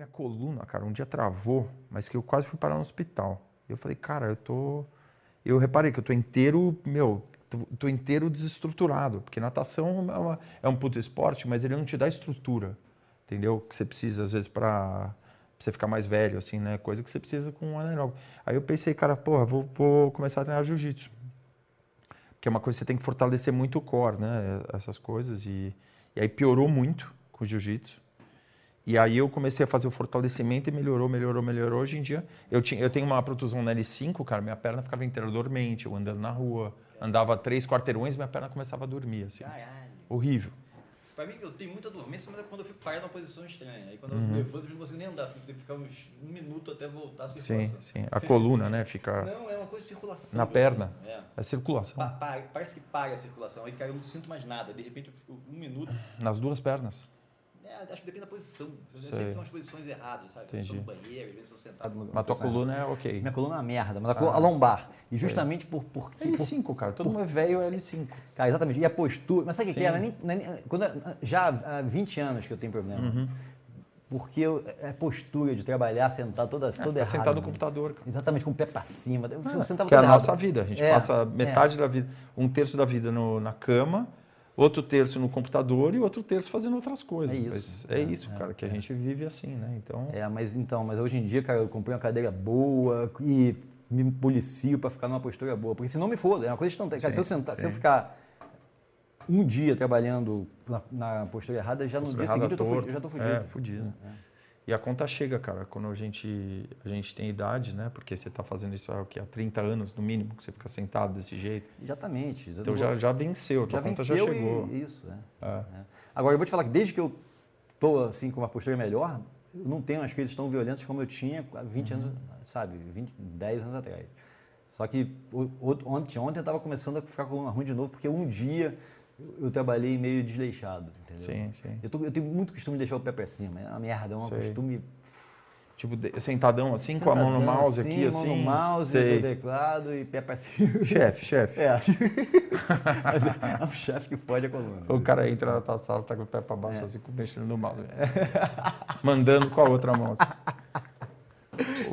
minha coluna, cara, um dia travou, mas que eu quase fui parar no hospital. Eu falei, cara, eu tô. Eu reparei que eu tô inteiro, meu, tô, tô inteiro desestruturado. Porque natação é, uma, é um puto esporte, mas ele não te dá estrutura, entendeu? Que você precisa, às vezes, para você ficar mais velho, assim, né? Coisa que você precisa com um anaeróbico. Aí eu pensei, cara, porra, vou, vou começar a treinar jiu-jitsu. Que é uma coisa que você tem que fortalecer muito o core, né? Essas coisas. E, e aí piorou muito com o jiu-jitsu. E aí eu comecei a fazer o fortalecimento e melhorou, melhorou, melhorou. Hoje em dia, eu, tinha, eu tenho uma protusão na L5, cara, minha perna ficava inteira dormente, eu andando na rua. Andava três quarteirões e minha perna começava a dormir, assim. Caralho. Horrível. Pra mim, eu tenho muita dormência, mas é quando eu fico parado numa posição estranha. Aí quando Uhum. eu levanto, eu não consigo nem andar. Fico- Tem que ficar uns um minuto até voltar a Sim, circulação. sim. A coluna, né, fica Não, é uma coisa de circulação. na perna. É. É circulação. Pa- pa- parece que para a circulação. Aí, cara, eu não sinto mais nada. De repente, eu fico um minuto. Nas duas pernas. É, acho que depende da posição. Eu Sei. sempre são as posições erradas, sabe? Entendi. Eu no banheiro, às vezes tô sentado no... Mas tua coluna é ok. Minha coluna é uma merda, mas a, coluna- a lombar. E justamente por, por, por, L5, cara. Todo mundo é velho, é L5. Cara, exatamente. E a postura. Mas sabe o que, que é? É nem- é nem- quando, já há 20 anos que eu tenho problema. Uhum. Porque eu, é postura de trabalhar sentado toda, toda É errada. sentado no computador, cara. Exatamente, com o pé pra cima. Eu sentava Que é a todo nossa errado. vida. A gente É, passa é. metade da vida, um terço da vida no- na cama, outro terço no computador e outro terço fazendo outras coisas. É isso. É É, isso, é, cara, que a gente vive assim, né? Então, É, mas então, mas hoje em dia, cara, eu comprei uma cadeira boa e me policio pra ficar numa postura boa. Porque senão me foda. É uma coisa instantânea. Cara, se, eu Sim, se eu ficar um dia trabalhando na, na postura errada, já no dia seguinte eu, tô, eu já tô fudido. É, fudido. E a conta chega, cara, quando a gente, a gente tem idade, né? Porque você está fazendo isso há, o quê? há 30 anos, no mínimo, que você fica sentado desse jeito. Exatamente. Então já, já venceu, tua já conta venceu já chegou. e isso. É. É. É. Agora, eu vou te falar que desde que eu tô assim com uma postura melhor, eu não tenho as crises tão violentas como eu tinha há 20 anos, sabe, 20, 10 anos atrás. Só que ontem, ontem eu estava começando a ficar com a coluna ruim de novo, porque um dia eu, eu trabalhei meio desleixado, entendeu? Sim, sim. Eu, tô- eu tenho muito costume de deixar o pé para cima, é uma merda, é um costume... Tipo, de- sentadão assim, com a mão no sentadão mouse aqui, mão assim. no mouse, sei. no teclado e pé para cima. Chefe, chefe. É, mas é um chefe que fode a coluna. O cara entra na tua sala, tá com o pé pra baixo, assim, com- mexendo no mouse. Mandando com a outra mão. Assim.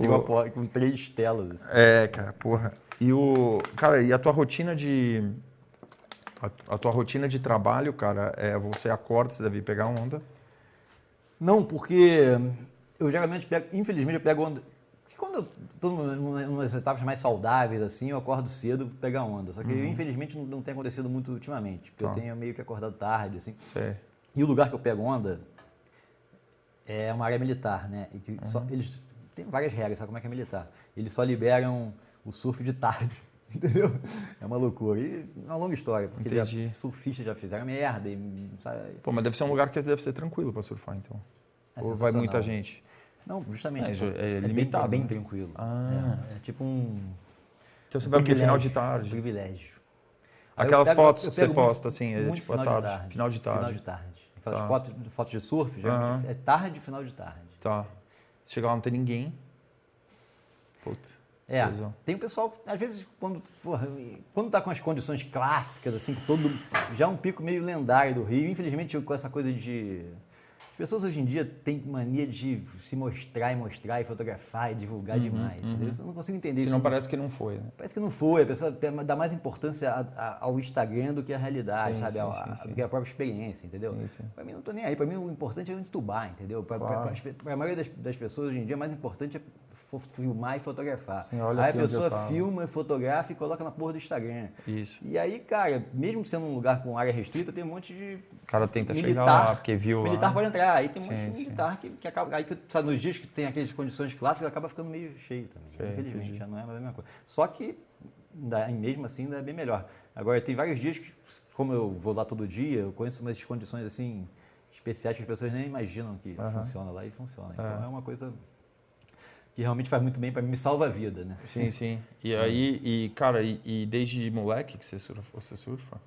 E uma porra com três telas. assim. É, cara, porra. E o. Cara, e a tua rotina de. A, a tua rotina de trabalho, cara, é você acorda, você deve pegar onda. Não, porque eu geralmente pego, infelizmente eu pego onda. Quando eu estou nas etapas mais saudáveis, assim, eu acordo cedo pegar onda. Só que infelizmente não, não tem acontecido muito ultimamente, porque eu Tá. tenho meio que acordado tarde, assim. E o lugar que eu pego onda é uma área militar, né? E que só, eles têm várias regras, sabe como é que é militar? Eles só liberam o surf de tarde, entendeu? É uma loucura. E é uma longa história, porque já, surfistas já fizeram merda, e, sabe? Pô, mas deve ser um lugar que deve ser tranquilo pra surfar, então. É Ou vai muita gente? Não, justamente. É, é bem- limitado, É bem, né? tranquilo. Ah. É, é tipo um. Então você vai porque final de privilégio, tarde. Privilégio. Aí eu Aquelas pego- fotos que você muito- posta, assim, é tipo à final tarde. de Final de tarde. Final de tarde. Aquelas Tá. fotos, fotos de surf, já Aham. é tarde, final de tarde. Tá. Você chega lá, não tem ninguém. Putz. É, Tesão. tem o pessoal que, às vezes, quando, porra, quando tá com as condições clássicas, assim, que todo. Já é um pico meio lendário do Rio, infelizmente, com essa coisa de. As pessoas hoje em dia têm mania de se mostrar e mostrar e fotografar e divulgar demais. entendeu? Eu não consigo entender isso. Senão parece que não foi, né? Parece que não foi, a pessoa dá mais importância a- a- ao Instagram do que à realidade, Sim, sabe? sim, a- sim. do que a própria experiência, entendeu? Pra mim não tô nem aí, pra mim o importante é entubar, entendeu? Pra- Claro. pra maioria das, das pessoas hoje em dia, o mais importante é filmar e fotografar. Aí a pessoa filma, fotografa e coloca na porra do Instagram. Isso. E aí, cara, mesmo sendo um lugar com área restrita, tem um monte de O cara tenta militar, chegar lá, porque viu lá. militar pode entrar, aí tem um monte Sim, de sim. militar que, que acaba. Aí que, sabe, nos dias que tem aquelas condições clássicas, acaba ficando meio cheio também. Sei, infelizmente, entendi. já não é a mesma coisa. Só que, ainda- mesmo assim, ainda é bem melhor. Agora, tem vários dias que, como eu vou lá todo dia, eu conheço umas condições assim especiais que as pessoas nem imaginam que Aham. funciona lá e funciona. Então É. é uma coisa que realmente faz muito bem para mim, me salva a vida, né? Sim, sim. E aí, e, cara, e, e desde moleque que você surfa? Você surfa?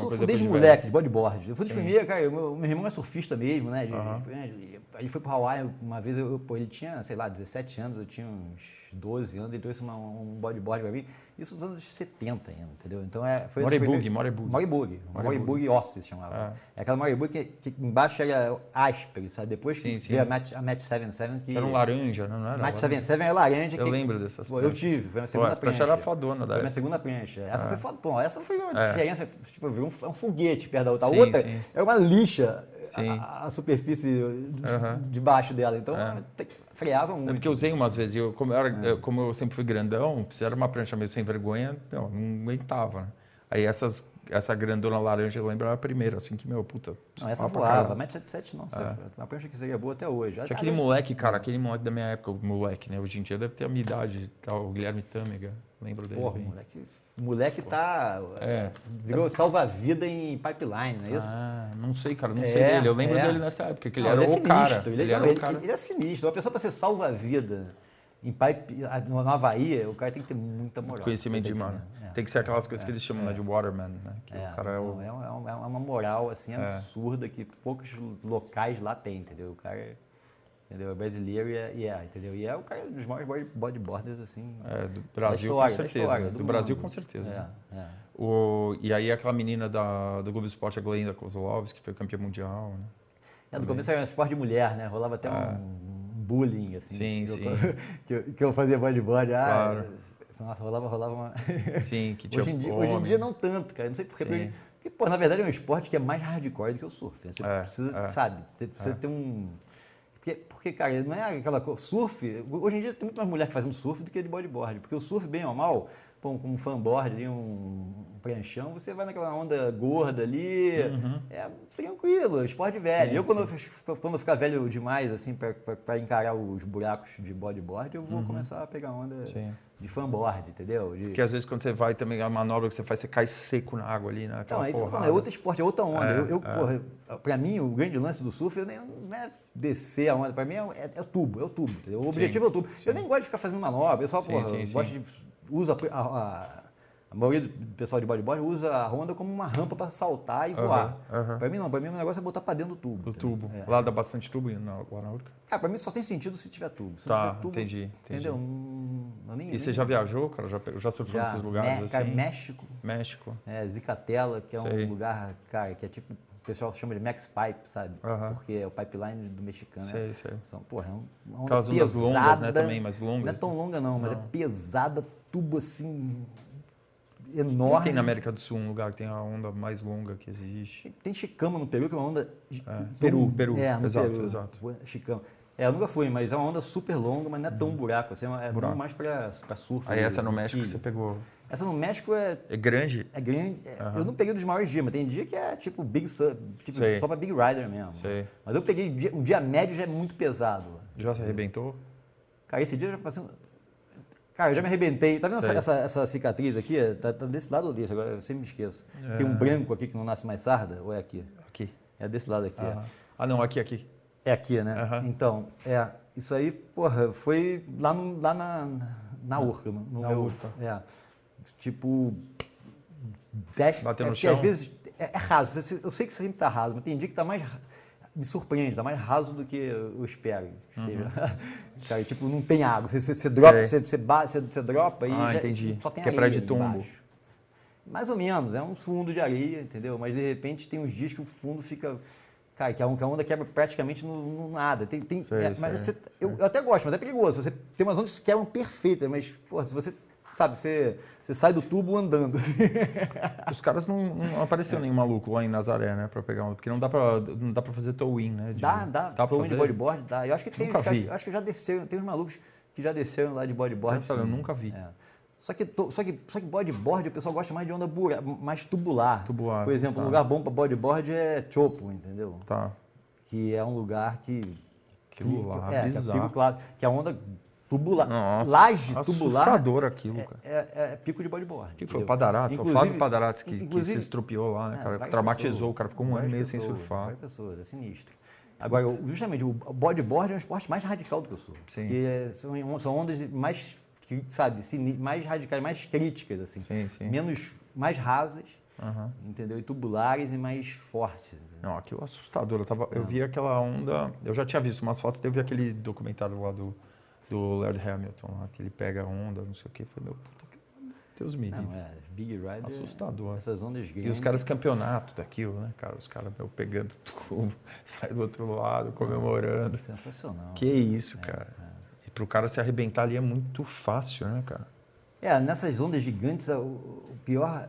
Eu coisa desde de moleque, de bodyboard. Eu fui dos Sim. primeiros, cara, meu, meu irmão é surfista mesmo, né? de- Aham. de- Ele foi pro Hawaii uma vez, eu, pô, ele tinha, sei lá, 17 anos, eu tinha uns 12 anos, ele trouxe uma- um bodyboard pra mim. Isso nos anos 70 ainda, entendeu? Então é. Foi Morebug. Morebug. Morebug. Morebug Ossi se chamava. É aquela Morebug que, que embaixo era áspero, sabe? Depois que Sim, sim. veio a Match, a Match 77 que. Era um laranja, não era? Match laranja? 77 é laranja. Eu que- lembro dessas Pô, eu tive, foi a Pô, segunda essa prancha prancha. era fodona da Foi minha segunda prancha. Essa É. foi foda. Pô, essa foi uma É. diferença. Tipo, eu vi um, é um foguete perto da outra. A Sim, outra sim. é uma lixa a, a superfície de, Aham. de baixo dela. Então É. freava É muito. porque eu usei umas vezes, eu, como, eu era, É. eu- como eu sempre fui grandão, se era uma prancha meio sem vergonha, meu, não aguentava, né? Aí essas, essa grandona laranja, eu lembro, era a primeira, assim, que, meu, puta... Não, essa voava. Match 77 não. É. Uma prancha que seria boa até hoje. Tinha aquele moleque, cara, aquele moleque da minha época, o moleque, né? Hoje em dia deve ter a minha idade, tá, o Guilherme Tâmega, lembro dele Porra, bem. moleque. O moleque tá. É. Virou salva-vida em pipeline, não é isso? Ah, não sei, cara, não É, sei dele. Eu lembro é. dele nessa época, que ele Não, era é o cara. sinistro, Ele, Ele não, era o ele- cara. ele é sinistro. Uma pessoa para ser salva-vida em pipe, no Havaí, o cara tem que ter muita moral. Conhecimento de mano. entendendo? É. Tem que ser aquelas coisas que eles chamam né, de waterman, né? Que É, o cara é o... não, é, um- é um- é uma moral assim absurda que poucos locais lá tem, entendeu? O cara é, entendeu? é brasileiro e é, e é, entendeu? E é o cara dos maiores body- bodyboarders assim. É, do Brasil, história, com certeza. história, do do Brasil, com certeza. né? É, é. O, e aí aquela menina da, do Globo Esporte, a Glenda Kozlovski, que foi campeã mundial, né? É, no começo era um esporte de mulher, né? Rolava até um, um bullying, assim. Ah. Sim, que sim. Eu, que, eu, que eu fazia bodyboard. Ah, Claro. Nossa, rolava, rolava uma... Sim, que tinha Hoje em, dia, hoje em dia não tanto, cara. Não sei porquê. Porque, porque, pô, na verdade é um esporte que é mais hardcore do que o surf. né? Você É, precisa, é. sabe? Você precisa ter um. Porque, porque, cara, não é aquela coisa. Surf. Hoje em dia tem muito mais mulher que fazendo surf do que de bodyboard. Porque o surf, bem ou mal, com um fanboard ali, um pranchão, você vai naquela onda gorda ali. É tranquilo, esporte velho. Uhum. Sim, eu, quando eu, quando eu ficar velho demais, assim, pra encarar os buracos de bodyboard, eu vou começar a pegar onda Uhum. Sim. De fanboard, entendeu? De, Porque às vezes quando você vai também, a manobra que você faz, você cai seco na água ali, né? Então, é isso que eu falando, é outro esporte, é outra onda. É, eu, eu, é. porra, pra mim, o grande lance do surf eu nem, não é descer a onda, pra mim é, é- é o tubo, é o tubo. entendeu? O objetivo é o tubo. Eu nem gosto de ficar fazendo manobra, eu só, Sim, porra, sim, eu sim. gosto de. Usa a, a- a maioria do pessoal de bodyboard usa a onda como uma rampa pra saltar e voar. Aham, aham. Pra mim não, pra mim o negócio é botar pra dentro do tubo. O entendeu? tubo. É. Lá dá bastante tubo na, na Urca. Cara, pra mim só tem sentido se tiver tubo. Se Tá, não tiver tubo. entendi, entendi. Entendeu? Não, eu nem, E nem- você já viajou, cara? Já, já surfou já, nesses lugares Me- assim? Cara, México. México. É, Zicatela, que é Sei. um lugar, cara, que é tipo, o pessoal chama de Max Pipe, sabe? Aham. Porque é o pipeline do mexicano. né? Sei, sei. São, porra, é um- uma onda Aquelas pesada, longas, né, também, mais longas, Não é tão né? longa não, mas Não. é pesada, tubo assim, Não enorme. tem na América do Sul um lugar que tem a onda mais longa que existe. Tem Chicama no Peru, que é uma onda... Peru, Peru, É, no exato, Peru. exato. Chicama. É, eu nunca fui, mas é uma onda super longa, mas não é tão buraco. Assim, é Buraco. bom mais pra, pra surf. Aí essa no e- México você pegou. Essa no México é É grande? É grande. é- Aham. Eu não peguei dos maiores dias, mas tem dia que é tipo Big Sur, tipo, Sei. só pra Big Rider mesmo. Sei. Mas eu peguei um dia médio já é muito pesado. Já se arrebentou? Cara, esse dia eu já passei. Cara, eu já me arrebentei. Tá vendo essa, essa, essa cicatriz aqui? Tá, tá desse lado ou desse? Agora eu sempre me esqueço. Tem um É. branco aqui que não nasce mais sarda? Ou é aqui? Aqui. É desse lado aqui. é. Ah, ah, não, aqui, aqui. É aqui, né? Aham. Então, é. Isso aí, porra, foi lá, no- lá na, na Urca. No, no Na meu, Urca. É. Tipo. 10 Bateu no é, às chão? vezes é, é raso. Eu sei que sempre tá raso, mas tem dia que tá mais. Me surpreende, tá mais raso do que eu espero que seja. Cara, tipo, não tem água. Você, você, você dropa, Uhum. Sei. você, você, você, você dropa e Ah, já- entendi. só tem Que é areia praia de ali tombo. embaixo. Mais ou menos, é um fundo de areia, entendeu? Mas de repente tem uns dias que o fundo fica. Cara, que a onda quebra praticamente no, no nada. Tem, tem, Sei, é, mas sei, você, eu, eu até gosto, mas é perigoso. Você tem umas ondas que quebram perfeitas, mas, pô, se você. Sabe, você, você sai do tubo andando. Os caras não, não apareceu nenhum maluco lá em Nazaré, né? Pra pegar onda. Porque não dá pra, não dá pra fazer tow-in, né? de- dá, dá. Dá Tô de bodyboard, dá. Eu acho que tem Nunca caras- acho que já desceram, tem uns malucos que já desceram lá de bodyboard. Nossa, eu sim. nunca vi. É. Só que, to- só, que, só que bodyboard o pessoal gosta mais de onda bura, mais tubular. Tubular, Por exemplo, tá. um lugar bom para bodyboard é Chopo, entendeu? Tá. Que é um lugar que. Aquilo lá, é, que é bizarro. pico clássico, que é a onda tubular. Nossa, Laje tubular Assustador aquilo, cara. é, é- é pico de bodyboard. Que foi? O? Padarates, o Fábio Padarates que, que se estropiou lá, né, É, cara? Traumatizou, pessoas, o cara ficou um ano e meio sem surfar. Várias pessoas, é sinistro. Agora, justamente, o bodyboard é um esporte mais radical do que eu sou. Sim. Porque é- são, são ondas mais, sabe, mais radicais, mais críticas, assim. Sim, sim. Menos, mais rasas. Aham. entendeu? E tubulares e mais fortes. Não, aquilo é assustador. Eu, tava, eu vi aquela onda. Eu já tinha visto umas fotos, eu vi aquele documentário lá do, do Laird Hamilton, lá, que ele pega a onda, não sei o quê. Falei, meu, puta que. Deus me livre. Não, é, Big Rider, Assustador. essas ondas grandes. E os caras campeonato daquilo, né, cara? Os caras meu, pegando tubo, sai do outro lado, comemorando. Sensacional. Que isso, cara. E pro cara se arrebentar ali é muito fácil, né, cara? É, nessas ondas gigantes, o, pior,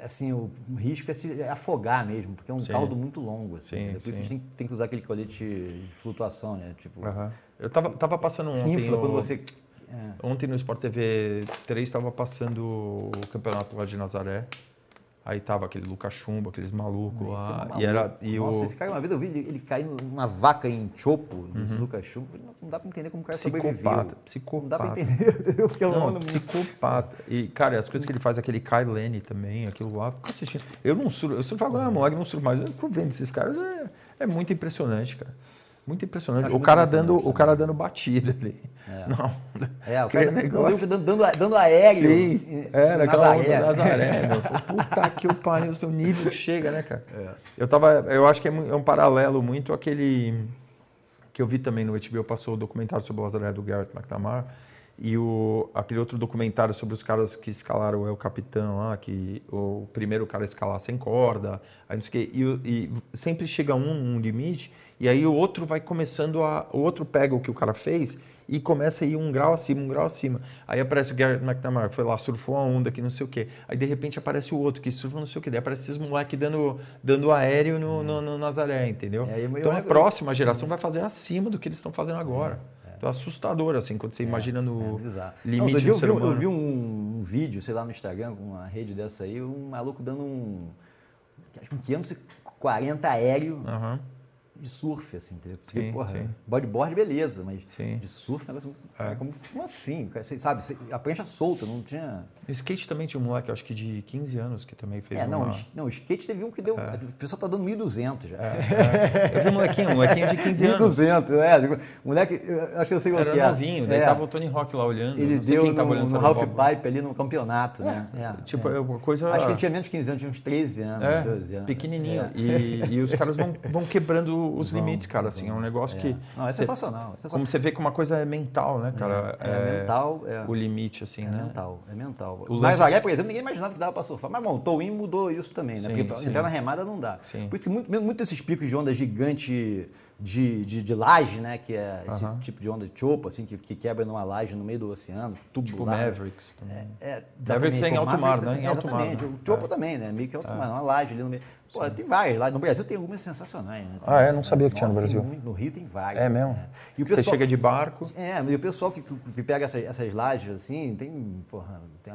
é, assim, o risco é se afogar mesmo, porque é um Sim. caldo muito longo. Assim, Sim, entendeu? Por isso a gente tem, tem que usar aquele colete de flutuação, né? Tipo, Aham. Eu tava, tava passando ontem. infla quando você... é. Ontem no Sport TV 3 estava passando o campeonato lá de Nazaré. Aí tava aquele Lucas Chumbo, aqueles malucos Esse é lá. maluco. E era. E Nossa, o Uhum. esse cara, uma vez eu vi ele, ele cair numa vaca em chopo, desse Lucas Chumbo. Não, não dá pra entender como o cara psicopata. sobreviveu. Psicopata. Não dá pra entender. Porque é Não, muito- psicopata. E, cara, as coisas que ele faz, aquele Kai também, aquilo lá. Eu não surfo, eu surfo agora, moleque, não surfo mais. Eu vendo esses caras, é, é muito impressionante, cara. Muito impressionante. O muito cara, dando, o cara dando batida ali. Não. É, o cara dando, negócio- dando, dando, dando aéreo. Sim, em- é, naquela Nazaré. onda Nazaré. Falei, Puta que o pariu, seu nível que chega, né, cara? É. Eu tava, eu acho que é, é um paralelo muito aquele que eu vi também no HBO, passou o documentário sobre o Lazaré do Garrett McNamara e o, aquele outro documentário sobre os caras que escalaram o El Capitão lá, que o primeiro cara escalar sem corda, aí não sei o quê, e, e sempre chega um, um limite, e aí o outro vai começando a. O outro pega o que o cara fez e começa a ir um grau acima, um grau acima. Aí aparece o Garrett McNamara, que foi lá, surfou a onda que não sei o quê. Aí de repente aparece o outro que surfa não sei o quê. Daí aparece esses moleques dando, dando aéreo no, no, no Nazaré, entendeu? É, eu- então a próxima geração vai fazer acima do que eles estão fazendo agora. Então é assustador, assim, quando você imagina É no bizarro. Não, limite dia do eu ser vi, um- humano. eu vi um, um vídeo, sei lá, no Instagram, com uma rede dessa aí, um maluco dando um. Acho que um 540 aéreo Aham, de surf, assim, entendeu? Porque, Sim, porra, sim. bodyboard, beleza, mas Sim. de surf, é negócio. É. Como, como assim? Você, sabe, você- a prancha solta, não tinha. No skate também tinha um moleque, acho que de 15 anos, que também fez É, não, uma... o- não, o skate teve um que deu. O pessoal tá dando 1.200 já. É, Eu vi um molequinho, um molequinho de 15 anos. 1.200, é. Moleque, eu acho que eu sei qual que é. Era novinho, daí É, tava o Tony Hawk lá olhando. Ele deu no, olhando no bola. pipe ali no campeonato, né? É, Tipo, é. é uma coisa... Acho que ele tinha menos de 15 anos, tinha uns 13 anos, É, 12 anos. pequenininho. É. E, e os caras vão, vão quebrando os limites, cara. Assim, é um negócio que... Não, é você- sensacional. É, Como sensacional. você vê que uma coisa é mental, né, cara? É, mental, é. O limite, assim, É né? mental, é mental. O lance- Nazaré, por exemplo, ninguém imaginava que dava para surfar. Mas bom, o Towin mudou isso também, né? Sim, Porque sim. entrar na remada não dá. Sim. Por isso que muito, muito desses picos de onda gigante de, de, de laje, né? Que é esse tipo de onda de chopo, assim, que, que quebra numa laje no meio do oceano, tubo Tipo lá. Mavericks. também. É, Mavericks é em pô, alto mar, né? assim, alto mar, exatamente. né? O Chopo É. também, né? Meio que alto mar, uma laje ali no meio. Pô, tem várias lá. No Brasil tem algumas sensacionais, né? Ah, é? Não sabia que tinha no tem Brasil. muito. No Rio tem várias. É mesmo? né? E o Você pessoal, chega de barco... é, e o pessoal que, que- pega essas, essas lajes assim, tem, porra, tem,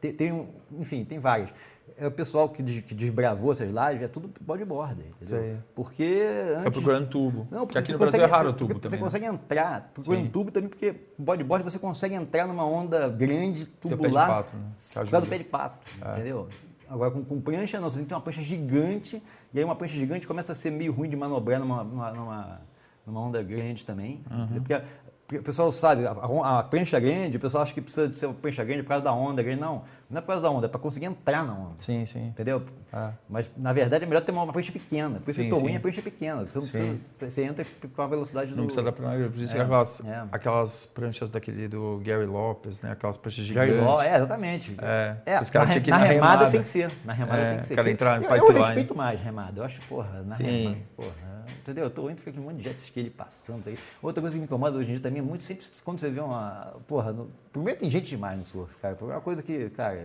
tem, tem um- enfim, tem várias. É o pessoal que, des- que desbravou essas lajes, é tudo bodyboarder, entendeu? Sei. Porque É antes... procurando tubo. Não, porque porque aqui você no Brasil consegue, é raro o tubo você também. né? consegue entrar, procurando Sim. tubo também, porque bodyboard você consegue entrar numa onda grande, de tubular, né? Por causa ajuda. do pé de pato, entendeu? Agora com, com prancha, não, você tem que ter uma prancha gigante, e aí uma prancha gigante começa a ser meio ruim de manobrar numa, numa, numa, numa onda grande também. Uhum. porque o pessoal sabe, a, a- prancha grande, o pessoal acha que precisa de ser uma prancha grande por causa da onda grande. Não, não é por causa da onda, é para conseguir entrar na onda. Sim, sim. Entendeu? É. Mas, na verdade, é melhor ter uma prancha pequena. Por isso Sim, que o sim. é prancha pequena. Você, não precisa, você entra com a velocidade do... Não precisa dar pra nada. Por isso É, que aquelas, é. aquelas pranchas daquele do Gary Lopes, né? Aquelas pranchas gigantes. Law, é, exatamente. É, os caras na, tinham que ir na na remada, remada. tem que ser. Na remada É, tem que ser. cara entrar em eu, eu respeito mais remada. Eu acho, porra, na Sim. remada, porra. Entendeu? Eu tô indo, fica aquele monte de jet ski ele passando. aí. Outra coisa que me incomoda hoje em dia também é muito sempre quando você vê uma. Porra, no, primeiro tem gente demais no surf, cara. É uma coisa que, cara,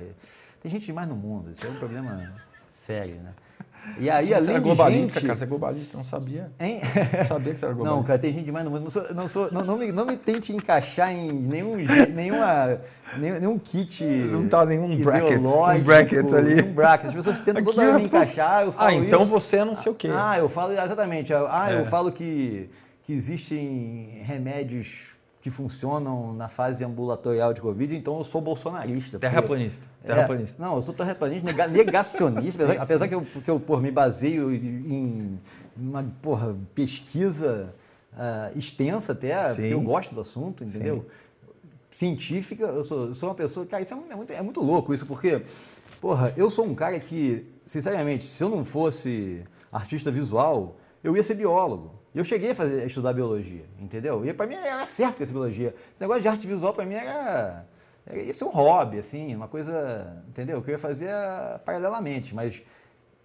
tem gente demais no mundo. Isso é um problema sério, né? E aí, Você além era de globalista, gente... cara. Você é globalista, não sabia? Hein? Não sabia que você era globalista. Não, cara, tem gente demais no mundo. Não, sou, não, sou, não, não, me, não me tente encaixar em nenhum, nenhuma, nenhum, nenhum kit. Não tá nenhum bracket, um bracket ali. Nenhum bracket. As pessoas tentam toda hora me encaixar. Eu falo Ah, então isso. você é não sei o quê. Ah, eu falo, exatamente. Ah, É. eu falo que, que existem remédios que funcionam na fase ambulatorial de Covid, então eu sou bolsonarista. porque- Terraplanista. é, Terraplanista. não, eu sou terraplanista, nega- negacionista, apesar, apesar que eu, que eu por, me baseio em uma porra, pesquisa ah, extensa até, Sim. porque eu gosto do assunto, entendeu? Científica, eu sou, eu sou uma pessoa. Cara, isso é, é muito, é muito louco isso, porque Porra, eu sou um cara que, sinceramente, se eu não fosse artista visual, eu ia ser biólogo. Eu cheguei a, fazer, a estudar biologia, entendeu? E para mim era certo essa biologia. Esse negócio de arte visual para mim era, era ia ser um hobby, assim, uma coisa, entendeu? Que eu ia fazer paralelamente, mas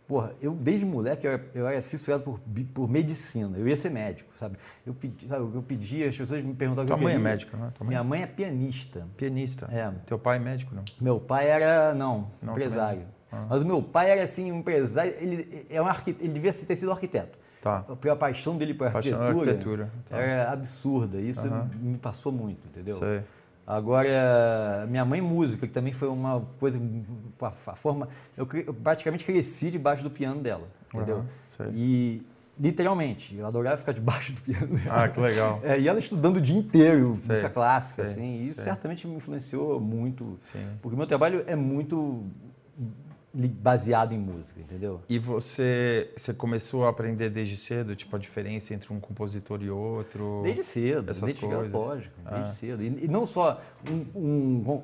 Porra, eu desde moleque eu era, eu era fissurado por, por medicina. Eu ia ser médico, sabe? Eu, pedi, sabe, eu pedia, as pessoas me perguntavam Tua o que eu mãe queria. é médica, não é? Tua mãe? Minha mãe é pianista. Pianista. É. Teu pai é médico, não? Meu pai era, não, Não, empresário. Ah. Mas o meu pai era assim, um empresário, ele, é um arquit- ele devia ter sido arquiteto. Tá. A paixão dele por Paixão arquitetura, arquitetura, tá. era absurda. Isso Aham. me passou muito, entendeu? Sei. Agora, minha mãe música, que também foi uma coisa, a forma, eu, eu praticamente cresci debaixo do piano dela, entendeu? Aham, sei. E literalmente, eu adorava ficar debaixo do piano dela. Ah, que legal. É, e ela estudando o dia inteiro, Sei, música clássica, sei, assim, e isso sei. certamente me influenciou muito, Sim. porque o meu trabalho é muito baseado em música, entendeu? E você, você começou a aprender desde cedo, tipo, a diferença entre um compositor e outro? Desde cedo, essas desde coisas. lógico, desde Ah. cedo. E, e não só um, um-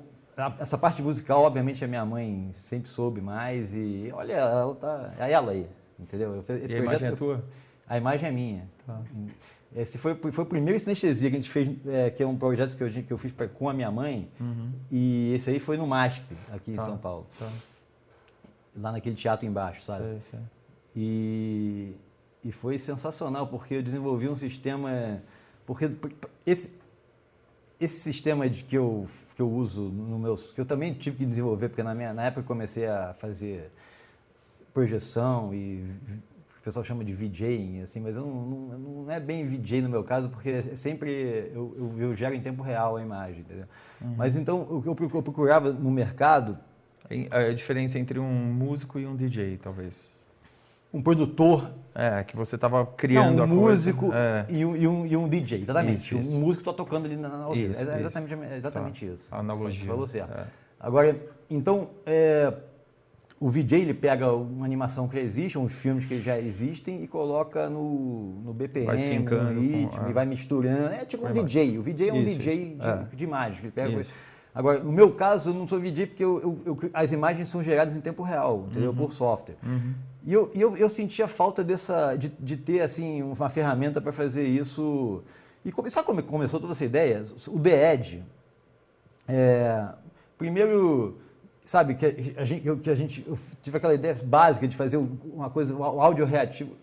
essa parte musical, obviamente a minha mãe sempre soube mais e olha, ela tá, é ela aí, entendeu? Eu fiz- E a imagem é tua? A imagem é minha. Tá. Esse foi, foi o primeiro sinestesia que a gente fez, é, que é um projeto que eu, que eu fiz pra- com a minha mãe. E esse aí foi no MASP, aqui Uhum. Tá, em São Paulo. Tá. Lá naquele teatro embaixo, sabe? Sei, sei. E, e foi sensacional, porque eu desenvolvi um sistema. Porque esse, esse sistema de que eu, que eu uso no meu. que eu também tive que desenvolver, porque na, minha, na época eu comecei a fazer projeção e o pessoal chama de VJing, assim, mas eu não, não, não é bem VJ no meu caso, porque é sempre eu, eu, eu gero em tempo real a imagem, entendeu? Mas então o que eu procu- eu procurava no mercado, A diferença entre um músico e um DJ, talvez. um produtor É, que você estava criando não, a um coisa. músico É, e, um, e, um, e um DJ, exatamente. Isso, isso. Um músico só tocando ali na, na ouvido. Isso, é isso. exatamente, é exatamente Tá. isso. A analogia. Você falou certo. É. Agora, então, é, o VJ ele pega uma animação que já existe, uns filmes que já existem e coloca no, no BPM, Vai no com- ritmo, é. e vai misturando. É tipo um Vai DJ. O VJ é um Isso, DJ isso. de, É. de imagem. Ele pega Isso. Agora, no meu caso, eu não sou VJ porque eu- eu- eu- as imagens são geradas em tempo real, entendeu? Uhum. Por software. E eu, eu, eu sentia falta dessa, de, de ter assim, uma ferramenta para fazer isso. E come- sabe como começou toda essa ideia? O The Edge. é, primeiro, sabe, que a gente, que a gente eu tive aquela ideia básica de fazer uma coisa, um áudio reativo.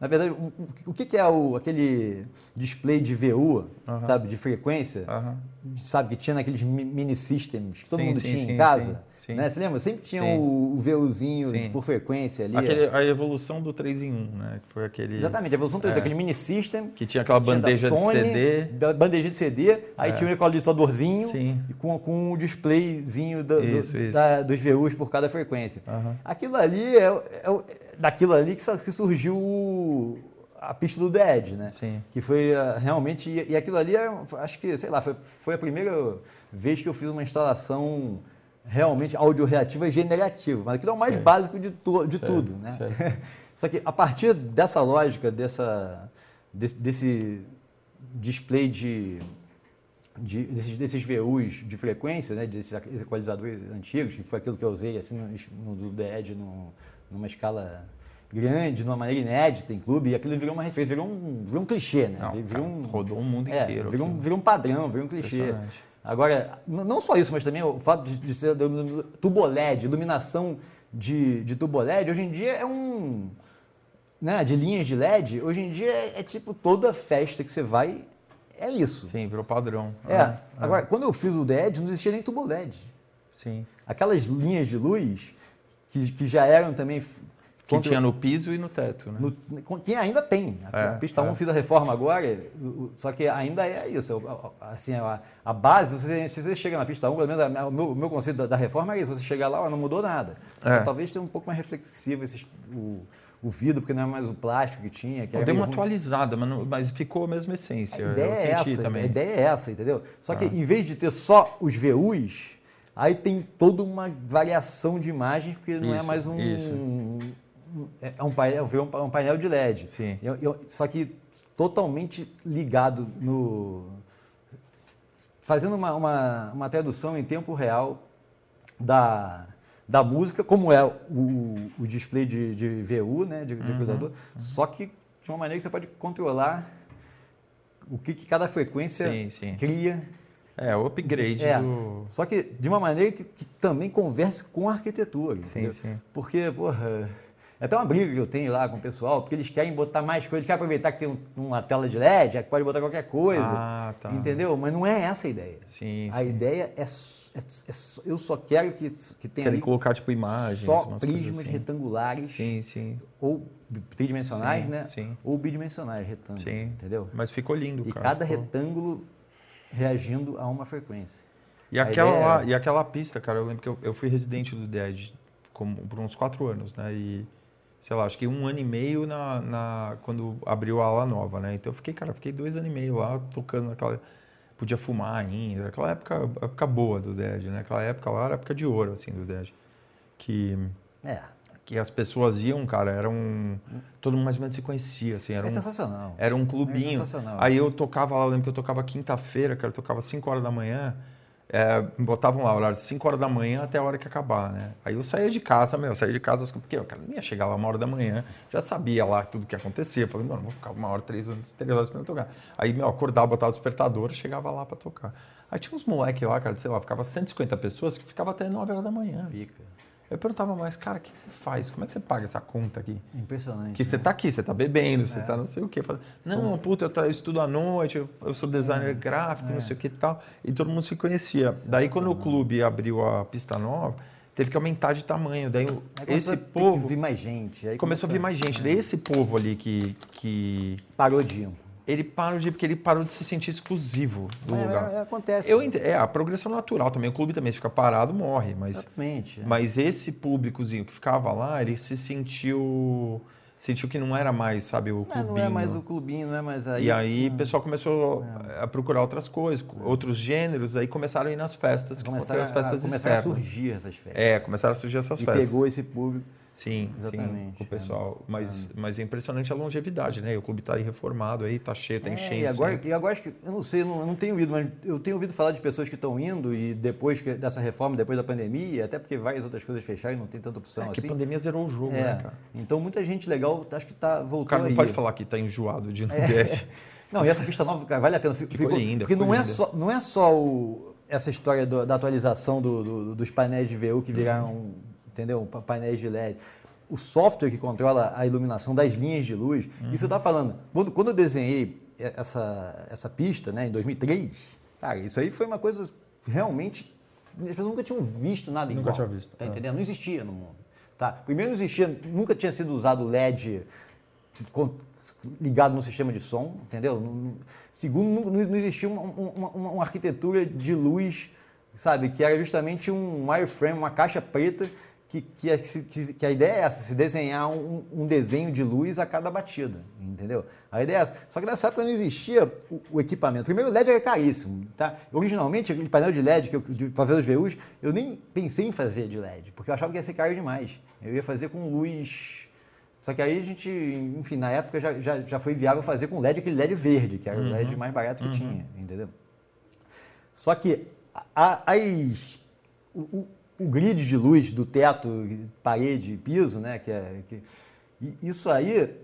Na verdade, um- o que que é o, aquele display de VU, Aham. sabe, de frequência? Aham. sabe, que tinha naqueles mi- mini systems que todo Sim, mundo sim, tinha sim, em casa. Né? Você lembra? Sempre tinha o, o VUzinho por frequência ali. Aquele- a evolução do 3 em 1, né? Que foi aquele. Exatamente, a evolução teve É. aquele mini system. Que tinha aquela tinha da bandeja de Sony, CD. ba- Bandejinha de CD, aí É. tinha um equalizadorzinho Sim. e com, com um displayzinho do- do- Isso, isso. da- dos VUs por cada frequência. Aham. Aquilo ali é, é o- daquilo ali que, surgiu a pista do Dead, né? Sim. Que foi ah, realmente. E, aquilo ali, era, acho que, sei lá, foi, foi a primeira vez que eu fiz uma instalação realmente audio-reativa e generativa. Mas aquilo é o mais Sei. básico de, tu- de Sei, tudo, né? sei. Só que a partir dessa lógica, dessa, desse, desse display de, de- desses, desses VUs de frequência, né, desses equalizadores antigos, que foi aquilo que eu usei assim, no, no do Edge, no- numa escala grande, de uma maneira inédita em clube, e aquilo virou uma referência, virou um, virou um clichê, né? Não, virou cara, um, rodou o mundo é, inteiro. virou, um, virou um padrão, virou um clichê. Agora, não só isso, mas também o fato de, de ser tubo LED, iluminação de, de tubo LED, hoje em dia é um. Né, de linhas de LED, hoje em dia é, é tipo toda festa que você vai, é isso. Sim, virou padrão. É. Ah, Agora, quando eu fiz o LED, não existia nem tubo LED. Sim. Aquelas linhas de luz que, que já eram também. Que contra- tinha no piso e no teto, né? no, que ainda tem. A, É, pista 1 é. fiz a reforma agora, só que ainda é isso. Assim, a, a base, você, se você chega na pista 1, pelo menos a- o meu, o meu conceito da, da reforma é isso. Você chegar lá, ó, não mudou nada. É. Só talvez tenha um pouco mais reflexivo esses, o, o vidro, porque não é mais o plástico que tinha. Que Pô, deu uma ruim. atualizada, mas, não- mas ficou a mesma essência. A ideia eu é senti essa, também. a ideia é essa, entendeu? Só que Ah. em vez de ter só os VUs, aí tem toda uma variação de imagens, porque não é Isso, mais um. um- É um painel, virou um um painel de LED. Sim. Eu- eu- só que totalmente ligado no. Fazendo uma, uma, uma tradução em tempo real da, da música, como é o, o display de, de VU, né, de, de equalizador, só que de uma maneira que você pode controlar o que, que cada frequência Sim, sim. cria. É, o upgrade É, do. Só que de uma maneira que, que também converse com a arquitetura. Sim, entendeu? sim. Porque, porra, é até uma briga que eu tenho lá com o pessoal, porque eles querem botar mais coisas, querem aproveitar que tem um- uma tela de LED, que pode botar qualquer coisa. Ah, tá. Entendeu? Mas não é essa a ideia. Sim, A sim. ideia é, s- é s- é s- eu só quero que, que tenha Querem colocar, tipo, imagens. só prismas assim. retangulares Sim, sim. ou tridimensionais, Sim, né? sim. Ou bidimensionais, retângulos, Sim. entendeu? Mas ficou lindo, E cara. cada ficou- retângulo reagindo a uma frequência. E A aquela, lá, é- e aquela pista, cara, eu lembro que eu, eu fui residente do Dead como, por uns quatro anos, né? E, sei lá, acho que um ano e meio na, na, quando abriu a ala nova, né? Então eu fiquei, cara, fiquei dois anos e meio lá tocando naquela. Podia fumar ainda, aquela época, época boa do Dead, né? Aquela época lá era época de ouro, assim, do Dead. Que, É, que as pessoas iam, cara, era um. Todo mundo mais ou menos se conhecia, assim, era é um. sensacional. Era um clubinho. sensacional. Aí eu tocava lá, eu lembro que eu tocava quinta-feira, cara, eu tocava 5 horas da manhã. É, botavam lá, horário de 5 horas da manhã até a hora que acabar, né? Aí eu saía de casa, meu, eu saía de casa, porque eu cara, não ia chegar lá uma hora da manhã, já sabia lá tudo que ia acontecer. Eu falei, mano, vou ficar uma hora, três anos, três horas pra tocar. Aí, meu, acordava, botava o despertador, chegava lá pra tocar. Aí tinha uns moleques lá, cara, sei lá, ficava 150 pessoas que ficavam até 9 horas da manhã. Fica. Eu perguntava mais, cara, o que, que você faz? Como é que você paga essa conta aqui? Impressionante. Que você né? tá aqui, você tá bebendo, É. você tá não sei o quê. Fala, não, puta, eu, tra- eu estudo à noite, eu, eu sou designer gráfico, não sei o que e tal. E todo mundo se conhecia. Daí, quando o clube abriu a pista nova, teve que aumentar de tamanho. Daí, Aí esse começou povo vir mais gente. Aí começou a vir mais gente. Daí, esse povo ali que, que ir. Ele parou de porque ele parou de se sentir exclusivo do É, lugar. é, acontece. Eu ent- é a progressão natural também. O clube também se fica parado, morre, mas Exatamente. é. mas esse públicozinho que ficava lá, ele se sentiu sentiu que não era mais, sabe, o Não, clubinho. não é mais o clubinho, não é mais aí. E aí o pessoal começou É. a procurar outras coisas, outros gêneros, aí começaram a ir nas festas, que começaram, as festas a, começaram a surgir essas festas. É, começaram a surgir essas e festas. pegou esse público. Sim, sim, Exatamente, o pessoal. Mas, mas é impressionante a longevidade, né? O clube está aí reformado, aí tá cheio, tá É, enchendo. e agora, e agora acho que, eu não sei, eu não, eu não tenho ido, mas eu tenho ouvido falar de pessoas que estão indo e depois que- dessa reforma, depois da pandemia, até porque várias outras coisas fecharam e não tem tanta opção É, que assim. a pandemia zerou o jogo, É, né, cara? então muita gente legal acho que tá, voltou O cara não aí. pode falar que tá enjoado de Nordeste. Não, e essa pista nova, cara, vale a pena. Fico- Ficou fico- linda, Porque não é, linda. só, não é só o- essa história do- da atualização do- do- dos painéis de VU que viraram, entendeu? Pa- Painéis de LED. O software que controla a iluminação das linhas de luz. Uhum. Isso eu estava falando. Quando, quando eu desenhei essa, essa pista, né, em 2003, cara, isso aí foi uma coisa realmente. As pessoas nunca tinham visto nada Nunca igual. tinha visto, Tá é. entendendo? Não existia no mundo. Tá? Primeiro não existia, nunca tinha sido usado LED con- ligado no sistema de som, entendeu? Segundo, não, não existia uma- uma- uma arquitetura de luz, sabe, que era justamente um wireframe, uma caixa preta, que, que, a- que- que a ideia é essa, se desenhar um, um desenho de luz a cada batida, entendeu? A ideia é essa. Só que nessa época não existia o, o equipamento. Primeiro, o LED era caríssimo, tá? Originalmente, aquele painel de LED que eu, de, ver os VUs, eu nem pensei em fazer de LED, porque eu achava que ia ser caro demais. Eu ia fazer com luz só que aí a gente, enfim, na época já, já, já foi viável fazer com LED, aquele LED verde, que era o LED mais barato que tinha, entendeu? Só que a- as, o, o- o grid de luz do teto, parede e piso, né, que é, que, isso aí,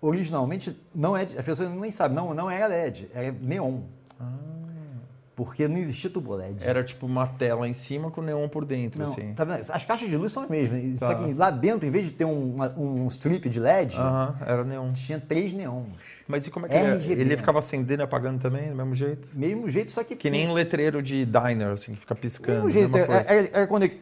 originalmente, não é, as pessoas nem sabem, não, não era LED, era neon. Porque não existia tubo LED. Era tipo uma tela em cima com neon por dentro, Não, assim. tá vendo? As caixas de luz são as mesmas, só Tá. que lá dentro, em vez de ter um, uma- um strip de LED, Aham, era neon. tinha três neons. Mas e como é que ele, RGB. ele ficava acendendo e apagando também, do mesmo jeito? Mesmo jeito, só que. Que nem letreiro de diner, assim, que fica piscando. Mesmo jeito, era, era-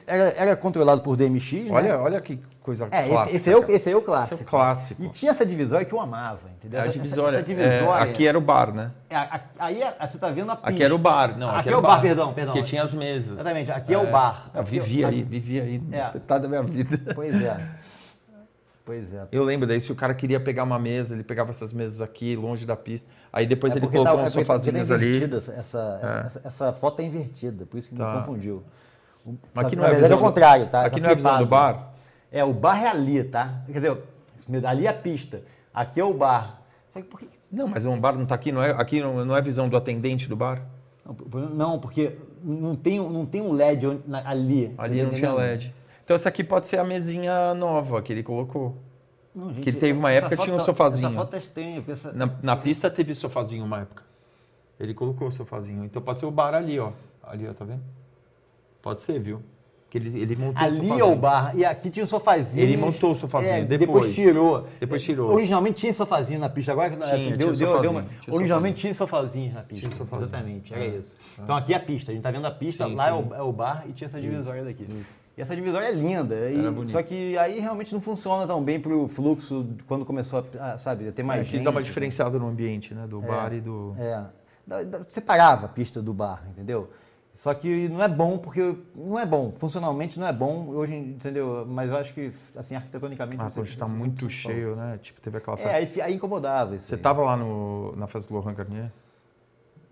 era era- controlado por DMX, Olha, né? olha que coisa É, clássica. esse, esse é o, esse é o Esse clássico. é o clássico. E tinha essa divisória que eu amava, entendeu? É a Essa- divisória. Essa, divisória. É, aqui era o bar, né? É, a- a- aí é- você tá vendo a pista. Aqui era o bar. Não, Aqui aqui, é o bar, perdão, perdão. Porque tinha as mesas. Exatamente, aqui é o bar. Eu aqui- aí, vivia aí. É. Metade da minha vida. Pois é. Pois é. Eu lembro daí, se o cara queria pegar uma mesa, ele pegava essas mesas aqui, longe da pista. Aí depois É ele porque colocou tá- uns é tá sofazinhos ali. Essa, essa, essa, essa foto é invertida, por isso que Tá. me confundiu. O- Mas aqui não é verdade visão é o contrário, tá? Aqui Tá não é a visão do bar? É, o bar é ali, tá? Quer dizer, ali é a pista. Aqui é o bar. Só que por que... Não, mas o bar não tá aqui, não é, aqui não, não é a visão do atendente do bar? Não, por- Não, porque não tem, não tem um LED ali. Ali você não tá tinha? LED. Então essa aqui pode ser a mesinha nova que ele colocou. Não, Que teve uma época que tinha um foto- sofazinho. Essa foto é estranha, essa- Na, na pista teve sofazinho uma época. Ele colocou o sofazinho. Então pode ser o bar ali, ó. Ali, ó, tá vendo? Pode ser, viu? Que ele, ele montou o Ali sofazinho. é o bar, e aqui tinha um sofazinho. Ele montou o sofazinho, É, depois. tirou. Depois tirou. Originalmente tinha sofazinho na pista, agora que Tinha, deu, tinha deu, deu sofazinho, uma- tinha Originalmente tinha sofazinhos na pista. Tinha sofazinho. Exatamente, era É. isso. Então aqui é a pista, a gente tá vendo a pista, Sim, lá é sim. o, é o bar e tinha essa divisória daqui. E essa divisória é linda, e- só que aí realmente não funciona tão bem pro fluxo quando começou a, sabe, a ter mais É, gente. dar uma diferenciada no ambiente, né? Do bar e do. É. Separava a pista do bar, entendeu? Só que não é bom, porque não é bom. Funcionalmente não é bom, hoje, entendeu? Mas eu acho que, assim, arquitetonicamente... Ah, você- quando está muito cheio, né? Tipo, teve aquela É, festa. aí, fi- aí incomodava isso Você aí. tava lá no, na festa do Lohan Garnier?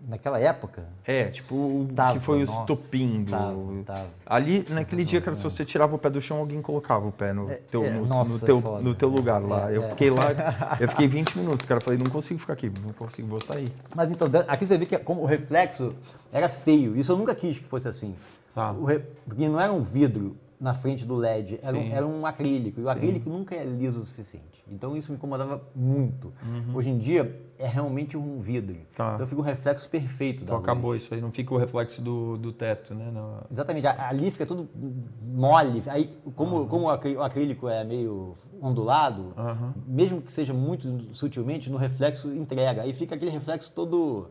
Naquela época? É, tipo, o Tava, que foi o estopim do. tava, tava. Ali, naquele dia, cara, se você tirava o pé do chão, alguém colocava o pé no teu, é, no, nossa, no teu, foda. no teu lugar lá. É, eu é. fiquei lá, eu fiquei 20 minutos, cara. Falei, não consigo ficar aqui, não consigo, vou sair. Mas então, aqui você vê que como o reflexo era feio. Isso eu nunca quis que fosse assim. Tá. O re- Porque não era um vidro na frente do LED, era, um, Sim. era um acrílico. E o acrílico nunca é liso o suficiente. Então isso me incomodava muito. Hoje em dia é realmente um vidro. Uhum. Tá. Então fica um reflexo perfeito da Então luz. acabou isso aí, não fica o reflexo do, do teto, né? Não- Exatamente, ali fica tudo mole. Aí, como, como o acrí- o acrílico é meio ondulado, Aham. mesmo que seja muito sutilmente, no reflexo entrega. Aí fica aquele reflexo todo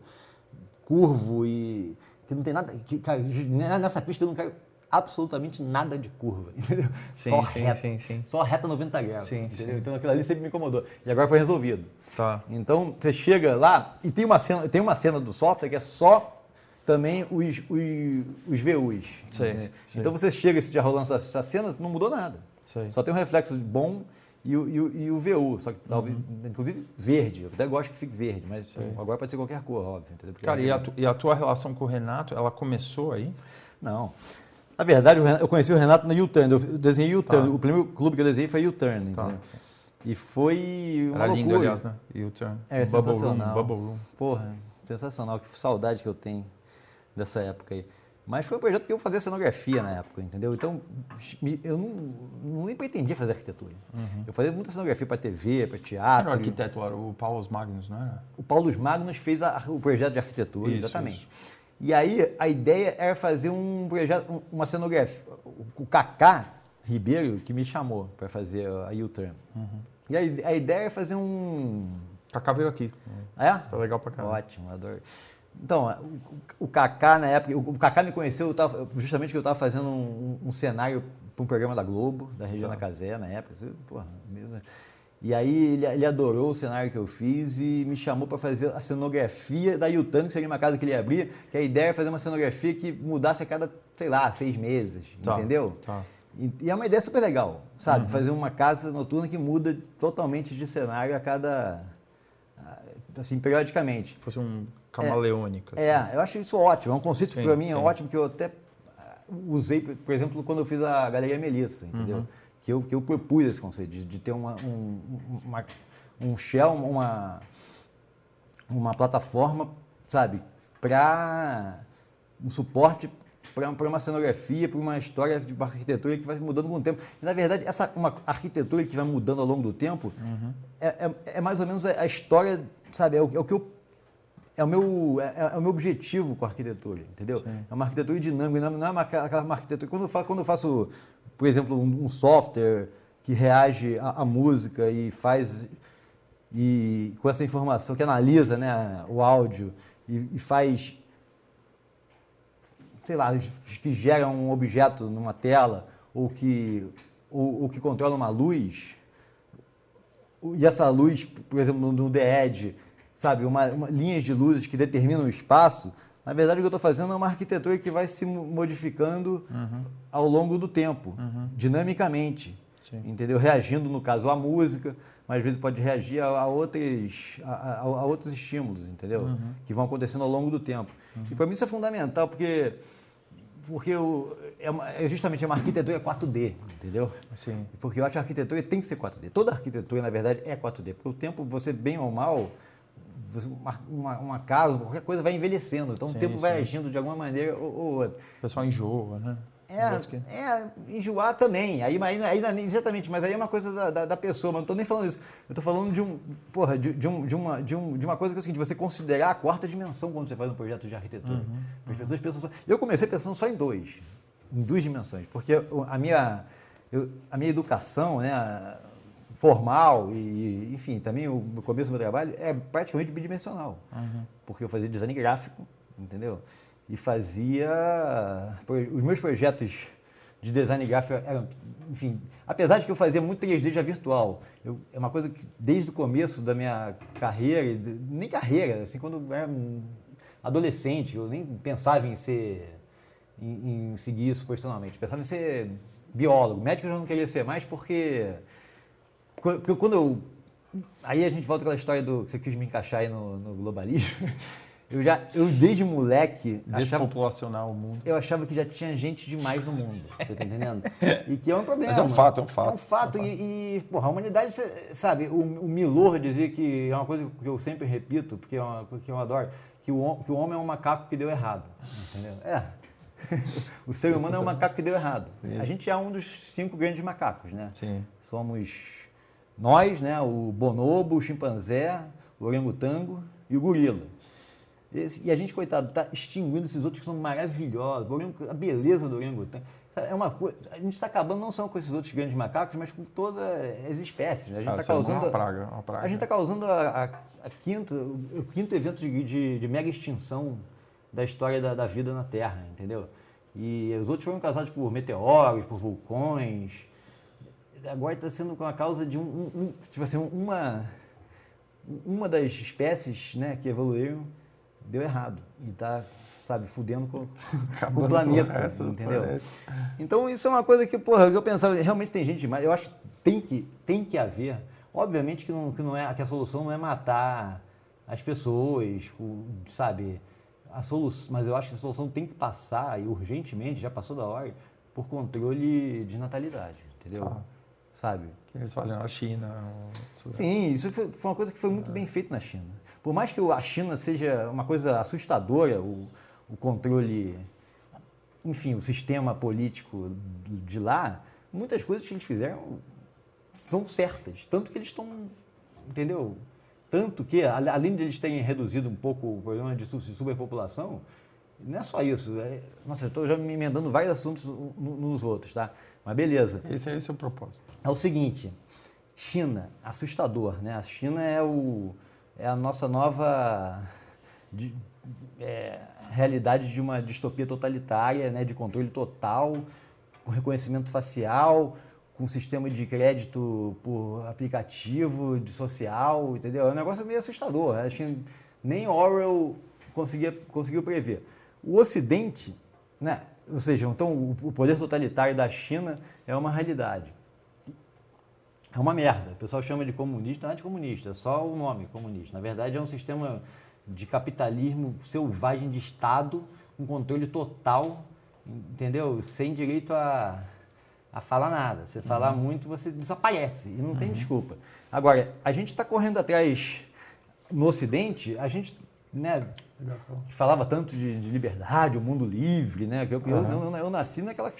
curvo e que não tem nada. Que, cara, nessa pista eu não quero absolutamente nada de curva, entendeu? Sim, só sim, reta. sim, sim. Só reta 90 graus. Sim, entendeu? sim. Então aquilo ali sempre me incomodou. E agora foi resolvido. Tá. Então você chega lá e tem uma cena, tem uma cena do software que é só também os, os, os VUs. Sei. Então você chega esse dia rolando essa, essa cena, não mudou nada. Sei. Só tem um reflexo bom e o, e o, e o VU, só que talvez, Uhum. inclusive verde. Eu até gosto que fique verde, mas agora pode ser qualquer cor, óbvio. Cara, é e a, tu- e a tua relação com o Renato, ela começou aí? Não. Na verdade, eu conheci o Renato na U-Turn. Eu desenhei U-Turn. Tá. O primeiro clube que eu desenhei foi U-Turn, Tá. E foi uma Era lindo, loucura. aliás, né? U-turn. É Bubble Room, sensacional. Bubble Room. Porra, sensacional. Que saudade que eu tenho dessa época aí. Mas foi um projeto que eu fazia cenografia na época, entendeu? Então, eu não, nem pretendia fazer arquitetura. Eu fazia muita cenografia para TV, para Era teatro. o arquiteto, era o Paulo Magnus, não era? O Paulo Magnus fez a- o projeto de arquitetura, Isso, exatamente. E aí a ideia era fazer um projeto, um- uma cenografia. O Kaká Ribeiro que me chamou para fazer a U-Turn. Uhum. E a, a ideia era fazer um. Kaká veio aqui. É? Tá legal pra caramba. Ótimo, adoro. Então, o, o Kaká, na época, o Kaká me conheceu eu tava- justamente que eu estava fazendo um, um cenário para um programa da Globo, da Regina Tá. Casé, na época. assim, porra, meu Deus. E aí ele, ele adorou o cenário que eu fiz e me chamou para fazer a cenografia da Yutan, que seria uma casa que ele ia abrir, que a ideia era fazer uma cenografia que mudasse a cada, sei lá, seis meses, Tá, entendeu? tá. E, e é uma ideia super legal, sabe? Fazer uma casa noturna que muda totalmente de cenário a cada. assim, periodicamente. Fosse um camaleônico. assim. É, eu acho isso ótimo. É um conceito que para mim é sim. ótimo, que eu até ah, usei, por por exemplo, quando eu fiz a Galeria Melissa, entendeu? Uhum. Que, eu, que eu propus esse conceito, de, de ter uma, um, uma- um shell, uma, uma plataforma, sabe, para um suporte para uma cenografia, para uma história de uma arquitetura que vai mudando com o tempo. E, na verdade, essa uma arquitetura que vai mudando ao longo do tempo Uhum. é, é- é mais ou menos a, história, sabe, é o, é o que eu é o meu é, é o meu objetivo com a arquitetura, entendeu? É uma arquitetura dinâmica, não é- é uma, aquela arquitetura. Quando eu faço, quando eu faço por exemplo, um, um software que reage à, à música e faz e com essa informação que analisa, né, o áudio e, e faz sei lá, que gera um objeto numa tela ou que ou, ou que controla uma luz e essa luz, por exemplo, no, The sabe, uma, uma- linhas de luzes que determinam o espaço, na verdade o que eu estou fazendo é uma arquitetura que vai se mo- modificando ao longo do tempo, dinamicamente, Sim. entendeu? Reagindo, no caso, à música, mas às vezes pode reagir a, a outros, a, a- outros estímulos, entendeu? Que vão acontecendo ao longo do tempo. E para mim isso é fundamental, porque porque o- é, uma- é justamente uma arquitetura 4D, entendeu? Sim. Porque eu acho que a arquitetura tem que ser 4D. Toda arquitetura, na verdade, é 4D. Porque o tempo, você bem ou mal, uma, uma, casa, qualquer coisa vai envelhecendo. Então Sim, o tempo vai sim. agindo de alguma maneira ou, ou outra. O pessoal enjoa, né? É, é, enjoar também. Aí, aí, aí, exatamente, mas aí é uma coisa da, da, da pessoa, mas não estou nem falando isso. Eu estou falando de um, porra, de, de, um, de, uma, de, um, de uma coisa que é o seguinte, você considerar a quarta dimensão quando você faz um projeto de arquitetura. Uhum, As pessoas pensam só, Eu comecei pensando só em dois, em duas dimensões, porque a minha, eu, a minha educação, né, formal e, enfim, também o começo do meu trabalho é praticamente bidimensional. Uhum. Porque eu fazia design gráfico, entendeu? e fazia. Os meus projetos de design gráfico eram, enfim, apesar de que eu fazia muito 3D já virtual, eu, é uma coisa que desde o começo da minha carreira, nem carreira, assim, quando eu era adolescente, eu nem pensava em ser, em, em seguir isso profissionalmente, pensava em ser biólogo, médico eu já não queria ser mais porque, porque quando eu, aí a gente volta aquela história do que você quis me encaixar aí no, no globalismo, Eu já, eu desde moleque. Despopulacionar achava, o mundo. Eu achava que já tinha gente demais no mundo. Você tá entendendo? E que é um problema. Mas é um fato, é um fato. É um fato. É um fato. E, e, porra, a humanidade, sabe, o, o Milor dizia que é uma coisa que eu sempre repito, porque é uma coisa que eu adoro, que o, que o homem é um macaco que deu errado. Entendeu? É. o ser humano é um macaco que deu errado. A gente é um dos cinco grandes macacos, né? Sim. Somos nós, né? O bonobo, o chimpanzé, o orangotango e o gorila. E a gente, coitado, está extinguindo esses outros que são maravilhosos. A beleza do orangotango. É uma coisa, a gente está acabando não só com esses outros grandes macacos, mas com todas as espécies. Né? A gente está causando. É uma praga, uma praga. A gente está causando a, a, a, quinta, o quinto evento de, de, de mega extinção da história da, da, vida na Terra, entendeu? E os outros foram causados por meteoros, por vulcões. Agora está sendo com a causa de um, um, um, tipo assim, uma, uma das espécies né, que evoluíram deu errado. E está, sabe, fudendo com, com o planeta, com entendeu? Planeta. Então isso é uma coisa que, porra, eu pensava, realmente tem gente demais. Eu acho que tem que, tem que haver. Obviamente que, não, que, não é, que a solução não é matar as pessoas, sabe? A solução, mas eu acho que a solução tem que passar, e urgentemente, já passou da hora, por controle de natalidade, entendeu? Ah. Sabe? Que eles fazem na China. Sim, isso foi, foi, uma coisa que foi muito é. bem feita na China. Por mais que a China seja uma coisa assustadora, o, o controle, enfim, o sistema político de lá, muitas coisas que eles fizeram são certas. Tanto que eles estão, entendeu? Tanto que, além de eles terem reduzido um pouco o problema de superpopulação, não é só isso. É, nossa, eu estou já me emendando vários assuntos nos outros, tá? Mas beleza. Esse é esse o propósito. É o seguinte, China, assustador, né? A China é o é a nossa nova de, é, realidade de uma distopia totalitária, né, de controle total, com reconhecimento facial, com sistema de crédito por aplicativo, de social, entendeu? É um negócio meio assustador. Acho que nem Orwell conseguia, conseguiu prever. O Ocidente, né, ou seja, então o poder totalitário da China é uma realidade é uma merda. O pessoal chama de comunista, não é de comunista, é só o nome comunista. Na verdade, é um sistema de capitalismo selvagem de Estado, com controle total, entendeu? Sem direito a, a falar nada. Você falar uhum. muito, você desaparece e não uhum. tem desculpa. Agora, a gente está correndo atrás no Ocidente, a gente né, falava tanto de, de, liberdade, o mundo livre, né? Eu, uhum. eu, eu, eu nasci naquela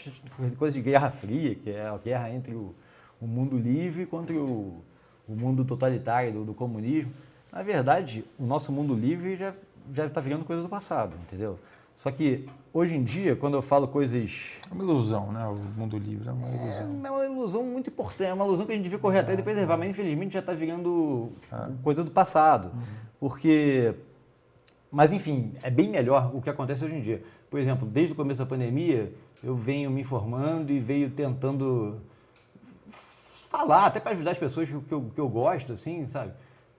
coisa de guerra fria, que é a guerra entre o o mundo livre contra o, o mundo totalitário do, do, comunismo. Na verdade, o nosso mundo livre já já está virando coisa do passado, entendeu? Só que hoje em dia, quando eu falo coisas. É uma ilusão, né? O mundo livre é uma ilusão. É, é uma ilusão muito importante, é uma ilusão que a gente devia correr atrás e preservar, mas infelizmente já está virando é. coisa do passado. Uhum. Porque. Mas enfim, é bem melhor o que acontece hoje em dia. Por exemplo, desde o começo da pandemia, eu venho me informando e venho tentando falar, até para ajudar as pessoas que eu, que eu gosto, assim, sabe?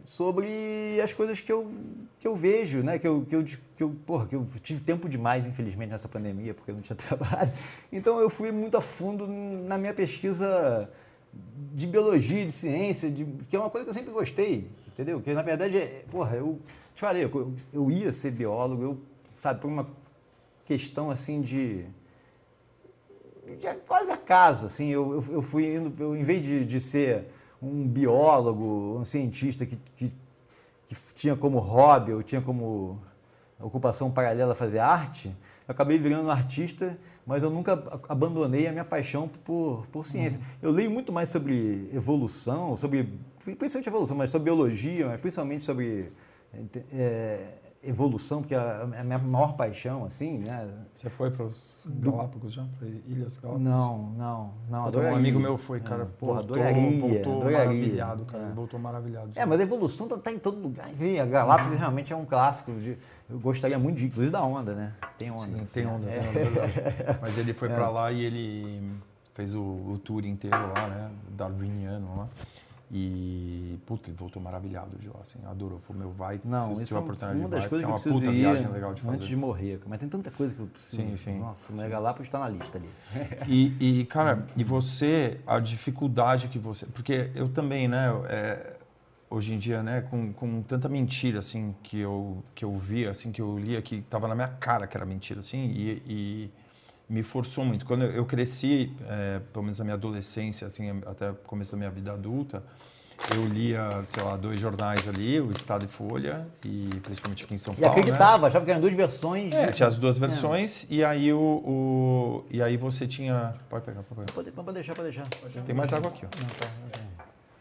Sobre as coisas que eu, que eu vejo, né? Que eu, que, eu, que, eu, porra, que eu tive tempo demais, infelizmente, nessa pandemia, porque eu não tinha trabalho. Então eu fui muito a fundo na minha pesquisa de biologia, de ciência, de, que é uma coisa que eu sempre gostei, entendeu? Que na verdade, é, porra, eu te falei, eu, eu ia ser biólogo, eu, sabe, por uma questão assim de de quase acaso, assim, eu, eu, fui indo, eu, em vez de, de ser um biólogo, um cientista que, que, que, tinha como hobby, eu tinha como ocupação paralela fazer arte, eu acabei virando um artista, mas eu nunca abandonei a minha paixão por, por ciência. Uhum. Eu leio muito mais sobre evolução, sobre principalmente evolução, mas sobre biologia, mas principalmente sobre é, evolução, porque é a, minha maior paixão, assim, né? Você foi para os Galápagos já? Para Ilhas Galápagos? Não, não, não. Adoraria. Um amigo meu foi, cara. É, porra, voltou, adoraria, voltou adoraria. maravilhado, cara. É. Voltou maravilhado. É, mas a evolução tá, tá em todo lugar. Vê, A Galápagos realmente é um clássico. de- eu gostaria muito de, inclusive da onda, né? Tem onda. Sim, tem onda, É. tem onda, é verdade. Mas ele foi pra lá e ele fez o, o tour inteiro lá, né? Darwiniano lá. E, puta, ele voltou maravilhado de lá, assim, adorou. Falou, meu, vai, Não, se tiver é a oportunidade uma de das vai, coisas é que eu uma preciso puta ir viagem legal de fazer. antes de morrer. Mas tem tanta coisa que eu preciso. Sim, sim, Nossa, mas Galápagos está na lista ali. E, e, cara, e você, a dificuldade que você. Porque eu também, né? é, hoje em dia, né, com, com tanta mentira, assim, que eu, que eu via, assim, que eu lia, que tava na minha cara que era mentira, assim, e, e me forçou muito. Quando eu, cresci, é, pelo menos na minha adolescência, assim, até o começo da minha vida adulta, eu lia, sei lá, dois jornais ali, o Estado e Folha, e principalmente aqui em São E Paulo. né? acreditava, achava que eram duas versões. É, de- tinha as duas versões, e aí o, o- E aí você tinha. Pode pegar, pode pegar. Pode, pode deixar, pode deixar. Tem mais água aqui, ó. Não, tá.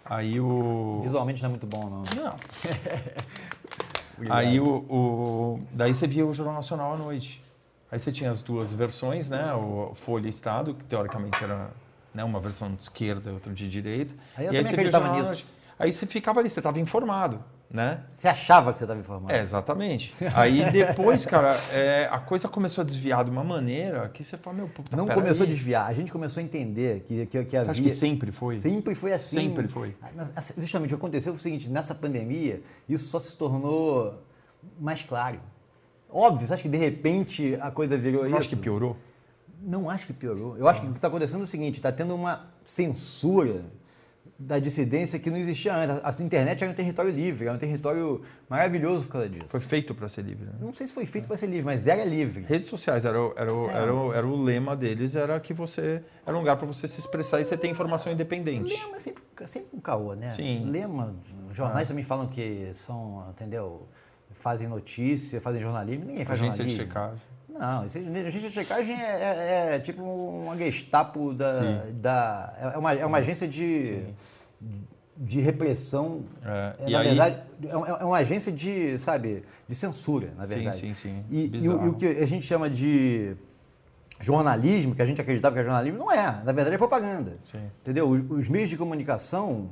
Aí o. Visualmente não é muito bom, não. Não. Aí o, o- Daí você via o Jornal Nacional à noite. Aí você tinha as duas versões, né? O Folha e Estado, que teoricamente era né, uma versão de esquerda e outra de direita. Aí eu e também você via o acreditava nisso. Aí você ficava ali, você estava informado, né? Você achava que você estava informado? É, exatamente. Aí depois, cara, é, a coisa começou a desviar de uma maneira que você fala, meu, puta, não começou a desviar, a gente começou a entender que, que, que Você havia. acha que sempre foi? Sempre foi assim. Sempre foi. Mas, Justamente, o que aconteceu foi o seguinte: nessa pandemia, isso só se tornou mais claro. Óbvio, você acha que de repente a coisa virou Eu isso? acho que piorou. Não acho que piorou. Eu acho que o que está acontecendo é o seguinte: está tendo uma censura da dissidência que não existia antes. A, internet era um território livre, era um território maravilhoso por causa disso. Foi feito para ser livre. Né? Não sei se foi feito para ser livre, mas era livre. Redes sociais, era, o- era, o- É. era, o- era o lema deles, era que você. Era um lugar para você se expressar e você ter informação independente. Lema é sempre, sempre um caô, né? Sim. Lema, jornais também falam que são, entendeu? Fazem notícia, fazem jornalismo. Ninguém faz Agência de jornalismo. checagem. Não, agência de checagem é, é- é tipo uma Gestapo da. Sim. da é, uma, é uma agência de, de repressão. É, É, na aí- verdade, é uma- é uma agência de, sabe, de censura, na Sim, verdade. sim, sim. E, e o, e o que a gente chama de jornalismo, que a gente acreditava que é jornalismo, não é. Na verdade, é propaganda. Sim. Entendeu? Os, os meios de comunicação,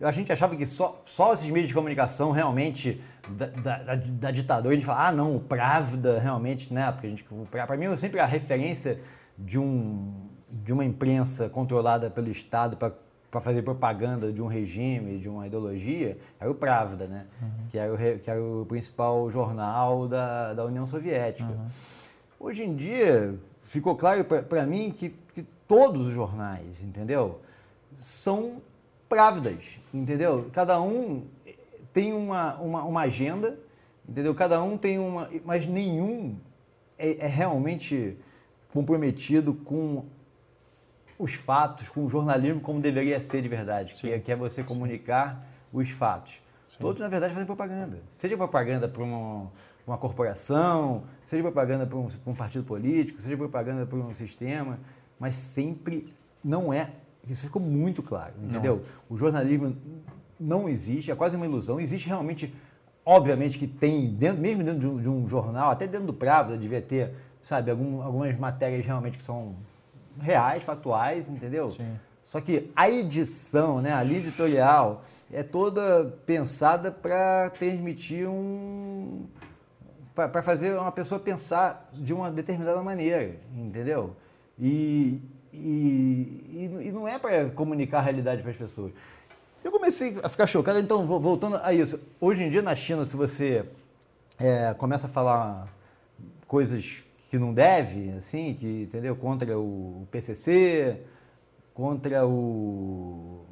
a gente achava que só, só esses meios de comunicação realmente da, da, da- ditadura, a gente fala, ah, não, o Pravda realmente, né? Porque a gente, para mim, sempre a referência de, um, de uma imprensa controlada pelo Estado para fazer propaganda de um regime, de uma ideologia, era o Pravda, né? Que, era o, que era o principal jornal da, da União Soviética. Hoje em dia, ficou claro para mim que, que todos os jornais, entendeu? São právidas, entendeu? Cada um tem uma, uma, uma agenda, entendeu? Cada um tem uma. Mas nenhum é, é realmente comprometido com os fatos, com o jornalismo como deveria ser de verdade, que é, que é você comunicar os fatos. Todos, na verdade, fazem propaganda. Seja propaganda para uma, uma corporação, seja propaganda para um, um partido político, seja propaganda para um sistema, mas sempre não é. Isso ficou muito claro, entendeu? O jornalismo não existe, é quase uma ilusão. Existe realmente, obviamente, que tem, dentro, mesmo dentro de um, de um jornal, até dentro do Pravda, devia ter, sabe, algum- algumas matérias realmente que são reais, factuais, entendeu? Sim. Só que a edição, né, a linha editorial, é toda pensada para transmitir um. para fazer uma pessoa pensar de uma determinada maneira, entendeu? E, e, e, e não é para comunicar a realidade para as pessoas. Eu comecei a ficar chocado, então, vo- voltando a isso. Hoje em dia, na China, se você é, começa a falar coisas que não deve, assim, que, entendeu? Contra o PCC, contra o...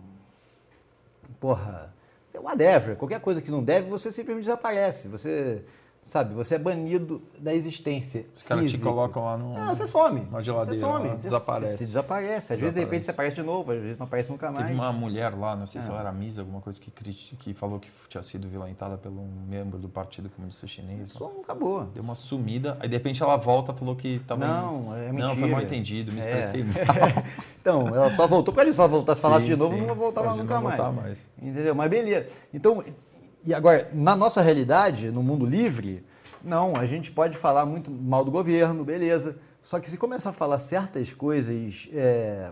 Porra, whatever. Qualquer coisa que não deve, você simplesmente desaparece. Você, Sabe, você é banido da existência. Os caras te colocam lá no. Não, você some. Uma geladeira, Você some. lá, Você- desaparece. Desaparece. Às vezes, de repente, Desaparece. você aparece de novo, às vezes não aparece nunca mais. Teve uma mulher lá, não sei É. se ela era Misa, alguma coisa que, que falou que tinha sido violentada por um membro do Partido Comunista Chinês. Some, acabou. Deu uma sumida, aí de repente ela volta falou que tava. Não, é mentira. Não, foi mal entendido, me É. expressei mal. Então, ela só voltou para ele, só voltar, se falasse Sim, de novo, sim. não voltava nunca não mais. voltar mais. Entendeu? Mas beleza. Então, e agora, na nossa realidade, no mundo livre, não, a gente pode falar muito mal do governo, beleza. Só que se começar a falar certas coisas é,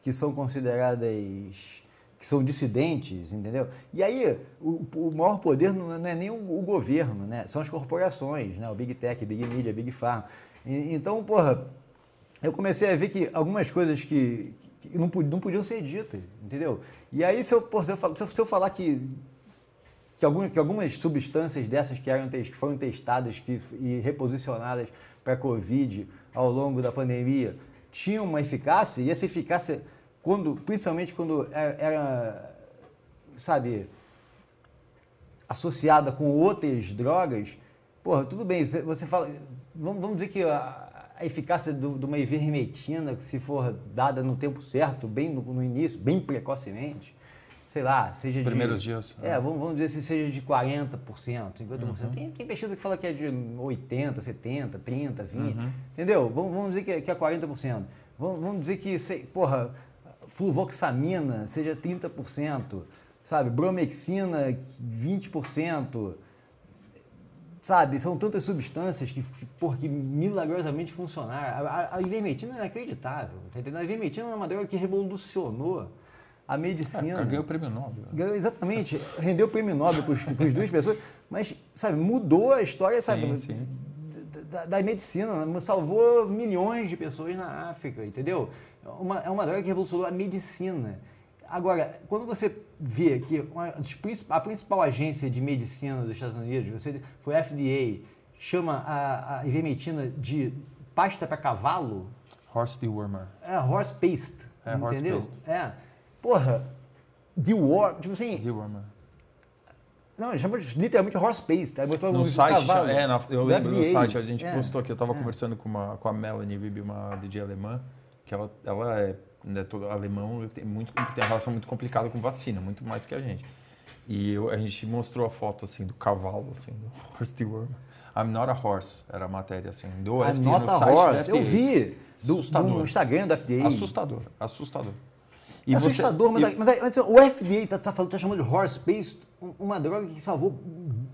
que são consideradas que são dissidentes, entendeu? E aí, o, o maior poder não é é nem o, o governo, né? São as corporações, né? O Big Tech, Big Media, Big Pharma. E- Então, porra, eu comecei a ver que algumas coisas que, que não, não podiam ser ditas, entendeu? E aí, se eu, fal- se eu- se eu falar que, que, algum, que algumas substâncias dessas que, eram, foram testadas que, e reposicionadas para a Covid ao longo da pandemia tinham uma eficácia, e essa eficácia, quando, principalmente quando era, era, sabe, associada com outras drogas, porra, tudo bem, você- fala. Vamos, vamos dizer que a, a eficácia de uma ivermectina, se for dada no tempo certo, bem no, no início, bem precocemente, sei lá, seja de. Primeiros dias, É, né? vamos, vamos dizer assim, seja de 40%, 50%. Tem, tem pesquisa que fala que é de 80%, 70%, 30%, 20%. Entendeu? Vamos, vamos dizer que é, que é 40%. Vamos, vamos dizer que, sei, porra, fluvoxamina seja 30%, sabe? Bromexina, 20%. Sabe, são tantas substâncias que, que, porra, que milagrosamente funcionaram. A, a, a ivermectina é inacreditável, tá entendendo? A ivermectina é uma droga que revolucionou a É, medicina. cara ganhou o prêmio Nobel. Ganhou, Exatamente, rendeu o prêmio Nobel para as duas pessoas, mas, sabe, mudou a história, sabe, Sim, sim. Da, da medicina, salvou milhões de pessoas na África, entendeu? Uma- é uma droga que revolucionou a medicina. Agora, quando você vê que uma a principal agência de medicina dos Estados Unidos, você foi a FDA, chama a, a ivermectina de pasta para cavalo, Horst Dewormer. é horse paste, É, horse entendeu? paste. É. Porra, de war, tipo assim, Dewormer. não, ele chama literalmente horse paste. Aí botou No um site, cavalo. é, na- eu Do lembro do FDA. site, a gente É. postou aqui, eu estava É. conversando com, uma, com a Melanie Bibi, uma DJ alemã, que ela, ela é né, todo alemão, tem, muito, tem uma relação muito complicada com vacina, muito mais que a gente. E eu- a gente mostrou a foto, assim, do cavalo, assim, do horse Dewormer. I'm not a horse, era a matéria, assim, do A FDA, nota no site horse, do eu vi do, Assustador. no Instagram do FDA. Assustador, assustador. E É assustador, você- mas, mas, aí, mas o FDA tá, tá, falando, tá chamando de horse paste um- uma droga que salvou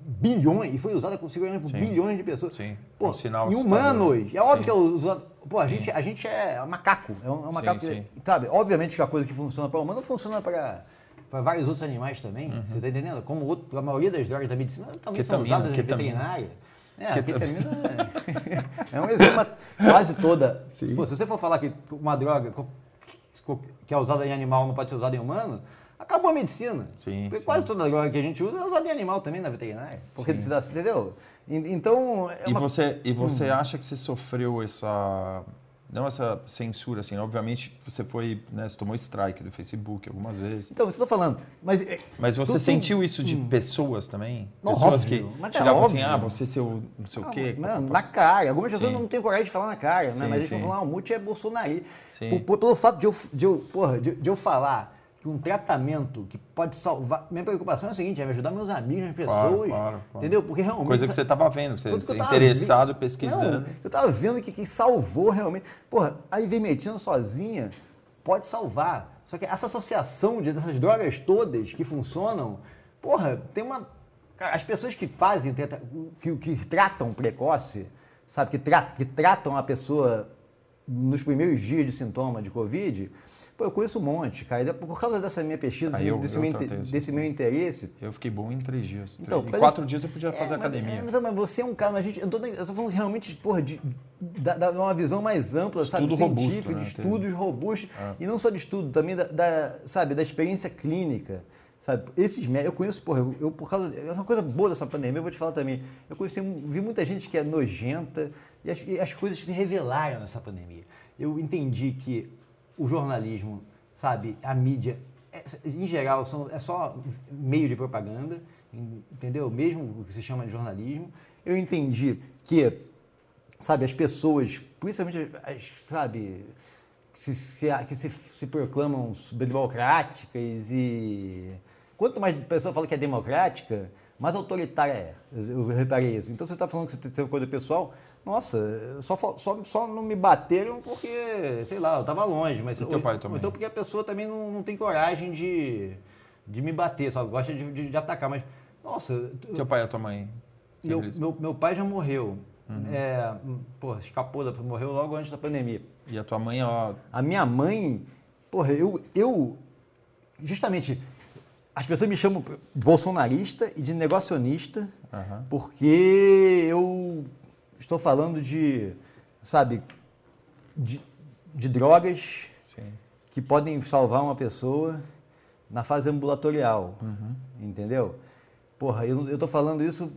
bilhões e foi usada com segurança por bilhões de pessoas. Sim, Pô, um sinal em humanos. É óbvio Sim. que é usado. Pô, a gente, a gente é macaco. É um, é um macaco. que- sim. Sabe? Obviamente que a coisa que funciona para o humano funciona para. Para vários outros animais também, Uhum. você está entendendo? Como outro, a maioria das drogas da medicina também são usadas ketamina. veterinária. É, a Ketamina. é, é um exemplo quase toda. Pô, se você for falar que uma droga que é usada em animal não pode ser usada em humano, acabou a medicina. Sim, Porque sim. quase toda droga que a gente usa é usada em animal também na veterinária. Porque se dá, entendeu? En- Então, é E uma- você, e você Hum. acha que você sofreu essa. Não essa censura, assim, obviamente você foi, né, você tomou strike do Facebook algumas vezes. Então, isso eu tô falando. Mas, é, Mas você sentiu isso de pessoas também? Não, pessoas óbvio, que mas é assim, óbvio. ah, você seu não sei o quê. Mano, na cara. Algumas pessoas Sim. não têm coragem de falar na cara, né? Sim, Mas eles sim. vão falar, ah, o Muti é Bolsonaro. Por- pelo fato de eu, de eu, porra, de, de eu falar que um tratamento que pode salvar. Minha preocupação é a seguinte: é me ajudar meus amigos, Claro, pessoas. claro, claro. Entendeu? Porque realmente. Coisa que você estava vendo, você, Tudo que você eu tava interessado, vendo- pesquisando. Não, eu tava vendo que quem salvou realmente. Porra, a ivermectina sozinha pode salvar. Só que essa associação de, dessas drogas todas que funcionam, porra, tem uma. As pessoas que fazem, que, que tratam precoce, sabe, que, tra, que tratam a pessoa nos primeiros dias de sintoma de Covid, pô, eu conheço um monte, cara. Por causa dessa minha pesquisa, Ah, eu- desse, eu meu, desse meu interesse, Eu fiquei bom em três dias. então, em quatro isso- dias eu podia é, fazer mas- academia. é, mas, mas você é um cara, mas a gente, eu, tô, eu tô falando realmente, porra, de, da, da- uma visão mais ampla, sabe? Estudo robusto, Científica, né? de estudos robustos. É. E não só de estudo, também da, da, sabe, da experiência clínica. Sabe? Esses médicos, eu conheço, porra, eu, eu por causa. É uma coisa boa dessa pandemia, eu vou te falar também. Eu conheci, vi muita gente que é nojenta e as, e as coisas se revelaram nessa pandemia. Eu entendi que o jornalismo, sabe, a mídia é- em geral, são, é só meio de propaganda, en- entendeu? Mesmo o que se chama de jornalismo. Eu entendi que, sabe, as pessoas, principalmente, as, sabe, que se, se- que se, se proclamam democráticas e... Quanto mais pessoa fala que é democrática, mais autoritária é. Eu, eu reparei isso. Então você está falando que você tem coisa pessoal. Nossa, só, só, só não me bateram porque, sei lá, eu estava longe. Mas, E teu pai ou também? Então porque a pessoa também não, não tem coragem de, de me bater, só gosta de, de- de atacar. Mas, nossa, eu- Teu pai e a tua mãe? meu, meu, meu pai já morreu. Uhum. É, pô, escapou, da- morreu logo antes da pandemia. E a tua mãe, ó, A minha mãe, porra, eu, eu justamente, as pessoas me chamam bolsonarista e de negacionista, Aham. porque eu estou falando de, sabe, de, de drogas sim. que podem salvar uma pessoa na fase ambulatorial, entendeu? Porra, eu, eu tô falando isso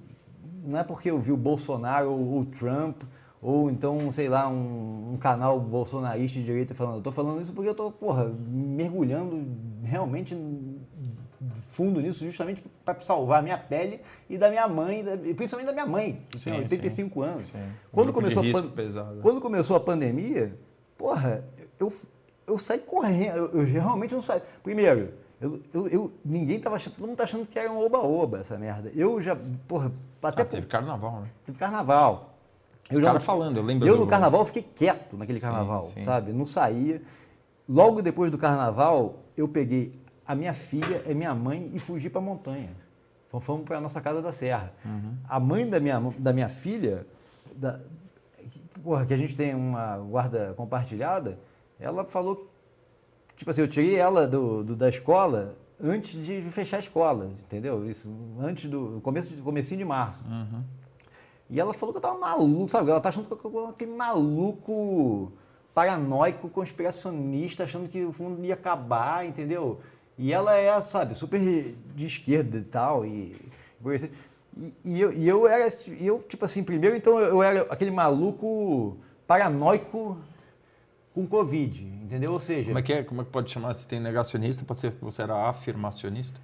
não é porque eu vi o Bolsonaro ou o Trump ou então, sei lá, um, um canal bolsonarista de direita falando. Eu tô falando isso porque eu tô, porra, mergulhando realmente fundo nisso justamente para salvar a minha pele e da minha mãe, da- principalmente da minha mãe, que Sim, tem 85 anos. sim. Quando começou, a pesado. quando começou a pandemia, porra, eu, eu saí correndo, eu, eu realmente não saí. Primeiro, eu, eu, eu- ninguém tava achando, todo mundo tá achando que era um oba-oba essa merda. Eu já, porra, até Ah, teve carnaval, né? teve carnaval. Eu Os caras falando, eu lembro Eu no carnaval fiquei quieto naquele Sim, carnaval, sim. sabe? Não saía. Logo depois do carnaval, eu peguei a minha filha e minha mãe e fugi para a montanha. Fomos- Fomos para a nossa casa da serra. Uhum. A mãe da minha, da minha filha, da, que- porra, que a gente tem uma guarda compartilhada, ela falou, tipo assim, eu tirei ela do, do- da escola antes de fechar a escola, entendeu? Isso, antes do começo de, comecinho de março. Uhum. E ela falou que eu tava maluco, sabe? Ela tá achando que eu eu- aquele maluco paranoico, conspiracionista, achando que o mundo ia acabar, entendeu? E ela é, sabe, super de esquerda e tal, e, e, e eu, e eu era, eu, tipo assim, primeiro, então eu era aquele maluco paranoico com Covid, entendeu? Ou seja, Como é que é? Como é que pode chamar? Se tem negacionista, pode ser que você era afirmacionista?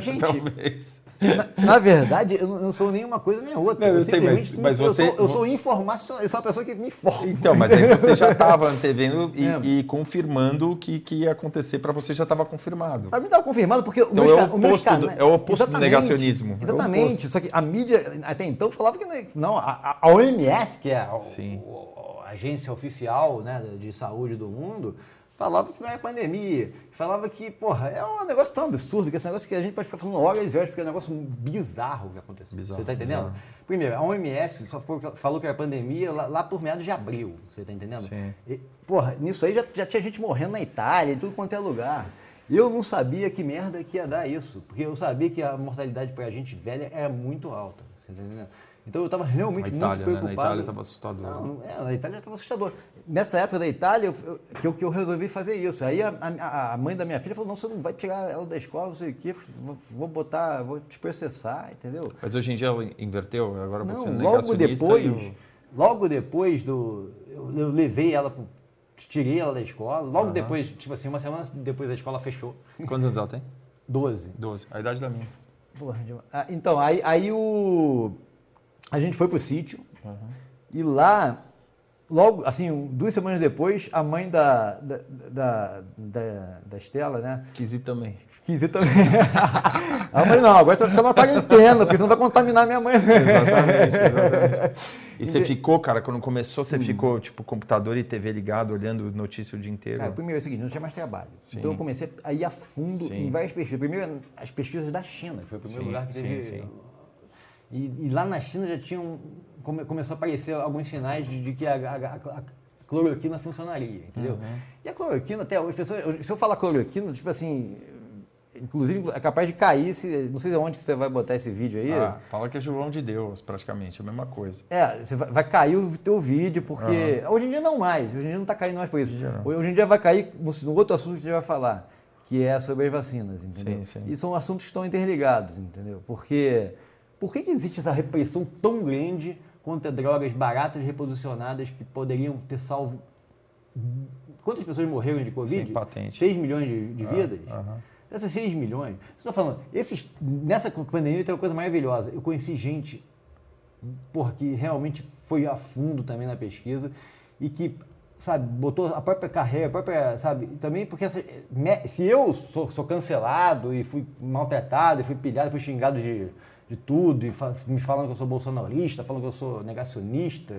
gente, Talvez. Na, na verdade, eu não eu sou nem uma coisa nem outra. Não, eu sei, mas- mas eu você- Sou, eu sou informação, eu sou uma pessoa que me informa. Então, mas aí você já estava antevendo e, É. e confirmando o que, que ia acontecer para você já estava confirmado. Para mim estava confirmado porque Então meus é o meus oposto do- cana- é o oposto do negacionismo. É o Exatamente. oposto. Só que a mídia até então falava que não- não, a, a OMS, que é a, o- a agência oficial né, de saúde do mundo, falava que não era pandemia. Falava que, porra, é um negócio tão absurdo, que esse negócio que a gente pode ficar falando horas e horas, porque é um negócio bizarro que aconteceu. Bizarro, você tá entendendo? bizarro. Primeiro, a OMS só falou que era pandemia lá, lá por meados de abril, você tá entendendo? Sim. E, porra, nisso aí já, já tinha gente morrendo na Itália, em tudo quanto é lugar. Eu não sabia que merda que ia dar isso, porque eu sabia que a mortalidade pra gente velha era muito alta, você tá entendendo? Então eu estava realmente Itália, muito né? preocupado. Na Itália estava assustador. Não, não- é, na Itália estava assustador. Nessa época da Itália, eu, que, eu, que eu resolvi fazer isso. Aí a, a- a mãe da minha filha falou, não, você não vai tirar ela da escola, não sei o quê, vou, botar, vou te processar, entendeu? Mas hoje em dia ela inverteu, agora você é Não, logo depois, logo depois do. Eu, eu levei ela, tirei ela da escola. Logo Aham. depois, tipo assim, uma semana depois a escola fechou. Quantos anos ela tem? 12. 12. A idade da minha. Porra, ah, então, aí, aí o. A gente foi pro sítio e lá, logo, assim, duas semanas depois, a mãe da, da, da, da, da Estela, né? Quis ir também. Quis ir também. Ela falou, não, agora você vai ficar numa quarentena, porque senão vai contaminar minha mãe. Exatamente, exatamente. E você ficou, cara, quando começou, você ficou, tipo, computador e TV ligado, olhando notícia o dia inteiro? Cara, primeiro é o seguinte, não tinha mais trabalho. Sim. Então eu comecei a ir a fundo Sim. em várias pesquisas. Primeiro, as pesquisas da China, que foi o primeiro Sim, lugar que sim, teve. sim. E, e lá na China já tinham. come- começou a aparecer alguns sinais de, de que a, a- a- cloroquina funcionaria, entendeu? Uhum. E a cloroquina, até hoje, as pessoas, se eu falar cloroquina, tipo assim. Inclusive, é capaz de cair, se, não sei onde que você vai botar esse vídeo aí. Ah, fala que é João de Deus, praticamente, a mesma coisa. É, você vai, vai cair o teu vídeo, porque. Hoje em dia não mais, hoje em dia não está caindo mais por isso. Hoje em dia não. Hoje em dia vai cair no, no outro assunto que a gente vai falar, que é sobre as vacinas, entendeu? Sim, sim. E são assuntos que estão interligados, entendeu? Porque. Por que, que existe essa repressão tão grande contra drogas baratas reposicionadas que poderiam ter salvo quantas pessoas morreram de Covid? Sim, patente. 6 milhões de, de vidas. aham. Dessas 6 milhões, estou falando, esses, nessa pandemia tem uma coisa maravilhosa. Eu conheci gente, porra, que realmente foi a fundo também na pesquisa e que, sabe, botou a própria carreira, a própria, sabe, também porque essa, se eu sou, sou cancelado e fui maltratado, e fui pilhado, fui xingado de, de tudo, e fa- me falam que eu sou bolsonarista, falam que eu sou negacionista,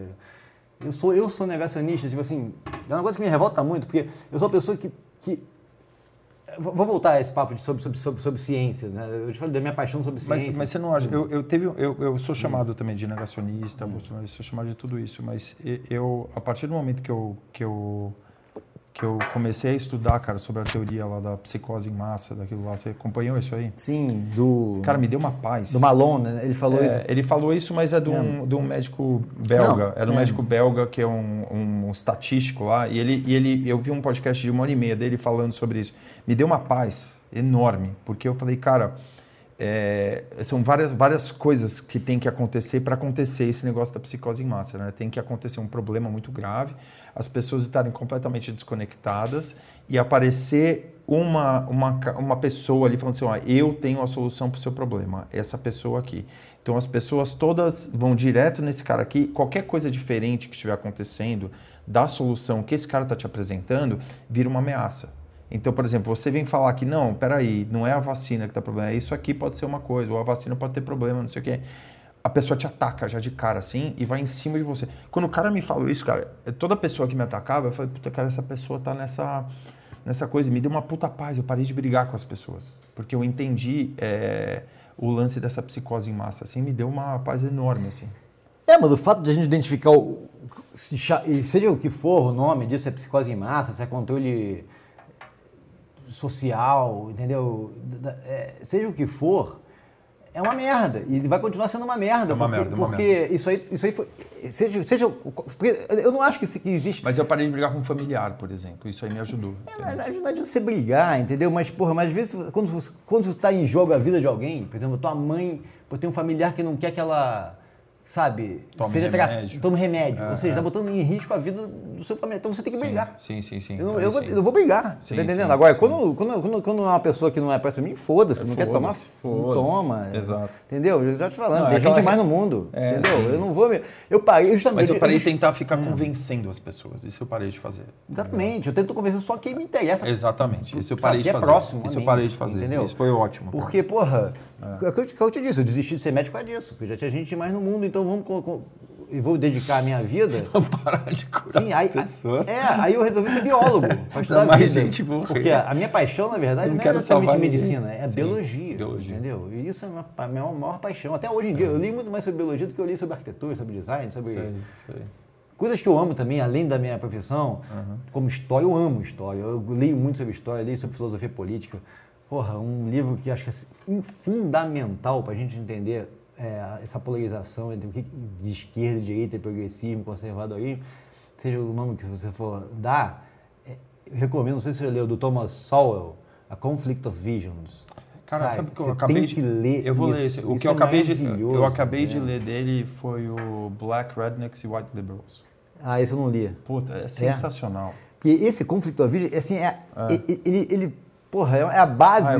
eu sou, eu sou negacionista, tipo assim, é uma coisa que me revolta muito, porque eu sou uma pessoa que, que Vou voltar a esse papo de sobre, sobre, sobre, sobre ciências, né? Eu te falei da minha paixão sobre Mas, ciências. mas você não acha? Eu, eu, teve, eu, eu sou chamado também de negacionista, bolsonarista, sou chamado de tudo isso, mas eu, a partir do momento que eu, que eu, que eu comecei a estudar, cara, sobre a teoria lá da psicose em massa, daquilo lá, você acompanhou isso aí? Sim, do, Cara, me deu uma paz. do Malone, né? Ele falou É, isso. Ele falou isso, mas é de um, de um médico belga. Não, Era um é. médico belga que é um, um estatístico lá. E ele, e ele, eu vi um podcast de uma hora e meia dele falando sobre isso. Me deu uma paz enorme, porque eu falei, cara, é, são várias, várias coisas que tem que acontecer para acontecer esse negócio da psicose em massa. Né? Tem que acontecer um problema muito grave, as pessoas estarem completamente desconectadas e aparecer uma, uma, uma pessoa ali falando assim: ó, eu tenho a solução para o seu problema, essa pessoa aqui. Então as pessoas todas vão direto nesse cara aqui, qualquer coisa diferente que estiver acontecendo da solução que esse cara está te apresentando, vira uma ameaça. Então, por exemplo, você vem falar que não, peraí, não é a vacina que está problema, é isso aqui pode ser uma coisa, ou a vacina pode ter problema, não sei o quê. A pessoa te ataca já de cara assim e vai em cima de você. Quando o cara me falou isso, cara, toda pessoa que me atacava, eu falei, puta, cara, essa pessoa tá nessa, nessa coisa. Me deu uma puta paz, eu parei de brigar com as pessoas. Porque eu entendi é, o lance dessa psicose em massa, assim, me deu uma paz enorme, assim. É, mas o fato de a gente identificar, o, seja o que for o nome disso, é psicose em massa, se é controle social, entendeu? É, seja o que for, é uma merda. E vai continuar sendo uma merda. É uma porque, merda, é uma porque isso aí, isso aí foi. Seja, seja, eu não acho que, que existe. Mas eu parei de brigar com um familiar, por exemplo. Isso aí me ajudou. É, não adianta você brigar, entendeu? Mas, porra, mas às vezes, quando você, quando você está em jogo a vida de alguém, por exemplo, tua mãe, pô, tem um familiar que não quer que ela, sabe, Tome seja remédio. tome remédio. É, Ou seja, é. está botando em risco a vida do seu familiar. Então você tem que brigar. Sim, sim, sim. Eu não, eu, vou, sim. eu vou brigar, você Sim, tá entendendo? sim, Agora, sim. quando, quando, quando, quando é uma pessoa que não é pra mim, foda-se, não quer tomar, não toma. Exato. Entendeu? Eu já te falando, Não, tem é gente mais no mundo, É, entendeu? sim. Eu não vou... me- Eu parei justamente... Mas eu parei de tentar ficar convencendo as pessoas. Isso eu parei de fazer. Exatamente, eu tento convencer só quem me interessa. Exatamente. Isso eu Sabe, parei que de é fazer. próximo a Isso eu parei de fazer. entendeu? Isso foi ótimo. Porque, porra, é o que eu, te- que eu te disse, eu desisti de ser médico causa disso, porque já tinha gente demais no mundo, então vamos. co- co- Eu vou dedicar a minha vida. parar de curar Sim, aí, pessoas. é, aí eu resolvi ser biólogo, para estudar mais vida. gente morrer. Porque a, minha paixão, na verdade, Eu não não, é ninguém. medicina, é Sim, biologia, biologia. Entendeu? E isso é a minha, maior paixão. Até hoje em dia, eu li muito mais sobre biologia do que eu li sobre arquitetura, sobre design, sobre. Sei, sei. Coisas que eu amo também, além da minha profissão, Uhum. como história, eu amo história. Eu leio muito sobre história, leio sobre filosofia política. Porra, um livro que acho que é assim, fundamental para a gente entender é, essa polarização entre o que de esquerda, direita, progressismo, conservadorismo, seja o nome que você for dar, é, eu recomendo, não sei se você leu, do Thomas Sowell, A Conflict of Visions. Cara, sabe o que eu acabei de ler Eu vou isso. ler esse. O que eu é acabei de eu acabei de ler dele foi o Black Rednecks e White Liberals. Ah, esse eu não li. Puta, é sensacional. Porque esse conflito of vision, assim, é, ele, ele, ele, porra, é a base Ah,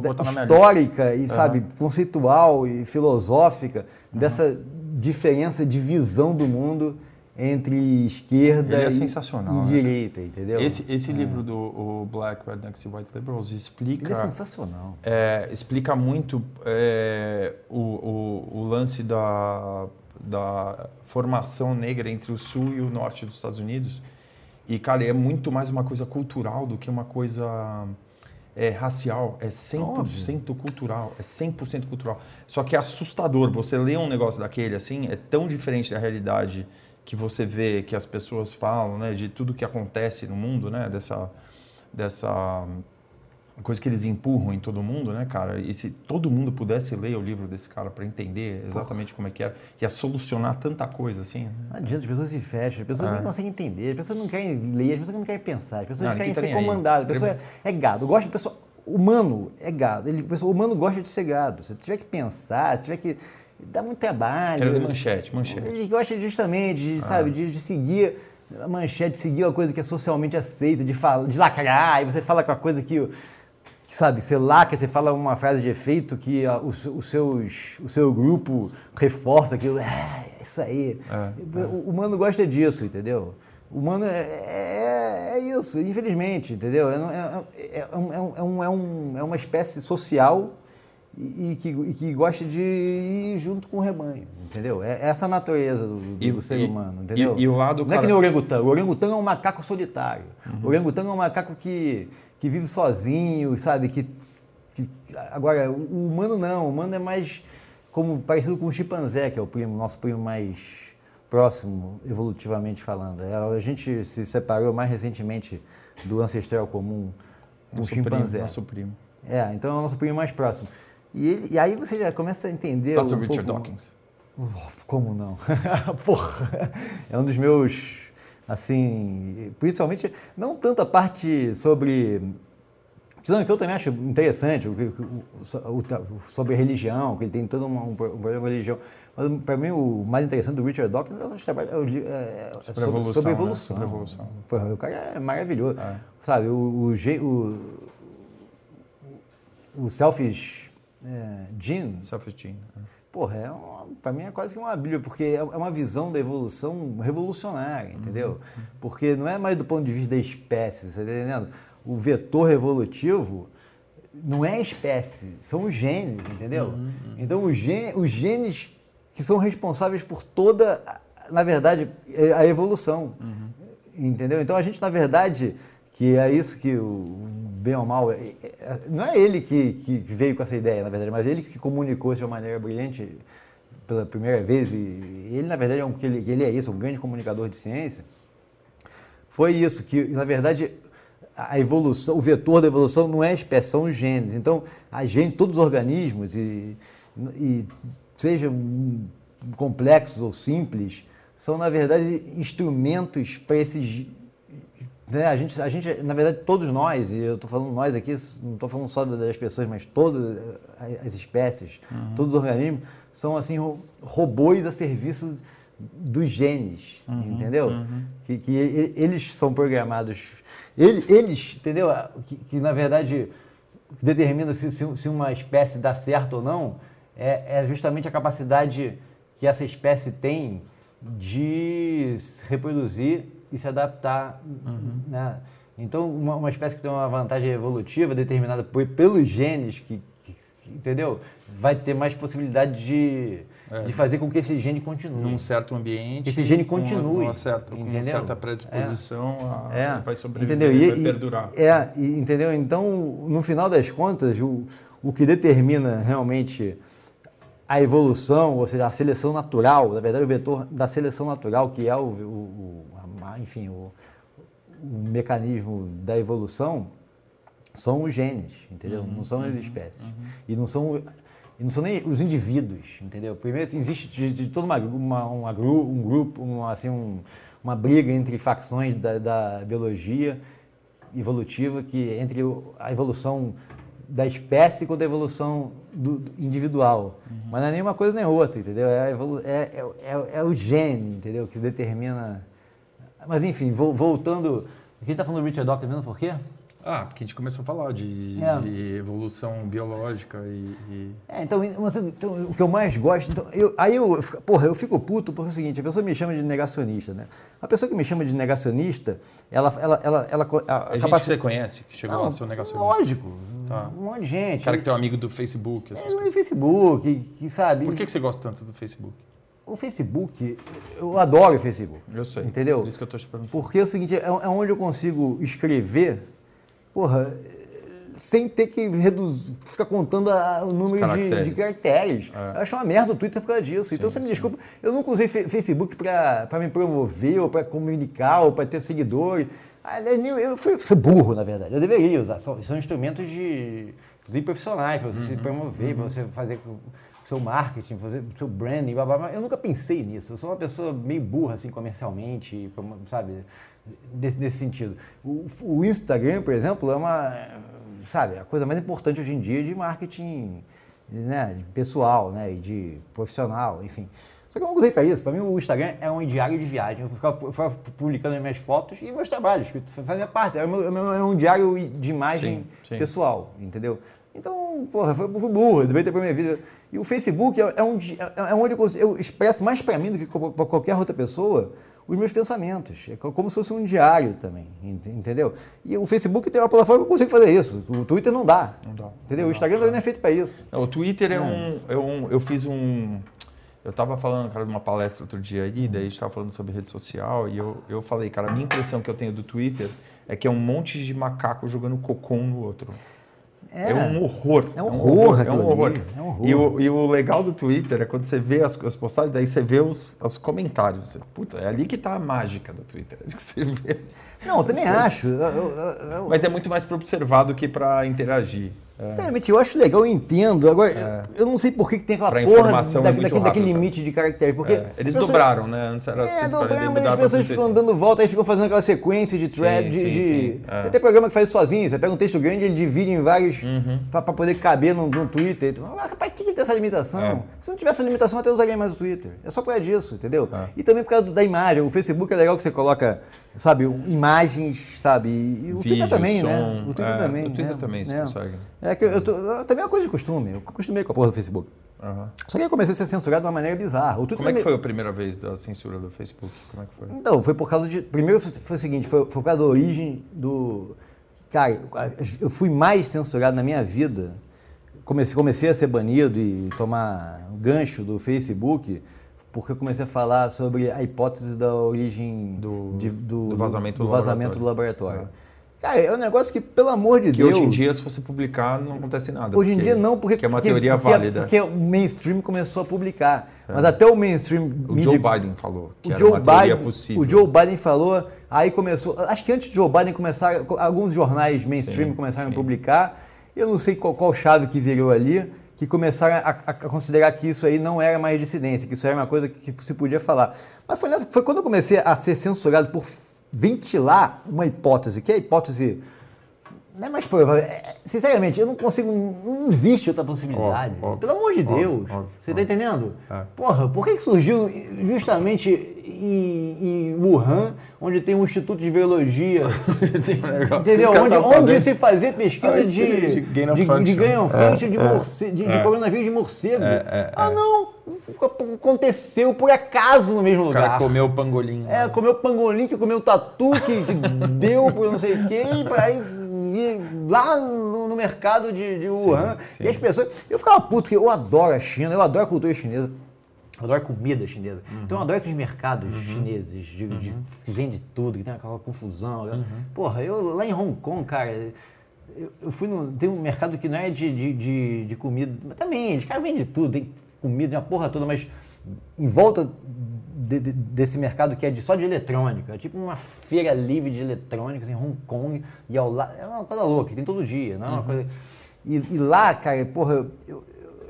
da- histórica e, sabe, conceitual e filosófica dessa diferença de visão do mundo entre esquerda é e, né? direita, entendeu? Esse, esse livro do o Black Rednecks e White Liberals explica Ele é sensacional. é, explica muito é, o, o, o lance da, da formação negra entre o sul e o norte dos Estados Unidos. E, cara, é muito mais uma coisa cultural do que uma coisa é, racial. É 100% cultural. É 100% cultural. Só que é assustador. Você lê um negócio daquele, assim, é tão diferente da realidade que você vê, que as pessoas falam, né? De tudo que acontece no mundo, né? Dessa... dessa coisa que eles empurram em todo mundo, né, cara? E se todo mundo pudesse ler o livro desse cara para entender exatamente como é que era, ia solucionar tanta coisa assim. né? Não adianta, as pessoas se fecham, as pessoas É. nem conseguem entender, as pessoas não querem ler, as pessoas não querem pensar, as pessoas Não, querem tá ser comandadas, a pessoa é, é gado. Eu gosto de pessoa. Humano é gado. Ele, pessoa, humano gosta de ser gado. Se tiver que pensar, se tiver que. dá muito trabalho. Quero ler manchete, manchete. Ele gosta justamente, de, sabe, de, de seguir a manchete seguir uma coisa que é socialmente aceita, de, falar, de lacrar, aí você fala com a coisa que, que, sabe, você lacra, você fala uma frase de efeito que a, os, os seus, o seu grupo reforça aquilo, é, isso aí. É, o, o mano gosta disso, entendeu? O humano é, é, é isso, infelizmente, entendeu? É, é, é, é, um, é, um, é uma espécie social e, e, que, e que gosta de ir junto com o rebanho, entendeu? É essa a natureza do, do, E- do ser e- humano, entendeu? e- e o lado, Não é cara- que nem o orangotango. O orangotango é um macaco solitário. Uhum. O orangotango é um macaco que, que vive sozinho, sabe? Que, que- agora, o o humano não. O humano é mais como parecido com o chimpanzé, que é o primo, nosso primo mais próximo, evolutivamente falando. É, A gente se separou mais recentemente do ancestral comum, o Nosso chimpanzé. Primo, nosso primo. É, então é o nosso primo mais próximo. E, ele- e aí você já começa a entender. Nosso um Richard pouco- Dawkins. Como não? Porra! É um dos meus, assim, principalmente, não tanto a parte sobre. Que eu também acho interessante, o, o- o- o- sobre religião, que ele tem todo um, um problema com religião. Mas para mim o mais interessante do Richard Dawkins é os trabalhos é o é- é sobre, evolução, sobre né? evolução. Sobre evolução. Porra, o cara é maravilhoso. É. Sabe, o, o, o, o Selfish é, Gene, Self-esteem. Porra, é uma, pra mim é quase que uma bíblia, porque é é uma visão da evolução revolucionária, entendeu? Porque não é mais do ponto de vista da espécie, você tá entendendo? O vetor evolutivo não é a espécie, são os genes, entendeu? Então os, gen, os genes que são responsáveis por toda, na verdade, é a evolução. Entendeu? Então a gente, na verdade, que é isso que o bem ou mal, é- é- não é ele que, que veio com essa ideia, na verdade, mas ele que comunicou de uma maneira brilhante pela primeira vez, e ele, na verdade, é um, que ele, é isso, um grande comunicador de ciência, foi isso, que na verdade a evolução, o vetor da evolução não é a espécie, são os genes. Então, a gente, todos os organismos, e, e sejam complexos ou simples, são na verdade instrumentos para esses. Né? A, gente, a gente, na verdade, todos nós, e eu estou falando nós aqui, não estou falando só das pessoas, mas todas as espécies, todos os organismos, são assim ro- robôs a serviço dos genes, entendeu? Que, que e- eles são programados, ele- eles, entendeu? Que, que, na verdade determina se, se- se uma espécie dá certo ou não é, é justamente a capacidade que essa espécie tem de se reproduzir e se adaptar, né? Então, uma, uma espécie que tem uma vantagem evolutiva determinada por- pelos genes que, que- que- entendeu? Vai ter mais possibilidade de, É. de fazer com que esse gene continue. Num certo ambiente. Esse gene com uma- continue, certa, com uma certa predisposição, a- É, vai sobreviver, entendeu? E- vai e- perdurar. É, e- entendeu? Então, no final das contas, o, o que determina realmente a evolução, ou seja, a seleção natural, na verdade, o vetor da seleção natural, que é o- o- a- enfim, o, o mecanismo da evolução, são os genes, entendeu? não são as espécies. E não são e não são nem os indivíduos, entendeu? Primeiro existe de, de toda uma, uma, uma gru- um grupo, uma, assim, um- uma briga entre facções da, da biologia evolutiva que entre a evolução da espécie contra a evolução do, do individual. Mas não é nem uma coisa nem outra, entendeu? É, é, é, é- é o gene, entendeu? Que determina. Mas enfim, vol- voltando. A gente está falando do Richard Dawkins mesmo por quê? Ah, porque a gente começou a falar de, É. de evolução biológica e. e- É, então, então, o que eu mais gosto. Então, eu, aí eu, fico- porra, eu fico puto porque é o seguinte: a pessoa me chama de negacionista, né? A pessoa que me chama de negacionista, ela. ela, ela, ela a, A, a gente você conhece, que chegou Não, a ser um negacionista. Lógico. Tá. Um monte de gente. O cara que tem um amigo do Facebook. É, coisas. no Facebook, que, que sabe. Por que, que você gosta tanto do Facebook? O Facebook, eu adoro o Facebook. Eu sei. Entendeu? Por isso que eu tô te perguntando. Porque é o seguinte, é, é onde eu consigo escrever, porra, sem ter que reduzir, ficar contando a- o número de, Caracteres. de caracteres. É. Eu acho uma merda o Twitter por causa disso. então Sim, você me sim. desculpa, eu nunca usei Facebook para me promover, ou para comunicar, ou para ter seguidores. Ah, Eu fui, fui burro, na verdade. Eu deveria usar. São, são instrumentos de, inclusive profissionais, para você se promover, para você fazer seu marketing, fazer o seu branding, blá, blá, blá. Eu nunca pensei nisso. Eu sou uma pessoa meio burra, assim, comercialmente, sabe? Desse, nesse sentido. O, o Instagram, por exemplo, é uma, sabe, a coisa mais importante hoje em dia de marketing né, de pessoal, né, e de profissional, enfim. Só que eu não usei para isso. Para mim, o Instagram é um diário de viagem. Eu ficava, eu ficava publicando minhas fotos e meus trabalhos, que fazia parte. É, meu, é um diário de imagem Sim, sim. pessoal, entendeu? Então, porra, foi, foi burro, devia ter para minha vida. E o Facebook é, é, um, di- é, é onde eu, expresso mais para mim do que para qualquer outra pessoa os meus pensamentos. É co- como se fosse um diário também, ent- entendeu? E o Facebook tem uma plataforma que eu consigo fazer isso. O Twitter não dá. Não dá. Entendeu? Não o dá, Instagram não é feito para isso. Não, o Twitter é um, é um. Eu fiz um. Eu tava falando, cara, de uma palestra outro dia aí, daí a gente tava falando sobre rede social, e eu, eu falei, cara, a minha impressão que eu tenho do Twitter é que é um monte de macaco jogando cocô no outro. É, um horror. É um horror É um horror. é um horror. E, o, e o legal do Twitter é quando você vê as, as postagens, daí você vê os, os comentários. Puta, é ali que tá a mágica do Twitter. É que você vê. Não, eu também acho. Eu- eu- Mas é muito mais para observar do que para interagir. É. Sinceramente, eu acho legal, eu entendo. Agora, eu- eu não sei por que, que tem aquela Pra porra informação é da- muito daquele, daquele rápido, limite de caracteres. Porque É, Eles as pessoas- dobraram, né? Antes era É, 140, dobraram, mas as pessoas ficam 180. dando volta, aí ficam fazendo aquela sequência de thread, Sim, de... sim, sim, é. Tem até programa que faz isso sozinho, você pega um texto grande, ele divide em vários, Uhum. pra, pra poder caber no, Twitter. Então, Mas pra que que tem essa limitação? É. Se não tivesse essa limitação, eu até usaria mais o Twitter. É só por causa disso, entendeu? É. E também por causa da imagem. O Facebook é legal que você coloca, sabe, imagens, sabe? E, o Twitter Vídeo, também, né? som, O Twitter é, também. o Twitter né? também você É. consegue. É que eu, eu tô, eu- também é uma coisa de costume. Eu acostumei com a porra do Facebook. Aham. Só que eu comecei a ser censurado de uma maneira bizarra. O Twitter Como é que me- foi a primeira vez da censura do Facebook? Como é que foi? Então, foi por causa de. Primeiro foi, foi o seguinte, foi, foi por causa da origem do. Cara, eu fui mais censurado na minha vida. Comecei, comecei a ser banido e tomar gancho do Facebook, porque eu comecei a falar sobre a hipótese da origem Do- de- do, do vazamento do, do vazamento do laboratório. laboratório. Cara, é um negócio que, pelo amor de Que Deus. hoje em dia, se você publicar, não acontece nada. Hoje em porque- dia não, porque, que é uma porque, teoria porque, válida. Porque o mainstream começou a publicar. Mas até o mainstream. o mídia- Joe Biden falou que o Joe, Biden, possível. o Joe Biden falou, aí começou. Acho que antes do Joe Biden começar, alguns jornais mainstream Sim, começaram sim. a publicar. Eu não sei qual, qual chave que virou ali, que começaram a, a- considerar que isso aí não era mais dissidência, que isso era uma coisa que, se podia falar. Mas foi, nessa- foi quando eu comecei a ser censurado por ventilar uma hipótese, que é a hipótese. Não é mais provável. É, sinceramente, eu não consigo. Não existe outra possibilidade. Óbvio, Pelo amor de óbvio, Deus. óbvio, Você tá entendendo? É. Porra, por que surgiu justamente em, em Wuhan, onde tem um instituto de virologia? Um entendeu? Onde, tavam onde se fazia pesquisa Ah, de, de de, gain of de, function. gain of É, de, é, morce- de, de é. coronavírus de morcego. É, é, ah, é. não! Aconteceu por acaso no mesmo O lugar. cara comeu o pangolim. É, comeu pangolim, que comeu tatu, que, que deu por não sei quem, e pra aí lá no, no mercado de, de Wuhan. sim. E as pessoas. Eu ficava puto, porque eu adoro a China, eu adoro a cultura chinesa. Eu adoro comida chinesa. Então eu adoro aqueles mercados chineses, de, de- que vende tudo, que tem aquela confusão. Porra, eu lá em Hong Kong, cara, eu, eu fui no. Tem um mercado que não é de, de, de, de comida, mas também, os caras vendem tudo, tem comida, tem uma porra toda, mas em volta de- de- desse mercado que é de, só de eletrônica, é tipo uma feira livre de eletrônicas em Hong Kong, e ao lado. É uma coisa louca, tem todo dia, não é uma coisa. E, e lá, cara, porra, eu,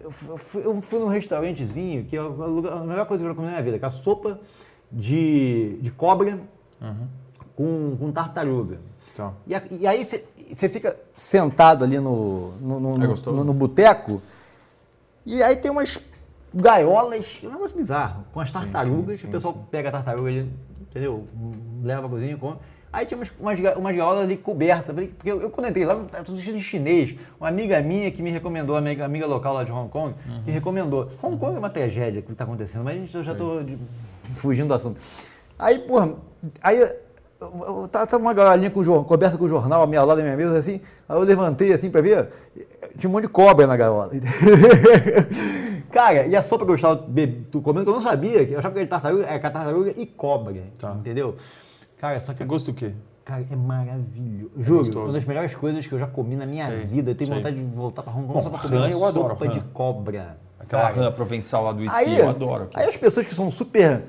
eu, eu fui, eu fui num restaurantezinho que é lugar- a melhor coisa que eu comi na minha vida, que é a sopa de, de cobra com, com tartaruga. Tá. E, a- e aí você fica sentado ali no, no, no, É no- no boteco, e aí tem umas gaiolas, um negócio bizarro, com as tartarugas, sim, que o pessoal pega a tartaruga ali, entendeu? Leva pra cozinha e come. Aí tinha umas, umas, umas gaiolas ali cobertas, porque eu, eu quando entrei lá, tudo de chinês. Uma amiga minha que me recomendou, uma amiga, amiga local lá de Hong Kong, que recomendou. Hong Kong é uma tragédia que tá acontecendo, mas eu já de- fugindo do assunto. Aí, porra, aí tava, uma galinha com jor- coberta com jornal, a minha lado da minha mesa, assim, aí eu levantei assim pra ver, tinha um monte de cobra na gaiola. Cara, e a sopa que eu estava comendo, que eu não sabia, eu achava que era tartaruga, é tartaruga e cobra, Tá. entendeu? Cara, só que gosto do quê? Cara, é maravilhoso. Juro, gostoso. uma das melhores coisas que eu já comi na minha Sei, vida. Eu tenho sei. vontade de voltar pra Hong Kong Bom, só pra comer eu adoro, sopa rã. de cobra. Aquela Cara, rã provençal lá do IC, Aí, eu adoro. aí as pessoas que são super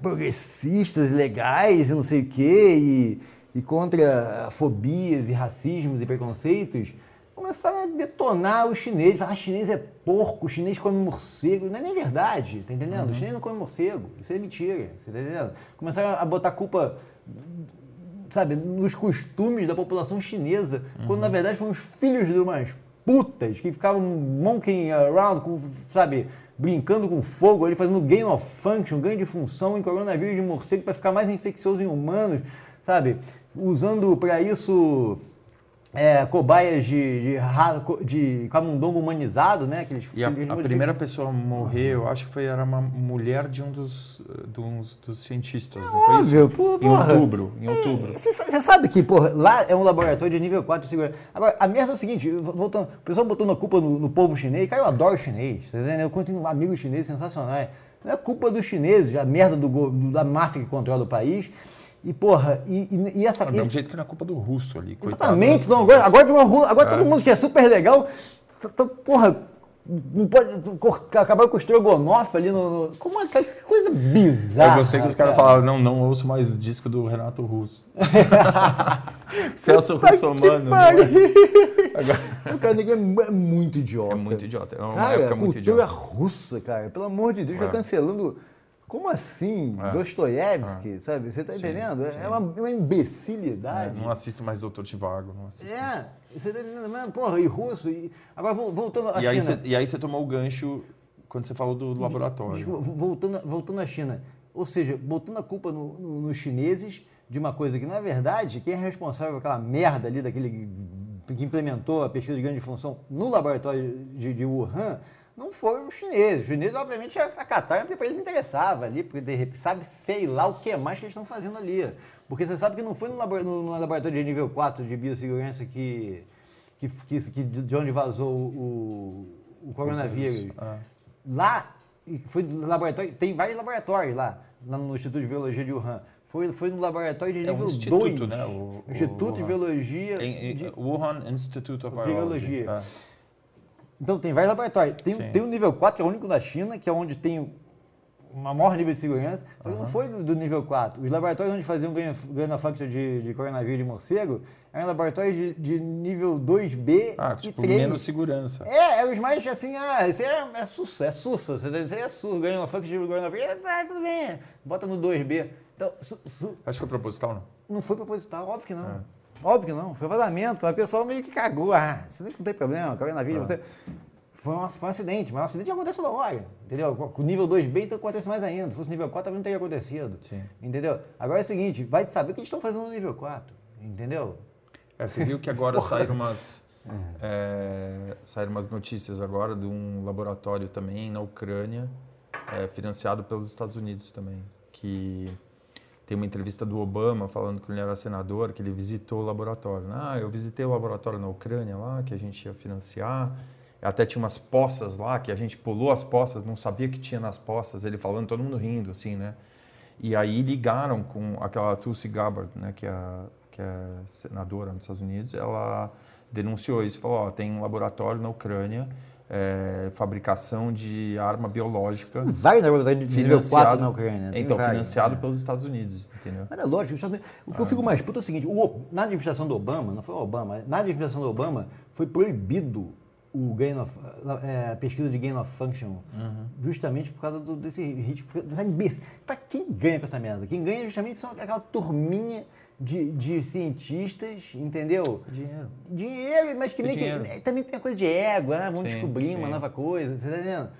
progressistas, legais e não sei o quê, e, e contra fobias e racismos e preconceitos, começaram a detonar os chineses. Falar, ah, chinês é porco, o chinês come morcego. Não é nem verdade, tá entendendo? Uhum. O chinês não come morcego. Isso é mentira, você tá entendendo? Começaram a botar culpa sabe, nos costumes da população chinesa, quando na Uhum. verdade foram os filhos de umas putas que ficavam monkeying around, com, sabe, brincando com fogo, ali fazendo gain of function, ganho de função em coronavírus de morcego para ficar mais infeccioso em humanos, sabe? Usando para isso é, cobaias de, de, de camundongo humanizado, né? Aqueles, E a, a primeira pessoa a morrer, eu acho que foi, era uma mulher de um dos, de dos cientistas. foi Óbvio, pô, Em outubro, em outubro. Você sabe que, porra, lá é um laboratório de nível 4 de segurança. Agora, a merda é o seguinte, voltando, o pessoal botando a culpa no, no povo chinês, cara, eu adoro chinês, tá entendendo? Eu tenho amigos chineses sensacionais. Não é culpa dos chineses, a merda do, do- da máfia que controla o país. E, porra, e, e- e essa... Do mesmo jeito que é culpa do russo ali. coitado. Exatamente, não, agora, agora, virou agora todo É. mundo que é super legal, tá- porra, não pode acabar com o estrogonofe ali no... no- como é que que coisa bizarra. Eu gostei que os caras cara. falaram, não, não ouço mais disco do Renato Russo. Celso Russo, mano. Agora- O cara negro é é muito idiota. É muito idiota. É uma Cara, época muito idiota. russa, cara. Pelo amor de Deus, É. tá cancelando. Como assim? É. Dostoiévski, sabe? Você tá entendendo? É uma, uma É, imbecilidade. não assisto mais Doutor Tivago. Não assisto. É, você tá entendendo? Mano, porra, e russo. E... Agora, vol- voltando à E aí, China. você, e aí você tomou o gancho quando você falou do laboratório. Desculpa, voltando, voltando à China. Ou seja, botando a culpa no- no- nos chineses de uma coisa que, na verdade, quem é responsável por aquela merda ali, daquele que implementou a pesquisa de grande função no laboratório de, de Wuhan, não foram os chineses. Os chineses, obviamente, acataram porque para eles interessava ali, porque de repente sabe, sei lá o que mais que eles estão fazendo ali. Porque você sabe que não foi no, labora- no- no laboratório de nível 4 de biossegurança que, que, que, que de onde vazou o, o coronavírus. Ah. Lá, foi laboratório, tem vários laboratórios lá, lá no Instituto de Biologia de Wuhan. Foi, foi no laboratório de É um nível 2. instituto, né, o- o Instituto de Wuhan. Biologia. Em, em, de- Wuhan Institute of Virology. Virologia. É. Então tem vários laboratórios. Tem, Sim. tem o nível 4, que é o único da China, que é onde tem o uma maior nível de segurança, só que não foi do, do nível 4. Os laboratórios onde faziam ganho ganho function de, de coronavírus de morcego eram laboratórios de, de nível 2B Ah, e tipo, 3. menos segurança. É, é os mais assim, ah, isso é, é sussa, é sussa, isso aí é sussa, ganha function de coronavírus, ah, tudo bem, bota no 2B. Então, su- su- Acho que foi proposital, não? não foi proposital, óbvio que não. É. Óbvio que não, foi vazamento, o pessoal meio que cagou. Ah, isso não tem problema, coronavírus, É. você... Foi um, foi um acidente, mas o acidente acontece toda hora, entendeu? Com o nível 2B, então acontece mais ainda. Se fosse nível 4, talvez não teria acontecido. Sim. Entendeu? Agora é o seguinte, vai saber o que eles estão fazendo no nível 4, entendeu? É, você viu que agora saíram umas, é, saíram umas notícias agora de um laboratório também na Ucrânia, é, financiado pelos Estados Unidos também, que tem uma entrevista do Obama falando que ele era senador, que ele visitou o laboratório. Ah, eu visitei o laboratório na Ucrânia lá, que a gente ia financiar. Até tinha umas poças lá, que a gente pulou as poças, não sabia que tinha nas poças, ele falando, todo mundo rindo, assim, né? E aí ligaram com aquela Tulsi Gabbard, né, que é, que é senadora nos Estados Unidos, ela denunciou isso, falou, ó, tem um laboratório na Ucrânia, é, fabricação de arma biológica, Vários laboratórios de nível 4 financiado- na Ucrânia. então, vários, financiado é. pelos Estados Unidos, entendeu? Mas é lógico, os Estados Unidos- o que eu fico mais puto é o seguinte, o na administração do Obama, não foi o Obama, na administração do Obama foi proibido o gain of, é, a pesquisa de gain of function, justamente por causa do, desse ritmo, dessa imbecil. Pra quem ganha com essa merda? Quem ganha justamente são aquela turminha de, de cientistas, entendeu? Dinheiro. Dinheiro, mas que É meio que, dinheiro. é, também tem a coisa de ego, ah, vamos Sim, descobrir uma sim. nova coisa, você tá entendendo?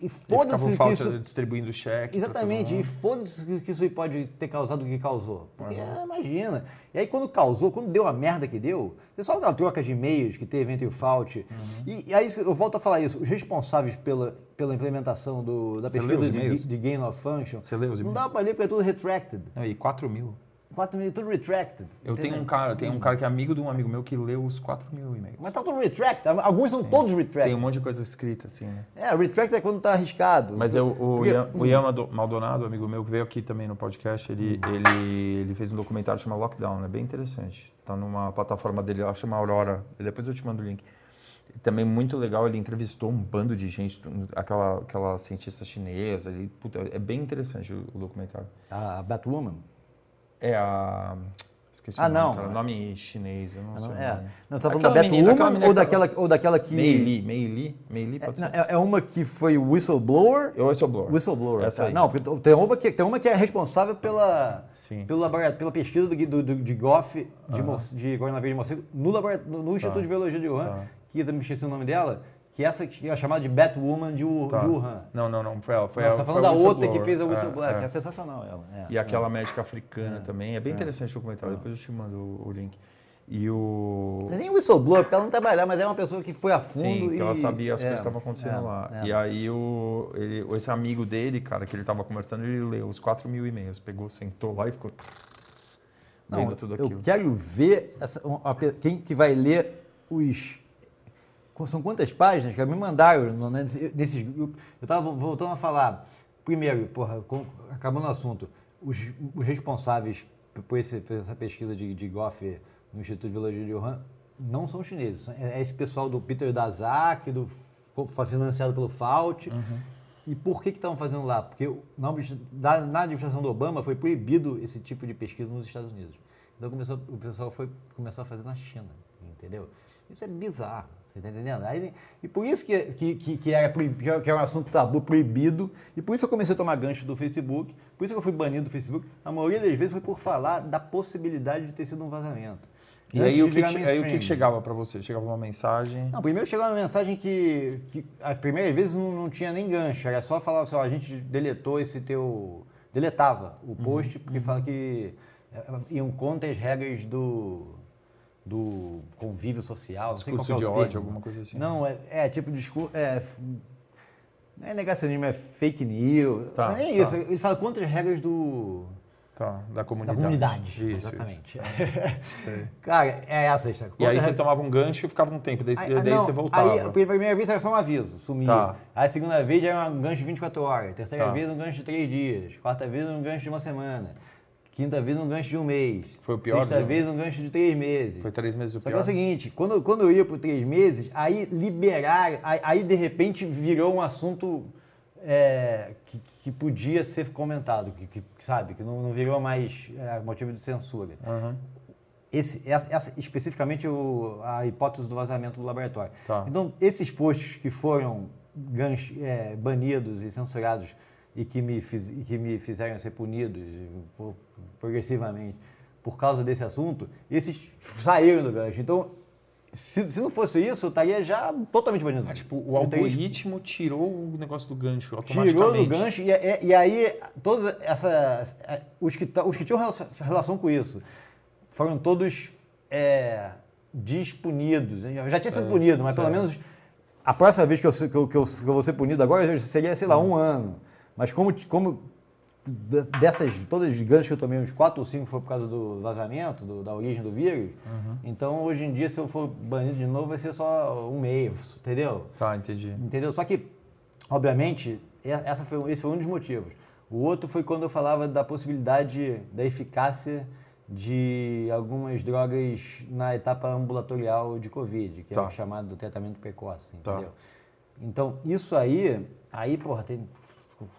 E foda-se que isso... distribuindo cheque. Exatamente, e foda-se que- isso pode ter causado o que causou. Porque, ah, imagina. E aí, quando causou, quando deu a merda que deu, você sabe aquela troca de e-mails que teve entre o Fauci. Uhum. E, e aí, eu volto a falar isso, os responsáveis pela, pela implementação do, da Você pesquisa de, de gain of function, Você leu os não e-mails? dá pra ler porque é tudo retracted. Não, e 4 mil. 4 mil, tudo retracted. Eu tenho entendeu? um cara, tem um cara que é amigo de um amigo meu que leu os 4 mil e-mails. Mas tá tudo retracted. Alguns são todos retracted. Tem um monte de coisa escrita, assim, né? É, retracted é quando tá arriscado. Mas eu, o, Porque- Ian, o Ian Maldo- Maldonado, amigo meu, que veio aqui também no podcast, ele, ele, ele fez um documentário chamado Lockdown, é bem interessante. Tá numa plataforma dele lá, chama Aurora. Depois eu te mando o link. Também muito legal, ele entrevistou um bando de gente, aquela, aquela cientista chinesa. Ele, puta, é bem interessante o, o documentário. A Batwoman. É a. Esqueci Ah, o nome, não. cara. Nome chinês, eu não sei. o É. nome. Não, você tá falando da Aquela menina- aquela Batwoman menina ou que- daquela, ou daquela que... Mei Li, Mei Li, Mei Li É, pode não, ser. é- é uma que foi whistleblower. Eu whistleblower. Whistleblower. Essa tá. aí. Não, porque tem uma, que, tem uma que é responsável pela, Sim. pelo pela pesquisa do, do, do- de GOF de, mor- de coronavírus de morcego no, laboratório, no, no Instituto de Biologia de Wuhan, Tá. que eu me esqueci o nome dela, que essa que é chamada de Batwoman de, Tá. de Wuhan. Não, não, não. Foi ela. Foi Nós ela. tá foi falando a da outra que fez a É, Whistleblower, é. que é sensacional ela. é. E aquela médica africana também. É bem interessante o documentário. Depois eu te mando o, o link. E o. Não é nem whistleblower, porque ela não trabalhava, mas é uma pessoa que foi a fundo Sim, e... ela sabia as é, coisas que estavam acontecendo é, lá. é. E aí o, ele, esse amigo dele, cara, que ele tava conversando, ele leu os 4 mil e-mails. Pegou, sentou lá e ficou Não, lendo tudo eu aquilo. quero ver essa- um, a pe- quem que vai ler os. São quantas páginas que me mandaram né, desse- desses? Eu estava voltando a falar. Primeiro, porra, com- acabando o assunto, os, os responsáveis por, esse- por essa pesquisa de, de Goff no Instituto de Biologia de Wuhan não são chineses. são- É esse pessoal do Peter Daszak, do, financiado pelo Fauci. Uhum. E por que que estavam fazendo lá? Porque na, na administração do Obama foi proibido esse tipo de pesquisa nos Estados Unidos. Então começou, o pessoal foi, começou a fazer na China, entendeu? Isso é bizarro, você está entendendo? Aí, e por isso que, que, que, que era que era que era um assunto tabu, proibido, e por isso eu comecei a tomar gancho do Facebook, por isso que eu fui banido do Facebook. A maioria das vezes foi por falar da possibilidade de ter sido um vazamento. E aí o que, aí o que chegava pra você? Chegava uma mensagem. Não, primeiro chegou uma mensagem que, que a primeira vez não, não tinha nem gancho, era só falar assim, ó, a gente deletou esse teu... Deletava o post porque fala que é, iam contra as regras do, do convívio social. não sei Discurso qual que de é o ódio, termo. alguma coisa assim. Não, é, é tipo discurso... É, não é negacionismo, é fake news. Tá, não é tá. isso, ele fala contra as regras do... Tá, da Da comunidade. comunidade, Isso, isso. exatamente. Sei. Cara, é essa a história. E aí você tomava um gancho e ficava um tempo, daí, Aí- daí não, você voltava. Aí, a primeira vez era só um aviso, sumia. Tá. Aí a segunda vez já era um gancho de 24 horas. Terceira Tá. vez um gancho de 3 dias. Quarta vez um gancho de uma semana. Quinta vez um gancho de um mês. Foi o pior, Sexta vez um gancho de 3 meses. Foi três meses o Só que pior. é o seguinte, quando, quando eu ia por três meses, aí liberaram, aí, aí, de repente virou um assunto é, que, que podia ser comentado, que, que, sabe, que não, não virou mais é, motivo de censura. Aham. Esse, essa, essa- especificamente o- a hipótese do vazamento do laboratório. Tá. Então, esses posts que foram ganch- é, banidos e censurados e que, me fiz- e que me fizeram ser punidos progressivamente por causa desse assunto, esses saíram do gancho. Então, se, se não fosse isso, eu estaria já totalmente banido. Ah, tipo, o algoritmo tirou o negócio do gancho. Tirou do gancho e, e- e aí todos essa, os, que, os que tinham relação, relação com isso foram todos é, dispunidos. Eu já tinha sido Certo, punido, mas pelo menos a próxima vez que eu, que eu, que eu, que eu vou ser punido agora seria, sei lá, um ano. Mas como, como de- dessas, todas as ganchos que eu tomei, uns quatro ou cinco foi por causa do vazamento, do- da origem do vírus, Uhum. então hoje em dia se eu for banido de novo vai ser só um mês, entendeu? Tá, entendi. Entendeu? Só que, obviamente, essa foi, esse foi um dos motivos. O outro foi quando eu falava da possibilidade da eficácia de algumas drogas na etapa ambulatorial de Covid, que é Tá. o chamado tratamento precoce, Tá. entendeu? Então, isso aí, aí, porra, tem,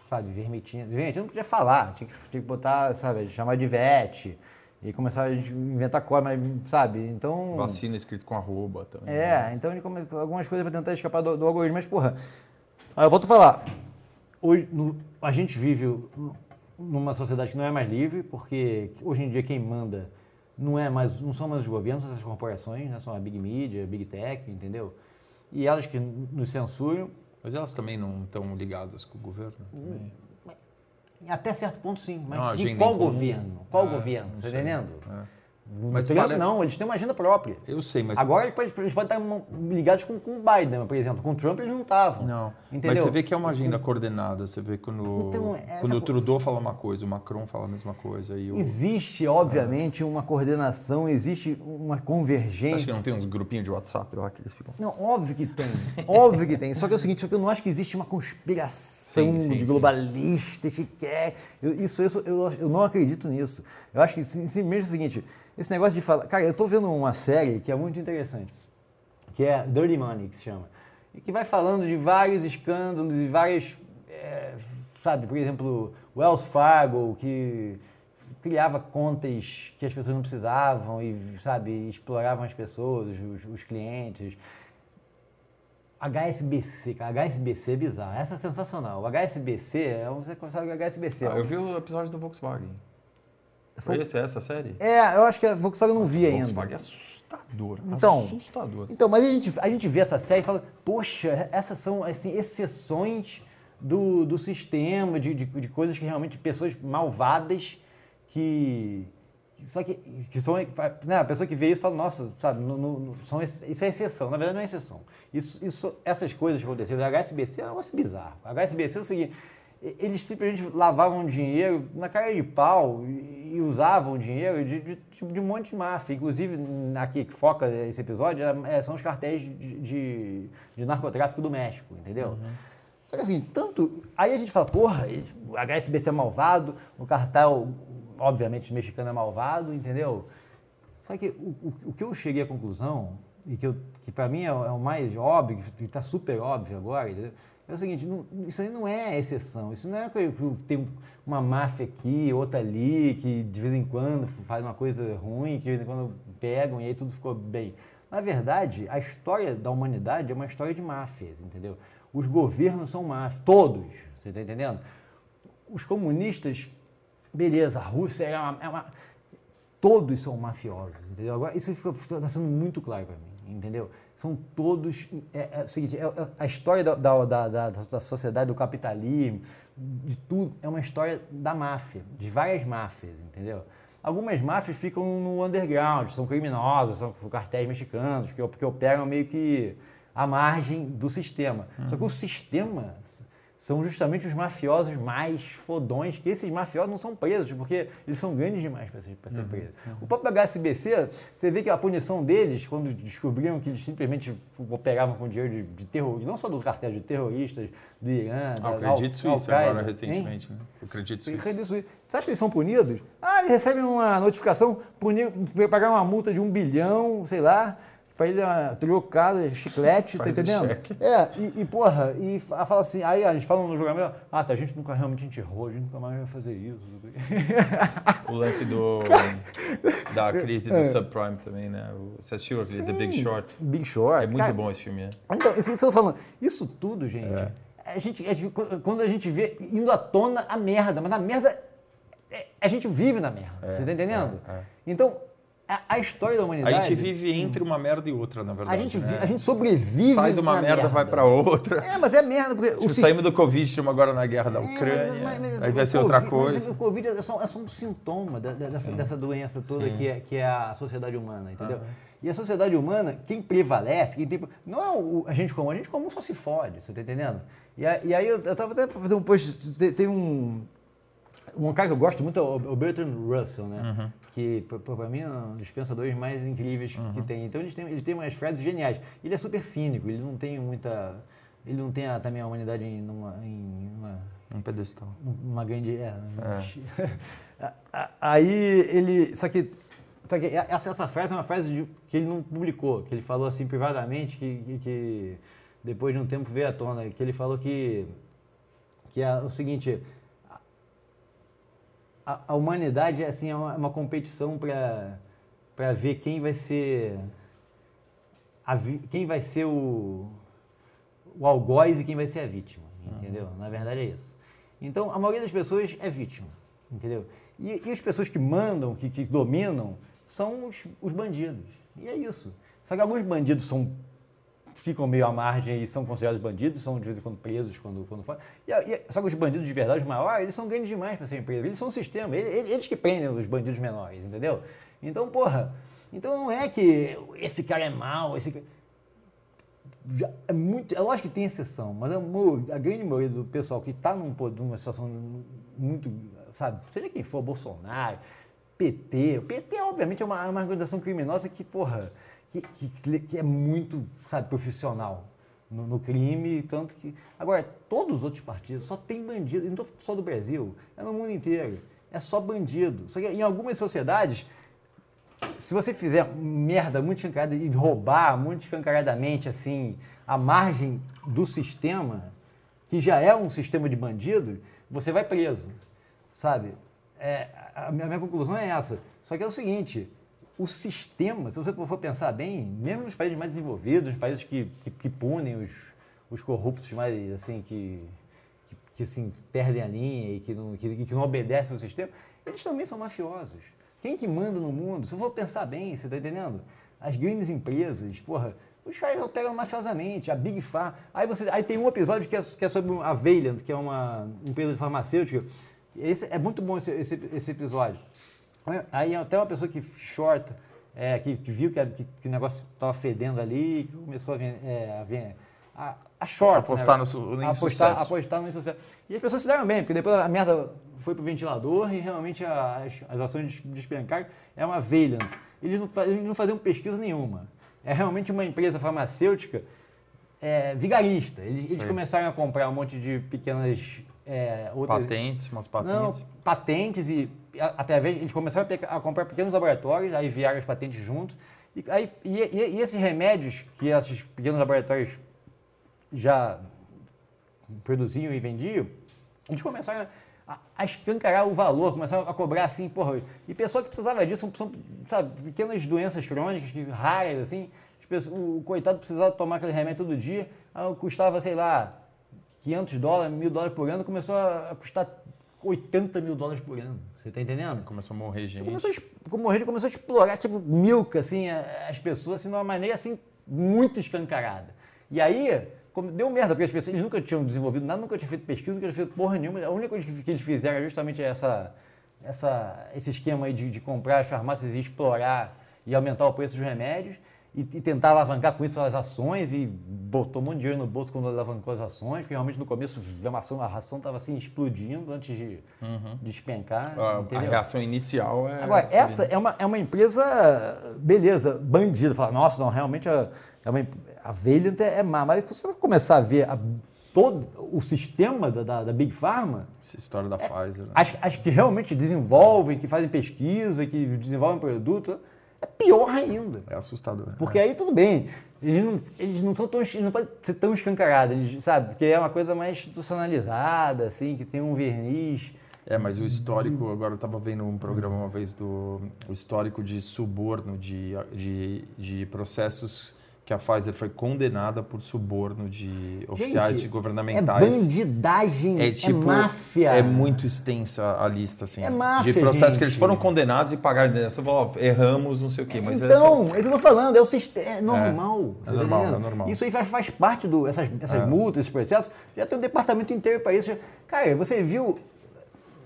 sabe, vermetinha. Gente, eu não podia falar, tinha que, tinha que botar, sabe, chamar de VET e começar a inventar código, mas, sabe, então... Vacina escrito com arroba também. É, então ele come algumas coisas para tentar escapar do, do algoritmo, mas porra. Aí eu volto a falar. Hoje, no- a gente vive numa sociedade que não é mais livre, porque hoje em dia quem manda não é mais, não são mais os governos, são as corporações, né? São a Big Media, Big Tech, entendeu? E elas que nos censuram, Mas elas também não estão ligadas com o governo? Também. até certo ponto sim, mas Não, agenda qual governo? Qual É, governo? Tá sei. entendendo? É. Mas Mas Trump para- não, eles têm uma agenda própria. Eu sei, mas. Agora eles podem, eles podem estar ligados com, com o Biden, por exemplo. Com o Trump eles não estavam. Não. Entendeu? Mas você vê que é uma agenda coordenada. Você vê quando, Então, essa quando o Trudeau fala uma coisa, o Macron fala a mesma coisa. E o... Existe, obviamente, uma coordenação, existe uma Acho convergência. que não tem uns grupinhos de WhatsApp lá que eles ficam. Não, óbvio que tem. óbvio que tem. Só que é o seguinte, só que eu não acho que existe uma conspiração Sim, sim, de quer. Eu- isso, isso eu, eu não acredito nisso. Eu acho que sim- simplesmente é o seguinte, esse negócio de falar. Cara, eu tô vendo uma série que é muito interessante, que é Dirty Money, que se chama. E que vai falando de vários escândalos e várias. é, sabe, por exemplo, Wells Fargo, que criava contas que as pessoas não precisavam e, sabe, exploravam as pessoas, os, os clientes. HSBC, cara, HSBC é bizarro. Essa é sensacional. O HSBC, é você sabe o HSBC. Ah, eu vi o episódio do Volkswagen. Foi esse, essa série? É, eu acho que a Volkswagen não vi ainda. Volkswagen é assustador. Então, assustador. Então, mas a gente, a gente vê essa série e fala, poxa, essas são assim, exceções do, do sistema, de, de, de coisas que realmente, pessoas malvadas que. Só que, que são. Né, a pessoa que vê isso fala, nossa, sabe, no, no, são, isso é exceção. Na verdade, não é exceção. Isso, isso, essas coisas que aconteceram, o HSBC é um negócio bizarro. O HSBC é o seguinte eles simplesmente lavavam dinheiro na cara de pau e usavam dinheiro de, de, de um monte de máfia. Inclusive, aqui que foca esse episódio, é, são os cartéis de, de, de narcotráfico do México, entendeu? Uhum. Só que assim, tanto. Aí a gente fala, porra, o HSBC é malvado, o cartel, obviamente, mexicano é malvado, entendeu? Só que o, o, o que eu cheguei à conclusão, e que, que para mim é, é, o mais óbvio, que está super óbvio agora, entendeu? é o seguinte, não, isso aí não é exceção, isso não é que tem uma máfia aqui, outra ali, que de vez em quando faz uma coisa ruim, que de vez em quando pegam e aí tudo ficou bem. Na verdade, a história da humanidade é uma história de máfias, entendeu? Os governos são máfias, todos, você está entendendo? Os comunistas, beleza, a Rússia é uma, é uma todos são mafiosos, entendeu? Agora, isso está sendo muito claro para mim, entendeu? são todos. É, é o seguinte, é, é, a história da, da, da, da, sociedade, do capitalismo, de tudo, é uma história da máfia, de várias máfias, entendeu? Algumas máfias ficam no underground, são criminosas, são cartéis mexicanos, que, que operam meio que à margem do sistema. Uhum. Só que o sistema são justamente os mafiosos mais fodões, que esses mafiosos não são presos, porque eles são grandes demais para ser, ser uhum, presos. Uhum. O próprio HSBC, você vê que a punição deles, quando descobriram que eles simplesmente operavam com dinheiro de, de não só dos cartéis de terroristas, do Irã, ah, da, o Credito Suíço agora, recentemente, hein? né? O. Você acha que eles são punidos? Ah, eles recebem uma notificação, punir, pagar uma multa de um bilhão, sei lá, para ele uh, trocado, chiclete, tá Faz tá entendendo? É, e, e, porra, e fala assim, aí a gente fala no julgamento, ah, tá, a gente nunca realmente a gente errou, a gente nunca mais vai fazer isso. o lance do da crise do é. subprime também, né? Você assistiu aquele The Big Short? Big Short. É muito cara, bom esse filme, né? Então, isso que eu tô falando, isso tudo, gente, é. a gente, a gente, quando a gente vê indo à tona a merda, mas a merda, é, a gente vive na merda, é, você tá entendendo? É, é. Então, a, história da humanidade. A gente vive entre uma merda e outra, na verdade. A gente, né? a gente sobrevive. Sai de uma merda, merda, vai para outra. É, mas é merda. Porque tipo, saímos do Covid, estamos agora na guerra da Ucrânia. É, mas, mas, aí vai ser outra coisa. o Covid é só, é só um sintoma da, dessa, dessa, doença toda que é, que é a sociedade humana, entendeu? E a sociedade humana, quem prevalece, quem tem. Não é o, a gente comum, a gente comum só se fode, você tá entendendo? E, a, e aí eu, eu tava até pra fazer um post, tem, tem um um cara que eu gosto muito é o Bertrand Russell, né? Uhum. Que, para mim, é um dos pensadores mais incríveis uhum. que tem. Então, ele tem, ele tem umas frases geniais. Ele é super cínico, ele não tem muita... Ele não tem a, também a humanidade em uma... Em uma um pedestal. Uma grande... É, é. Aí ele... Só que só que essa, essa frase é uma frase de, que ele não publicou, que ele falou assim privadamente, que, que, depois de um tempo veio à tona, que ele falou que, que é o seguinte, a, a humanidade assim, é uma, é uma competição para ver quem vai ser a, quem vai ser o, o algoz e quem vai ser a vítima, entendeu? Uhum. Na verdade é isso. Então, a maioria das pessoas é vítima, entendeu? E, e as pessoas que mandam, que, que dominam, são os, os bandidos. E é isso. Só que alguns bandidos são ficam meio à margem e são considerados bandidos, são de vez em quando presos quando, quando fora. E, e, só que os bandidos de verdade, os maiores, eles são grandes demais para serem presos. Eles são um sistema, eles, eles que prendem os bandidos menores, entendeu? Então, porra, então não é que esse cara é mau, esse cara... Já é muito, é lógico que tem exceção, mas a, a grande maioria do pessoal que está num, numa situação muito, sabe, seja quem for, Bolsonaro, PT, o PT obviamente é uma, uma organização criminosa que, porra, que, que, que é muito, sabe, profissional no, no, crime, tanto que... Agora, todos os outros partidos só tem bandido, não estou só do Brasil, é no mundo inteiro, é só bandido. Só que em algumas sociedades, se você fizer merda muito escancarada e roubar muito escancaradamente, assim, a margem do sistema, que já é um sistema de bandido, você vai preso, sabe? É, a minha conclusão é essa. Só que é o seguinte, o sistema, se você for pensar bem, mesmo nos países mais desenvolvidos, nos países que, que, que punem os, os corruptos mais, assim, que, que assim, perdem a linha e que não, que, que não obedecem ao sistema, eles também são mafiosos. Quem que manda no mundo? Se eu for pensar bem, você tá entendendo? As grandes empresas, porra, os caras operam mafiosamente, a Big Pharma. Aí, você, aí tem um episódio que é, que é sobre a Valiant, que é uma empresa farmacêutica. Esse, é muito bom esse, esse, esse episódio. Aí até uma pessoa que short, é, que, que, viu que, que, que o negócio estava fedendo ali, começou a ver, é, a, a, a short. Apostar né? no, no apostar, apostar no insucesso. E as pessoas se deram bem, porque depois a merda foi pro ventilador e realmente as, as ações despencaram. É uma Valiant. Eles não, eles não faziam pesquisa nenhuma é realmente uma empresa farmacêutica é, vigarista. Eles, eles começaram a comprar um monte de pequenas é, outras, patentes, umas patentes. Não, patentes e através eles começaram a, comprar pequenos laboratórios, aí vieram as patentes junto. E, aí, e, e esses remédios que esses pequenos laboratórios já produziam e vendiam, eles começaram a, a escancarar o valor, começaram a cobrar assim, porra. E pessoa que precisava disso são, sabe, pequenas doenças crônicas, raras, assim. Pessoas, o coitado precisava tomar aquele remédio todo dia, custava, sei lá, 500 dólares, mil dólares por ano, começou a custar 80 mil dólares por ano. Você tá entendendo? Começou a morrer gente. Começou a morrer, começou a explorar, tipo, milka, assim, as pessoas, assim, de uma maneira, assim, muito escancarada. E aí, como deu merda, porque as pessoas eles nunca tinham desenvolvido nada, nunca tinham feito pesquisa, nunca tinham feito porra nenhuma. A única coisa que eles fizeram é justamente essa, essa, esse esquema aí de, de comprar as farmácias e explorar e aumentar o preço dos remédios e, e, tentar alavancar com isso as ações e botou um monte de dinheiro no bolso quando alavancou as ações, porque realmente no começo a ação a estava assim explodindo antes de, uhum. de despencar. A, a, reação inicial é. Agora, essa é uma, é uma empresa, beleza, bandida. Fala, nossa, não, realmente é, é uma, a Valiant é, é má, mas você vai começar a ver a, todo o sistema da, da, da Big Pharma. Essa história da é, Pfizer. Né? As, as que realmente desenvolvem, que fazem pesquisa, que desenvolvem produto, é pior ainda. É assustador. Porque é. aí tudo bem. Eles não, eles não são tão. Não podem ser tão escancarados, eles, sabe? Porque é uma coisa mais institucionalizada, assim, que tem um verniz. É, mas o histórico, agora eu estava vendo um programa uma vez do o histórico de suborno de, de, de processos que a Pfizer foi condenada por suborno de oficiais Gente, governamentais. É bandidagem, é, tipo, é máfia. É muito extensa a lista, assim. É máfia, De processos gente. que eles foram condenados e pagaram. Você falou, erramos, não sei o quê. Mas então, essa... É isso que eu tô falando, é, o sistema, é normal. É, é normal, é normal. Isso aí faz, faz parte do essas, essas é. multas, esses processos. Já tem um departamento inteiro para isso. Cara, você viu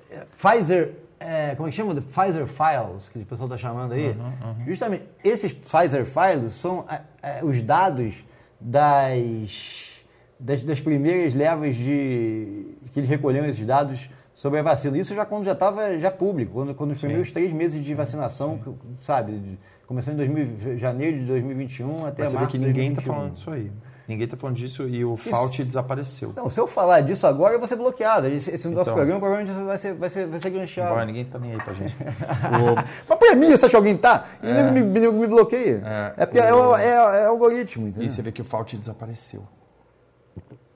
é, Pfizer é, como é que chama? The Pfizer Files, que o pessoal está chamando aí. Uhum, uhum. Justamente, esses Pfizer Files são é, é, os dados das, das, das, primeiras levas de. que eles recolheram esses dados sobre a vacina. Isso já quando já estava já público, quando, quando os primeiros três meses de vacinação, sabe, começando em 2000, janeiro de 2021 até Mas março você vê que ninguém está falando disso aí. Ninguém está falando disso e o Fauci desapareceu. Então, se eu falar disso agora, eu vou ser bloqueado. Esse, esse nosso então, programa provavelmente vai ser, vai ser, vai ser ganchado. Vai, ninguém está nem aí pra gente. o... Mas pra mim, você acha que alguém tá? E é. me, me, me, bloqueia. É, é, o... é, é, é algoritmo, entendeu? E você vê que o Fauci desapareceu.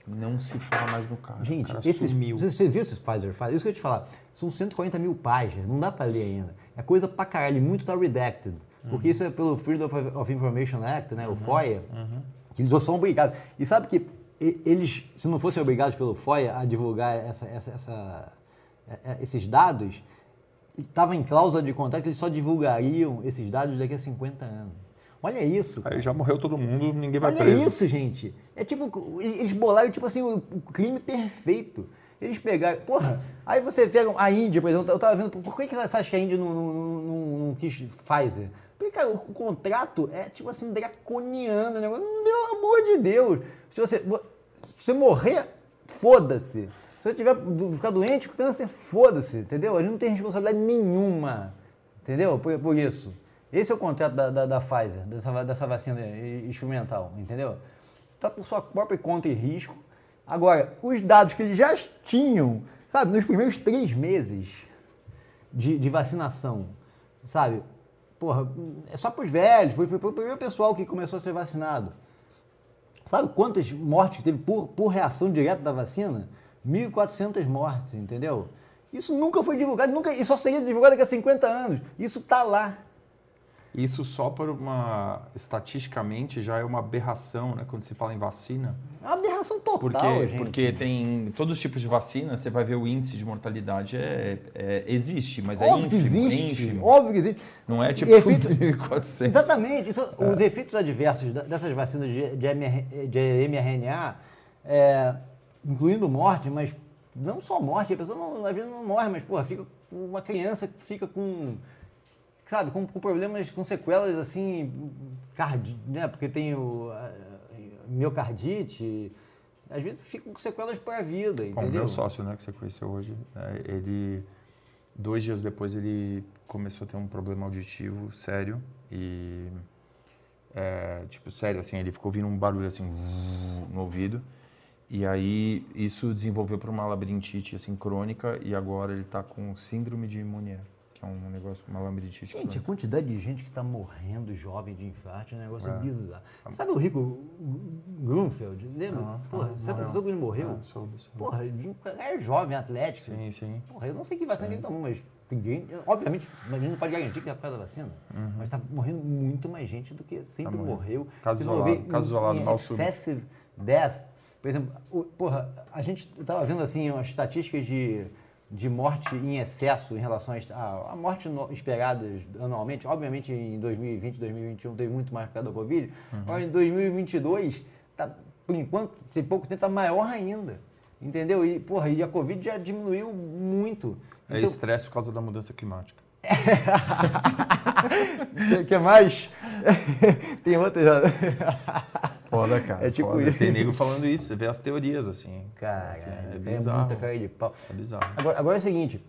Não se fala mais no cara. Gente, cara esses, sumiu. Você viu esses Pfizer Files? Isso que eu ia te falar. São 140 mil páginas, não dá para ler ainda. É coisa pra caralho, muito tá redacted. Porque uhum. isso é pelo Freedom of Information Act, né? Uhum. O FOIA. Uhum que eles são obrigados. E sabe que eles, se não fossem obrigados pelo FOIA a divulgar essa, essa, essa, é, é, esses dados, estava em cláusula de contrato que eles só divulgariam esses dados daqui a 50 anos. Olha isso. Cara. Aí já morreu todo mundo, ninguém vai Olha preso. Olha isso, gente. É tipo, eles bolaram tipo assim o crime perfeito. Eles pegaram. Porra, aí você pega a Índia, por exemplo, eu tava vendo, por que, que você acha que a Índia não, não, não, não quis Pfizer? Porque, cara, o, contrato é, tipo assim, draconiano, né? Pelo amor de Deus. Se você, se morrer, foda-se. Se você tiver, ficar doente, câncer, foda-se, entendeu? Gente não tem responsabilidade nenhuma, entendeu? Por, por isso. Esse é o contrato da, da, da Pfizer, dessa, dessa vacina experimental, entendeu? Você está por sua própria conta e risco. Agora, os dados que eles já tinham, sabe, nos primeiros três meses de, de vacinação, sabe? Porra, é só para os velhos, foi, o primeiro pessoal que começou a ser vacinado. Sabe quantas mortes teve por, por reação direta da vacina? 1.400 mortes, entendeu? Isso nunca foi divulgado, nunca, isso só seria divulgado daqui a 50 anos. Isso está lá. Isso só por uma. Estatisticamente já é uma aberração, né? Quando se fala em vacina. É uma aberração total, Porque, gente. porque tem todos os tipos de vacina, você vai ver o índice de mortalidade é, é- existe, mas é Óbvio que ínfimo, é existe, ínfimo. óbvio que existe. Não é tipo efeito- 1.400. Exatamente. Isso- Os efeitos adversos dessas vacinas de, de, MR de mRNA, é, incluindo morte, mas não só morte, a pessoa não, às vezes não morre, mas porra, fica uma criança que fica com, sabe, com, com problemas, com sequelas assim, cardi, né? Porque tem o a- miocardite, às vezes fica com sequelas para a vida, Bom, entendeu? meu sócio, né, que você conheceu hoje, né, ele dois dias depois ele começou a ter um problema auditivo sério e é, tipo sério assim, ele ficou ouvindo um barulho assim no ouvido e aí isso desenvolveu para uma labirintite assim crônica e agora ele está com síndrome de Monier, é um negócio, uma labirintite Gente, a crônica. quantidade de gente que está morrendo jovem de infarto é um negócio É. bizarro. Sabe o Rico Grunfeld? Lembra? Aham, Porra, sabe morreu. que ele morreu? Ah, soube, soube. Porra, um cara jovem, atlético. Sim, sim. Porra, eu não sei que vacina que ele tomou, mas tem obviamente, a gente não pode garantir que é por causa da vacina, mas tá morrendo muito mais gente do que sempre Uhum. Tá morreu. Caso isolado, caso isolado, mal excessive death, por exemplo, porra, a gente eu tava vendo assim umas estatísticas de, de morte em excesso em relação à a morte no- esperadas anualmente. Obviamente em 2020, 2021 teve muito mais por causa da Covid. Uhum. Agora em 2022, tá, por enquanto, tem pouco tempo, tá maior ainda. Entendeu? E, porra, e a Covid já diminuiu muito. É Então, estresse por causa da mudança climática. o que mais? tem outra já. Foda, cara. É tipo foda. Tem nego falando isso, você vê as teorias assim. Cara, Assim, é, é bizarro. muita cara de pau. É bizarro. Agora, agora é o seguinte,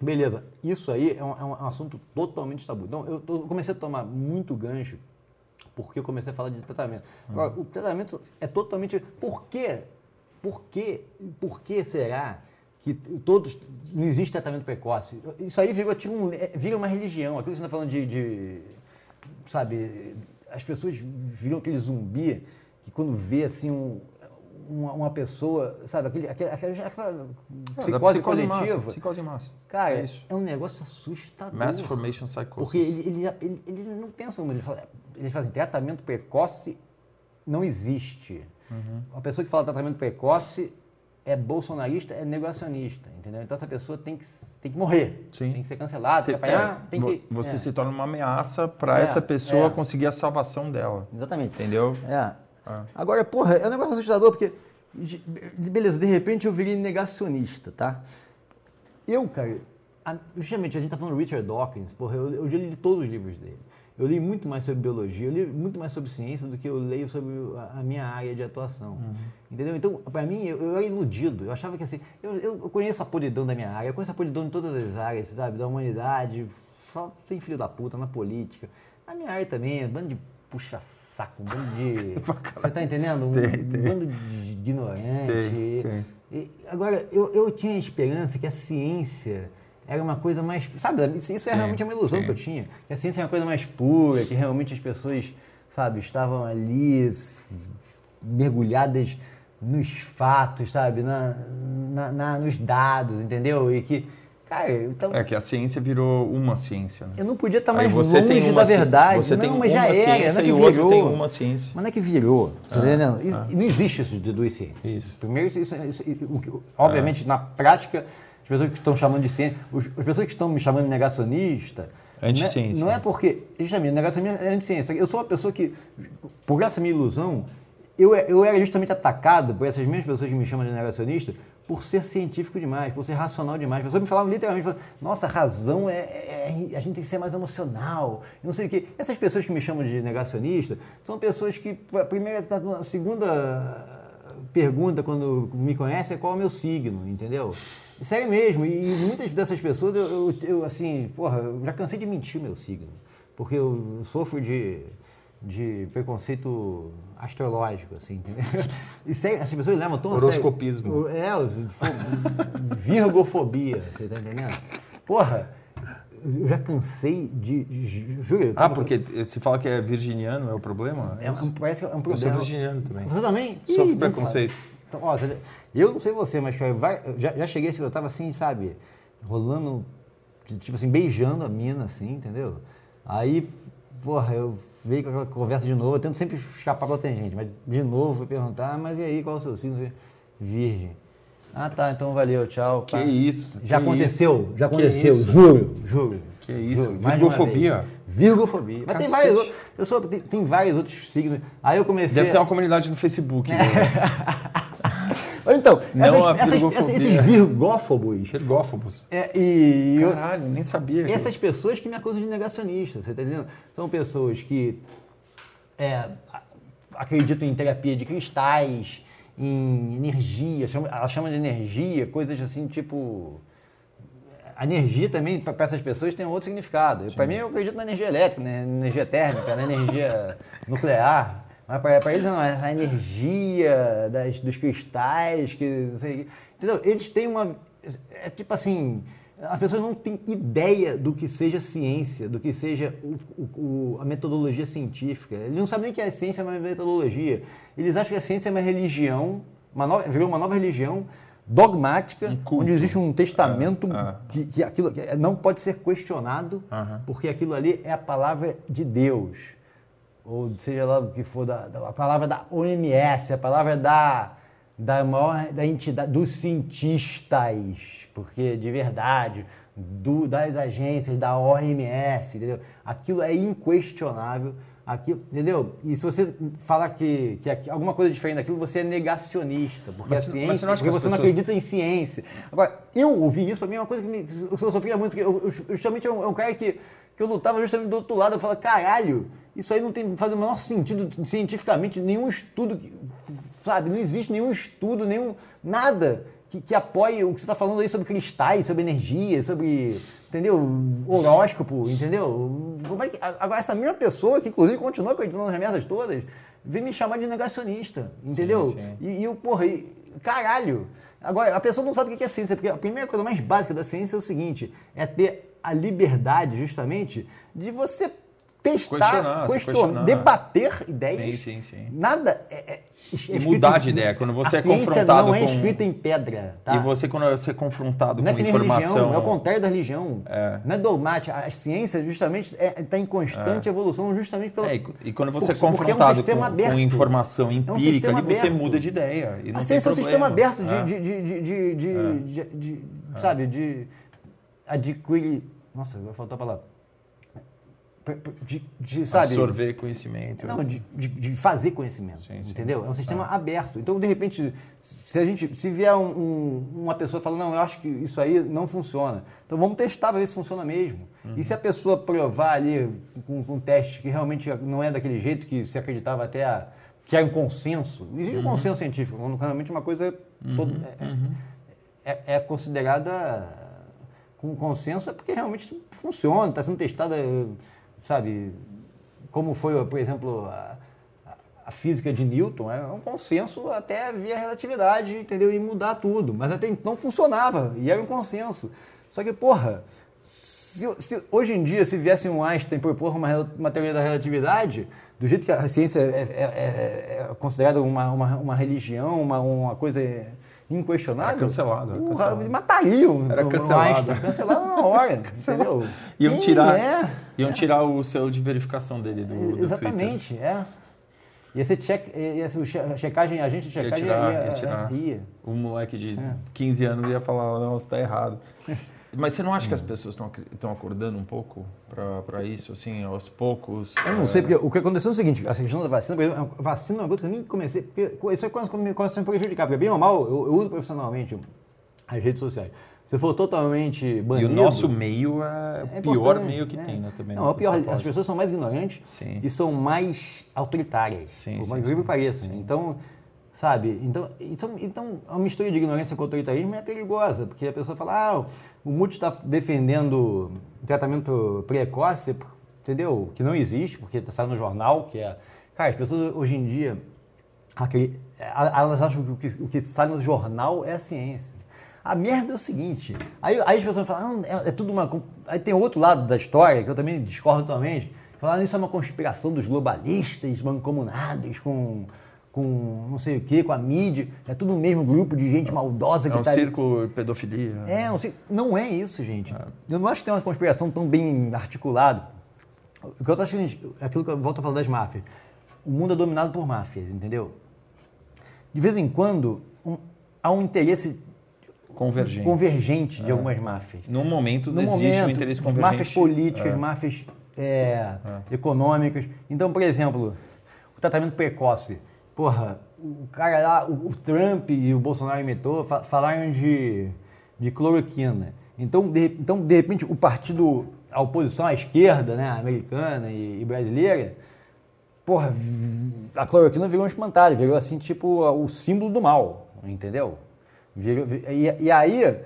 beleza, isso aí é um, é um assunto totalmente tabu. Então, eu, tô- eu comecei a tomar muito gancho porque eu comecei a falar de tratamento. Agora, o tratamento é totalmente... Por quê? Por quê? Por que será que todos... Não existe tratamento precoce? Isso aí virou, tipo, um, é, vira uma religião. Aquilo que você está falando de, de... Sabe, as pessoas viram aquele zumbi que quando vê, assim, um, uma, uma pessoa, sabe, aquele, aquele, aquela, É, psicose Massa, coletiva. psicose massa. Cara, é é, um negócio assustador. Mass Formation Psychosis. Porque ele, ele, ele, ele não pensa ele fala. Ele fala assim, tratamento precoce não existe. Uhum. Uma pessoa que fala tratamento precoce é bolsonarista, é negacionista, entendeu? Então essa pessoa tem que, tem que morrer, Sim. tem que ser cancelada, tem que apanhar, é, tem que... Você é, se torna uma ameaça para É, essa pessoa é. conseguir a salvação dela. Exatamente. Entendeu? É. É. Agora, porra, é um negócio assustador, porque, de- beleza, de repente eu virei negacionista, tá? Eu, cara, a- justamente a gente tá falando do Richard Dawkins, porra, eu, eu li todos os livros dele. Eu li muito mais sobre biologia, eu li muito mais sobre ciência do que eu leio sobre a, minha área de atuação. Entendeu? Então, para mim, eu, eu era iludido. Eu achava que assim, eu, eu conheço a podridão da minha área, eu conheço a podridão de todas as áreas, sabe? Da humanidade, só sem filho da puta, na política. Na minha área também, um bando de puxa-saco, um bando de. Você tá entendendo? Um, Tem, tem. bando de ignorante. Tem, tem. E, agora, eu, eu tinha a esperança que a ciência era uma coisa mais. Sabe, isso, é realmente uma ilusão sim. que eu tinha. Que a ciência é uma coisa mais pura, que realmente as pessoas, sabe, estavam ali mergulhadas nos fatos, sabe, na, na- na- nos dados, entendeu? E que, cara, tava- É que a ciência virou uma ciência. Né? eu não podia estar mais longe da verdade. Você não, tem mas já era, não é e que virou. tem uma ciência. Mas não é que virou, você tá entendendo? Isso- Não existe isso de duas ciências. Isso. Primeiro, isso, isso- isso- obviamente, na prática, as pessoas que estão chamando de ciência, os- as pessoas que estão me chamando de negacionista, Anticiência. Não é, não é porque, justamente, negacionismo é anticiência. Eu sou uma pessoa que, por essa minha ilusão, eu, eu era justamente atacado por essas mesmas pessoas que me chamam de negacionista por ser científico demais, por ser racional demais. As pessoas me falavam literalmente, falavam, nossa, a razão é, é- é- A gente tem que ser mais emocional, não sei o quê. Essas pessoas que me chamam de negacionista são pessoas que, a primeira, a segunda pergunta quando me conhece é qual é o meu signo, entendeu? Sério mesmo, e muitas dessas pessoas, eu, eu- eu, assim, porra, eu já cansei de mentir o meu signo, porque eu sofro de, de preconceito astrológico, assim, entendeu? E sério, as pessoas levam tão a sério. Horoscopismo. É, virgofobia, você tá entendendo? Porra, eu já cansei de, de- juro. eu Ah, porque se fala que é virginiano, é o problema? é, um- parece que é um Eu problema. sou virginiano também. Você também? Sofro Ih, preconceito. fala. Então, ó, eu não sei você, mas vai- já, já cheguei assim, eu tava assim, sabe, rolando, tipo assim, beijando a mina, assim, entendeu? Aí porra, eu veio com aquela conversa de novo, eu tento sempre escapar pra outra gente, mas de novo foi perguntar, mas e aí, qual é o seu signo? Virgem. Ah, tá, então valeu, tchau. Que pá. isso? Já que aconteceu, isso? já Que aconteceu, juro, juro. Que isso? Juro, Virgofobia? Virgofobia. Mas tem Cacete. vários outros. Eu sou, tem, tem vários outros signos. Aí eu comecei. Deve ter uma comunidade no Facebook. né? Então, essas, essas- esses virgófobos. Virgófobos. é, e eu- Caralho, nem sabia. essas pessoas que me acusam de negacionista, você tá entendendo? São pessoas que é, acreditam em terapia de cristais, em energia, chamam- elas chamam de energia, coisas assim, tipo. A energia também, para essas pessoas, tem um outro significado. Para mim, eu acredito na energia elétrica, na energia térmica, na energia nuclear. Para eles, não, é a energia das, dos cristais, que não sei. Entendeu? Eles têm uma. É tipo assim. As pessoas não têm ideia do que seja ciência, do que seja o- o- a metodologia científica. Eles não sabem nem que é ciência, mas metodologia. Eles acham que a ciência é uma religião, uma nova, virou uma nova religião dogmática, Um onde existe um testamento É, que, que aquilo que não pode ser questionado, porque aquilo ali é a palavra de Deus. Ou seja lá o que for, da, da- a palavra da OMS, a palavra da, da maior da entidade, dos cientistas, porque de verdade, do- das agências, da OMS, entendeu? Aquilo é inquestionável. Aquilo, entendeu? E se você falar que, que aqui- alguma coisa diferente daquilo, você é negacionista, porque Mas a ciência, mas você não porque você não pessoas- acredita em ciência. Agora, eu ouvi isso, pra mim é uma coisa que me, eu sofria muito, porque eu, eu, justamente é um, é um cara que, que eu lutava justamente do outro lado, eu falava, caralho, isso aí não tem, faz o menor sentido cientificamente, nenhum estudo, sabe, não existe nenhum estudo, nenhum, nada que, que apoie o que você está falando aí sobre cristais, sobre energia, sobre, entendeu, horóscopo, entendeu? É que, agora, essa mesma pessoa, que inclusive continua acreditando nas merdas todas, vem me chamar de negacionista, entendeu? sim. E, e eu, porra, e- caralho. Agora, a pessoa não sabe o que é ciência, porque a primeira coisa mais básica da ciência é o seguinte: é ter a liberdade, justamente, de você testar, Questionar, questionar, debater ideias. Sim, sim, sim. Nada é, é, é E mudar em- de ideia, quando você a é ciência confrontado não é com- escrita em pedra, tá? E você, quando você é confrontado Não é com que nem informação. religião, é o contrário da religião. É. Não é dogmática. A ciência, justamente, está em constante evolução, justamente pelo. É, e- quando você é por- é um confrontado sistema com, com informação É um empírica, ali você muda de ideia. A ciência é um sistema aberto É. de, de, de- de- de- sabe, de adquirir. Nossa, vai faltar a palavra. De, de, sabe? Absorver conhecimento. Não, de, de, de fazer conhecimento, Sim, sim. entendeu? É um sistema aberto. Então, de repente, se a gente, se vier um- um- uma pessoa falando, não, eu acho que isso aí não funciona, então vamos testar para ver se funciona mesmo. E se a pessoa provar ali com, com um teste que realmente não é daquele jeito que se acreditava até a, que é um consenso, existe um consenso científico, quando realmente uma coisa todo- é, é- é considerada com consenso, é porque realmente funciona, está sendo testada, sabe, como foi, por exemplo, a, a- física de Newton, é um consenso até via relatividade, entendeu? E mudar tudo. Mas até então funcionava, e era um consenso. Só que, porra, se, se- hoje em dia, se viesse um Einstein propor uma, uma teoria da relatividade, do jeito que a ciência é, é- é- é considerada uma, uma, uma religião, uma, uma coisa inquestionável... Era cancelado, era cancelado. matariam Era o cancelado. Einstein. Cancelaram na hora, entendeu? Iam tirar, é? iam tirar o selo de verificação dele do, do Twitter. Exatamente, é. Ia ser check, ia ser checagem, agente de Ia checagem tirar, ia, ia tirar. é, ia. O moleque de É. 15 anos ia falar, não, você tá errado. Mas você não acha que as pessoas estão acordando um pouco para isso, assim, aos poucos? Eu não É, sei, porque o que aconteceu é o seguinte, a questão da vacina, por exemplo, a vacina é uma coisa que eu nem comecei, porque isso é quase me começa a prejudicar, porque bem ou mal, eu, eu uso profissionalmente as redes sociais. Se for totalmente E banido... o nosso meio é, é o pior importante, meio que é. tem, né? Também Não, né? é o pior, as pessoas são mais ignorantes Sim. e são mais autoritárias, Sim, por sim, mais incrível sim. que pareça. Então, sabe, então, então, então a mistura de ignorância com autoritarismo é perigosa, porque a pessoa fala, ah, o Muti está defendendo tratamento precoce, entendeu? Que não existe, porque está no jornal, que é... Cara, as pessoas hoje em dia, acre- elas acham que o que, que sai no jornal é a ciência. A merda é o seguinte, aí, aí as pessoas falam, ah, é, é tudo uma... con-" Aí tem outro lado da história, que eu também discordo totalmente, falar isso é uma conspiração dos globalistas mancomunados com, com não sei o que, com a mídia, é tudo o mesmo grupo de gente maldosa que É um tá ali. círculo pedofilia. É, não, sei, não é isso, gente. Eu não acho que tem uma conspiração tão bem articulada. O que eu tô achando, é aquilo que eu volto a falar das máfias. O mundo é dominado por máfias, entendeu? De vez em quando, um- há um interesse Convergente. convergente de algumas máfias. No momento No existe momento, um interesse convergente. máfias políticas, máfias é, econômicas. Então, por exemplo, o tratamento precoce. Porra, o cara lá, o, o Trump e o Bolsonaro fa- falaram de, de cloroquina. Então de, então, de repente, o partido, a oposição à esquerda, né, americana e, e brasileira, porra, a cloroquina virou um espantalho, virou assim, tipo, o símbolo do mal, entendeu? Virou- vi- e, e aí,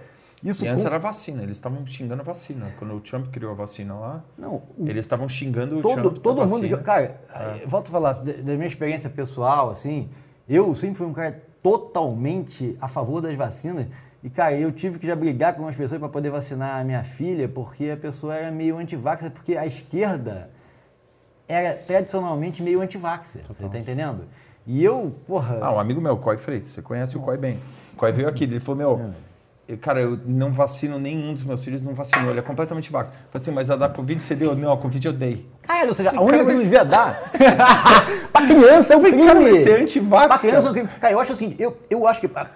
isso... E antes com- era vacina, eles estavam xingando a vacina. Quando o Trump criou a vacina lá, Não, o- eles estavam xingando o todo, Trump. da todo mundo. vacina. Cara, eu volto a falar da minha experiência pessoal, assim, eu sempre fui um cara totalmente a favor das vacinas. E, cara, eu tive que já brigar com umas pessoas para poder vacinar a minha filha, porque a pessoa era meio antivaxa, porque a esquerda era tradicionalmente meio antivaxa. Você tá entendendo? E eu, porra. Ah, um amigo meu, Coy Freitas, você conhece o Coy bem. O Coy veio aqui, ele falou, meu, eu- cara, eu não vacino nenhum dos meus filhos, não vacinou, ele é completamente vax. Falei assim, mas a da Covid você deu? Não, a Covid eu dei. Caralho, ou seja, a única que devia dar pra criança é um crime. Cara, você é antivax, Pra criança é um crime. Cara, eu acho assim, eu, eu acho que ah,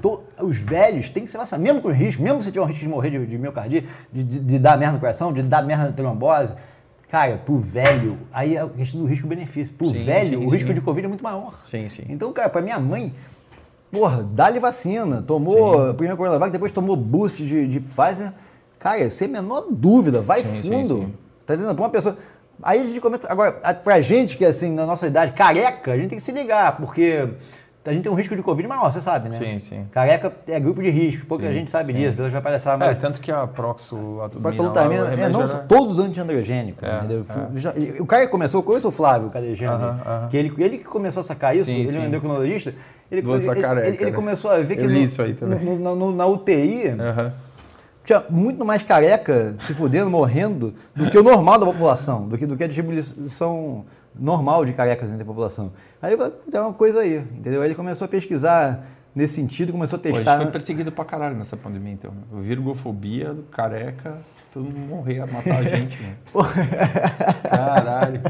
to- os velhos têm que ser vacinados, mesmo com risco, mesmo se tiver um risco de morrer de, de miocardia, de, de, de dar merda no coração, de dar merda na trombose. Cara, pro velho, aí é a questão do risco-benefício. Pro Sim, velho, sim, o risco sim. de Covid é muito maior. Sim, sim. Então, cara, pra minha mãe, porra, dá-lhe vacina. Tomou primeiro Coronavac, depois tomou boost de, de Pfizer. Cara, sem a menor dúvida, vai Sim, sim, fundo. sim. Tá entendendo? Pra uma pessoa. Aí a gente começa. Agora, pra gente que, assim, na nossa idade, careca, a gente tem que se ligar, porque a gente tem um risco de Covid maior, você sabe, né? Sim, sim. Careca é grupo de risco, pouca Sim, gente sabe sim. disso, as pessoas vai palhaçar, É, mas. tanto que a proxolamina... O é, não era- todos antiandrogênicos, É, entendeu? Já- O cara que começou com isso, o Flávio Cadejano, Aham, aham. que ele, ele que começou a sacar isso, Sim, ele é um endocrinologista, ele, ele, careca, ele- ele né? começou a ver que no- no- no- na UTI Aham. tinha muito mais careca se fudendo, morrendo, do que o normal da população, do que, do que a distribuição normal de carecas entre a população. Aí falei, tem uma coisa aí, entendeu? Aí ele começou a pesquisar nesse sentido, começou a Pô, a gente testar. foi perseguido pra caralho nessa pandemia, então. Virgofobia, careca, todo mundo morrer, matar a gente, mano. Caralho.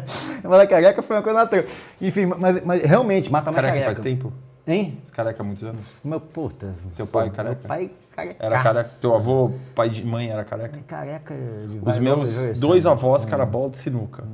Mas a careca foi uma coisa natural. Enfim, mas, mas realmente, mata mais Careca careca. faz tempo? Hein? Careca há muitos anos? Meu, puta. Teu pai careca? Meu pai careca. Era careca. Teu avô, pai de mãe era careca? Careca de Os meus gerações. dois avós, cara, bola de sinuca.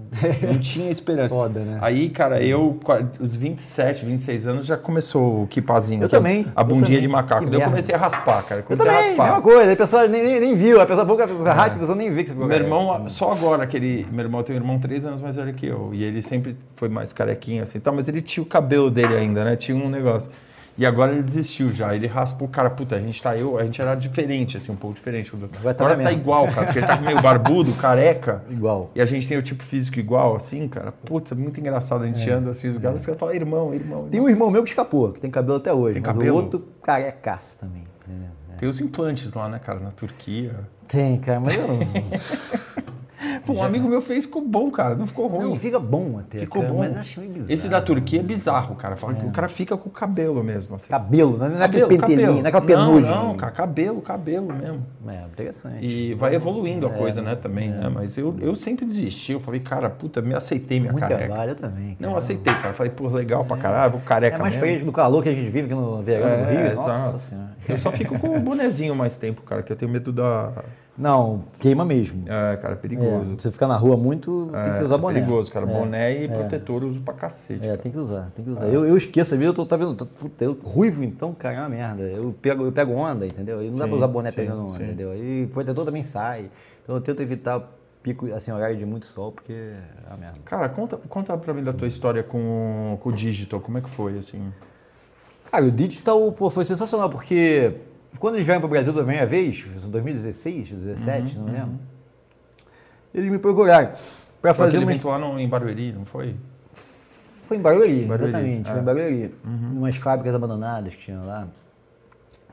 Não tinha esperança. Foda, né? Aí, cara, eu, os 27, 26 anos, já começou o kipazinho. Eu que é também, A eu bundinha também. de macaco. Que eu merda. comecei a raspar, cara. Eu Comecei a também, raspar. mesma coisa. A pessoa nem, nem, nem viu. A pessoa, a pessoa raspa, a pessoa nem vê que você ficou Meu careca. irmão, só agora que ele. Meu irmão tem um irmão três anos mais velho que eu. E ele sempre foi mais carequinho assim, tá? Mas ele tinha o cabelo dele ainda, né? Tinha um negócio. E agora ele desistiu já. Ele raspou, cara, puta, a gente tá. Eu, a gente era diferente, assim, um pouco diferente. Agora tá Agora tá merda. igual, cara, porque ele tá meio barbudo, careca. Igual. E a gente tem o tipo físico igual, assim, cara. Putz, é muito engraçado. A gente anda assim, os caras, os caras falam, irmão, irmão. Tem um irmão meu que escapou, que tem cabelo até hoje. Tem mas cabelo? o outro carecaço também. entendeu? É. Tem os implantes lá, né, cara, na Turquia. Tem, cara, mas eu não. Pô, um amigo meu fez, ficou bom, cara. Não ficou ruim. Não, fica bom até. Ficou cara, bom. Mas acho meio bizarro. Esse da Turquia é bizarro, cara. Fala que o cara fica com o cabelo mesmo. Assim. Cabelo, não é aquele Cabelo, pentelinho, cabelo. não é aquela penugem. Não, não, cara, cabelo, cabelo mesmo. É, interessante. E vai evoluindo a É, coisa, né, também, né? Mas eu, eu sempre desisti. Eu falei, cara, puta, me aceitei minha Muito careca. trabalho também. Não, cara. aceitei, cara. Falei, pô, legal pra caralho, vou careca É mais mesmo. feio do calor que a gente vive aqui no verão É, no Rio. Nossa exato. senhora. Eu só fico com o bonezinho mais tempo, cara, que eu tenho medo da... Não, queima mesmo. É, cara, é É, perigoso. você ficar na rua muito, tem que É, usar é boné. perigoso, cara. É, Boné e protetor eu uso pra cacete. É, cara. tem que usar, tem que usar. Eu, eu esqueço, sabia? Eu tô, tá vendo? Tô, puta, eu, ruivo, então, cara, é uma merda. Eu pego, eu pego onda, entendeu? E não dá Sim, pra usar boné sim, pegando onda, sim. entendeu? E o protetor também sai. Então eu tento evitar pico, assim, horário de muito sol, porque é uma merda. Cara, conta, conta pra mim da tua história com, com o digital. Como é que foi, assim? Cara, o digital pô, foi sensacional, porque quando eles vieram para o Brasil da primeira vez, em 2016, 2017, Uhum, não lembro, eles me procuraram para fazer aquele uma... evento lá no, em Barueri, não foi? Foi em Barueri, Barueri, exatamente, é. foi em Barueri. Umas fábricas abandonadas que tinha lá.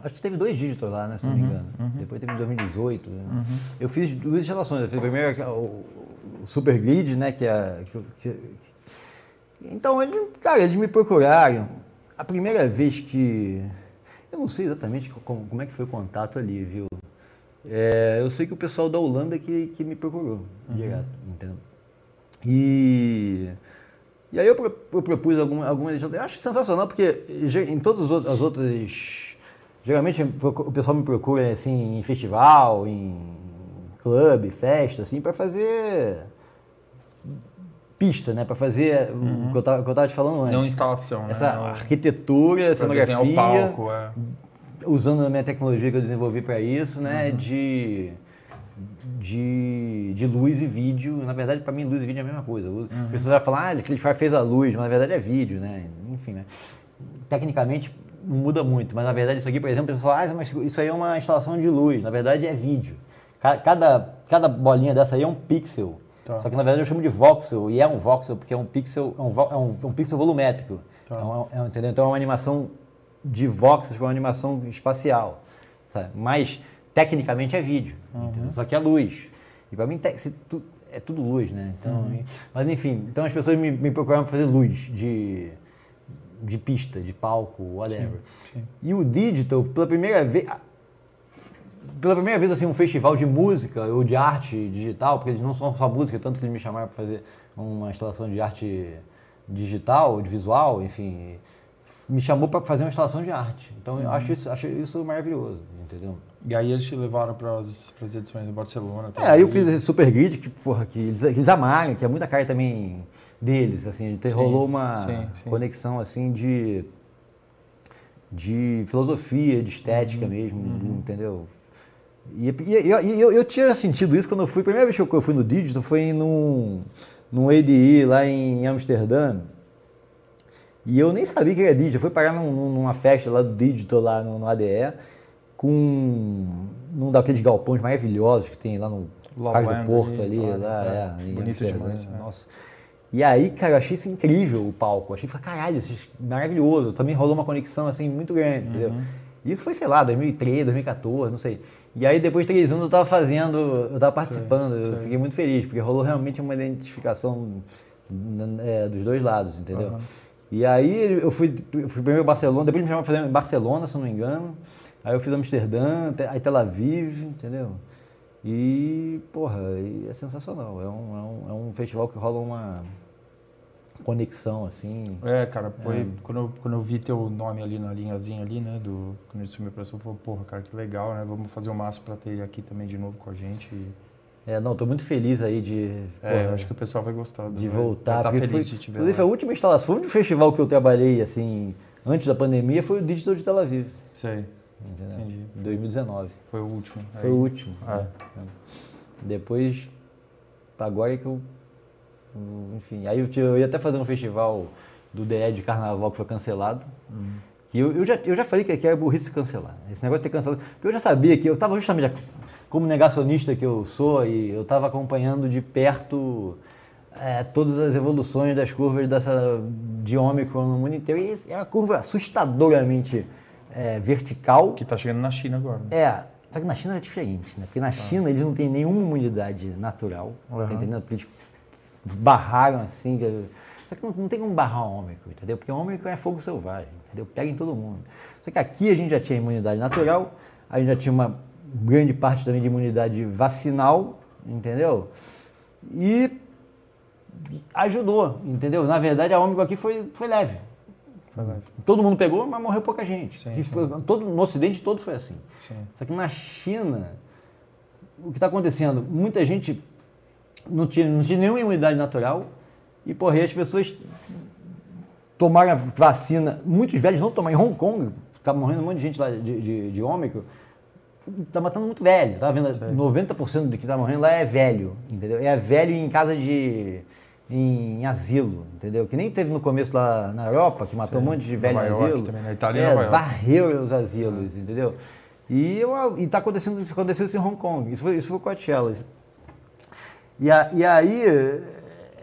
Acho que teve dois dígitos lá, né, se não me engano. Depois teve em 2018. né? Eu fiz duas instalações. Eu fiz primeiro o, o Super Grid, né, que é... Que, que- então, ele, cara, eles me procuraram. A primeira vez que... Eu não sei exatamente como, como é que foi o contato ali, viu? É, eu sei que o pessoal da Holanda que, que me procurou direto, entendeu? E, e aí eu, pro- eu propus alguma- algumas. Eu acho sensacional, porque em todas as outras. Geralmente o pessoal me procura assim, em festival, em clube, festa, assim, para fazer pista, né? Para fazer o que eu tava, o que eu tava te falando antes. Não instalação, né? Essa Não- arquitetura, pra cenografia, o palco, é. usando a minha tecnologia que eu desenvolvi para isso, né? Uhum. De, de, de luz e vídeo. Na verdade, para mim, luz e vídeo é a mesma coisa. O- Uhum. As pessoas vão falar, ah, aquele cara fez a luz, mas na verdade é vídeo, né? Enfim, né? Tecnicamente não muda muito, mas na verdade isso aqui, por exemplo, o pessoal fala, ah, mas isso aí é uma instalação de luz. Na verdade é vídeo. Ca- Cada, cada bolinha dessa aí é um pixel. Tá. Só que na verdade eu chamo de voxel, e é um voxel porque é um pixel, é um, é um, é um pixel volumétrico. Tá. É um- é um- entendeu? Então é uma animação de voxels para uma animação espacial. sabe? Mas tecnicamente é vídeo, entendeu? só que é luz. E para mim tu- é tudo luz, né? Então, Mas enfim, então as pessoas me, me procuraram para fazer luz de, de pista, de palco, whatever. E o digital, pela primeira vez, pela primeira vez assim um festival de música ou de arte digital, porque eles não são só música, tanto que eles me chamaram para fazer uma instalação de arte digital, de visual, enfim, me chamou para fazer uma instalação de arte. Então eu acho isso, acho isso maravilhoso, entendeu? E aí eles te levaram para as edições em Barcelona. É, aí eu fiz esse super grid que, porra, que eles, eles amaram, que é muita cara também deles, assim, te- Sim, rolou uma sim, sim. conexão assim de de filosofia, de Uhum, estética mesmo, entendeu? E, e- e- e eu, eu tinha sentido isso quando eu fui, a primeira vez que eu eu fui no Digital foi num, num ADI lá em Amsterdã, e eu nem sabia que era Digital, eu fui parar num- num- numa festa lá do Digital, lá no, no ADE, com num daqueles galpões maravilhosos que tem lá no Parque do Porto ali, ali, claro, lá, é, é, bonito Amsterdã, demais, é. Nossa. E aí, cara, eu achei isso incrível o palco. Eu achei, caralho, isso é maravilhoso. Também rolou uma conexão, assim, muito grande, entendeu? Uhum. Isso foi, sei lá, 2013, 2014, não sei. E aí, depois de três anos, eu tava fazendo, eu tava participando. eu sei. fiquei muito feliz, porque rolou realmente uma identificação é, dos dois lados, entendeu? Aham. E aí, eu fui, eu fui primeiro em Barcelona, depois me chamaram pra fazer em Barcelona, se eu não me engano. Aí eu fiz Amsterdã, te- aí Tel Aviv, entendeu? E, porra, é sensacional. É um, é, um, é um festival que rola uma conexão, assim. É, cara, foi quando, eu, quando eu vi teu nome ali na linhazinha ali, né, do quando ele sumiu pra eu falei, porra, cara, que legal, né? Vamos fazer o máximo pra ter ele aqui também de novo com a gente. É, não, tô muito feliz aí de, é, porra, eu acho que o pessoal vai gostar. de vai- voltar. Tá feliz foi, de te ver inclusive, a última instalação, foi o único festival que eu trabalhei, assim, antes da pandemia, foi o Digital de Tel Aviv. Sei, Entendeu? entendi. Em 2019. Foi o último. Foi o último. É. Depois, agora é que eu. Enfim, aí eu, eu ia até fazer um festival do DE de carnaval que foi cancelado. Que eu, eu, já, eu já falei que que era burrice cancelar. Esse negócio de ter cancelado. Porque eu já sabia que eu estava justamente, como negacionista que eu sou, e eu estava acompanhando de perto é, todas as evoluções das curvas dessa, de Ômicron no mundo inteiro. E é uma curva assustadoramente é, vertical. Que tá chegando na China agora. né? É, só que na China é diferente, né? Porque na China eles não têm nenhuma imunidade natural, Uhum. tá entendendo? Porque barraram assim. Só que não, não tem como barrar o ômicron, entendeu? Porque o ômicron é fogo selvagem, entendeu? Pega em todo mundo. Só que aqui a gente já tinha imunidade natural, a gente já tinha uma grande parte também de imunidade vacinal, entendeu? E ajudou, entendeu? Na verdade, a ômicron aqui foi, foi leve. Todo mundo pegou, mas morreu pouca gente. Sim, sim. foi- todo, no Ocidente todo foi assim. Sim. Só que na China, o que está acontecendo? Muita gente não tinha, não tinha nenhuma imunidade natural e, porra, as pessoas tomaram a vacina. Muitos velhos não tomaram. Em Hong Kong, está morrendo um monte de gente lá de, de, de ômicron. Tá matando muito velho. Tava vendo, 90% do que tá morrendo lá é velho, entendeu? É velho em casa de. em, asilo, entendeu? Que nem teve no começo lá na Europa, que matou um monte de velho em asilo. também, na Itália é, varreu os asilos, entendeu? E, eu, e tá acontecendo, aconteceu isso em Hong Kong. Isso foi, isso foi Coachella. E, a- e aí,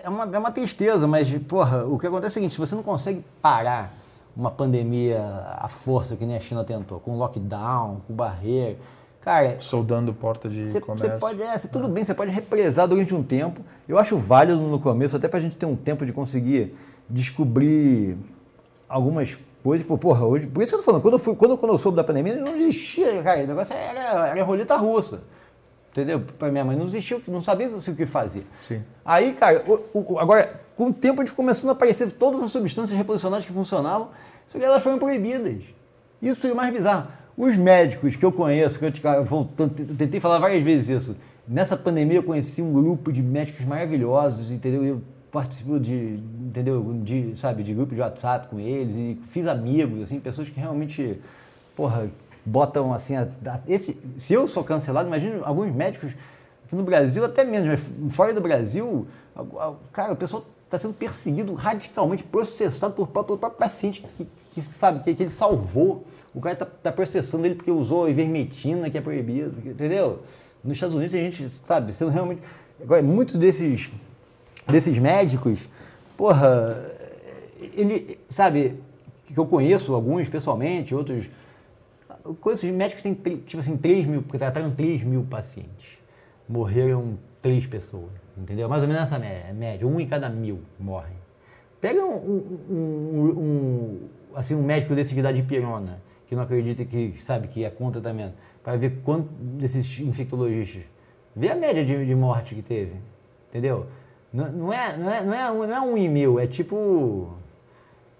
é uma, é uma tristeza, mas, porra, o que acontece é o seguinte, se você não consegue parar uma pandemia à força, que nem a China tentou, com lockdown, com barreira, cara, Soldando porta de você, comércio. você pode, é, você- tudo bem, você pode represar durante um tempo. Eu acho válido no começo, até pra gente ter um tempo de conseguir descobrir algumas coisas. Porra, hoje, por isso que eu tô falando, quando eu, fui, quando, quando eu soube da pandemia, não existia, cara, o negócio era, era roleta russa. Entendeu? Para minha mãe, não existia, não sabia o que fazer. Sim. Aí, cara, o- o- agora, com o tempo a gente começando a aparecer todas as substâncias reposicionais que funcionavam, só que elas foram proibidas. Isso foi o mais bizarro. Os médicos que eu conheço, que eu, te- eu tentei falar várias vezes isso, nessa pandemia eu conheci um grupo de médicos maravilhosos, entendeu? Eu participo de, entendeu? De, sabe, de grupo de WhatsApp com eles e fiz amigos, assim, pessoas que realmente, porra, botam assim, a- a- esse, se eu sou cancelado, imagina alguns médicos no Brasil, até menos, mas fora do Brasil, a- a- cara, o pessoal está sendo perseguido radicalmente, processado por, pelo próprio paciente que, que sabe, que, que ele salvou. O cara está processando ele porque usou ivermectina, que é proibido, entendeu? Nos Estados Unidos a gente, sabe, sendo realmente. Agora, muitos desses, desses médicos, porra, ele, sabe, que eu conheço alguns pessoalmente, outros. Conheço médicos que têm, tipo assim, 3 mil, porque trataram 3 mil pacientes. Morreram 3 pessoas, entendeu? Mais ou menos essa mé- média, um em cada mil morrem. Pega um, um- um- um- assim, um médico desse que dá de pirona, que não acredita que, sabe, que é contra tratamento, para ver quanto desses infectologistas. Vê a média de, de morte que teve, entendeu? Não, não é, não, é, não, é, não é um em mil, é tipo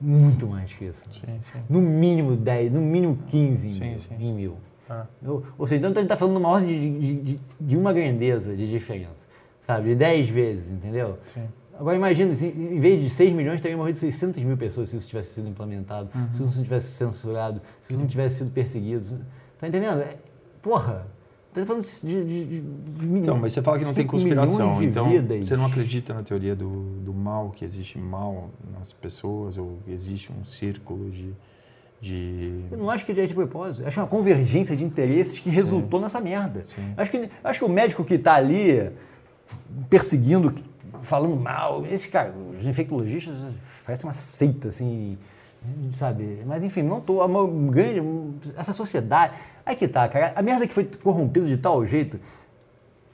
muito mais que isso. Sim, sim. No mínimo 10, no mínimo 15 em Sim, mil. Em mil. Ah. Ou, ou seja, então a gente está falando numa ordem de, de, de, uma grandeza de diferença, sabe? De 10 vezes, entendeu? Sim. Agora imagina, se, em vez de 6 milhões, teriam morrido 600 mil pessoas se isso tivesse sido implementado, se isso não tivesse censurado, se isso não tivesse sido perseguido. Tá entendendo? É, porra, tá falando de, de, de, de Então, mas você fala que não tem 5 milhões conspiração, então vidas. você não acredita na teoria do, do mal, que existe mal nas pessoas, ou existe um círculo de. de... Eu não acho que é de propósito. Eu acho uma convergência de interesses que resultou nessa merda. Sim. Acho que, acho que o médico que está ali perseguindo, falando mal, esse cara, os infectologistas, parece uma seita, assim, sabe? Mas enfim, não tô. a maior- grande, essa sociedade. Aí que tá, cara. A merda que foi corrompida de tal jeito.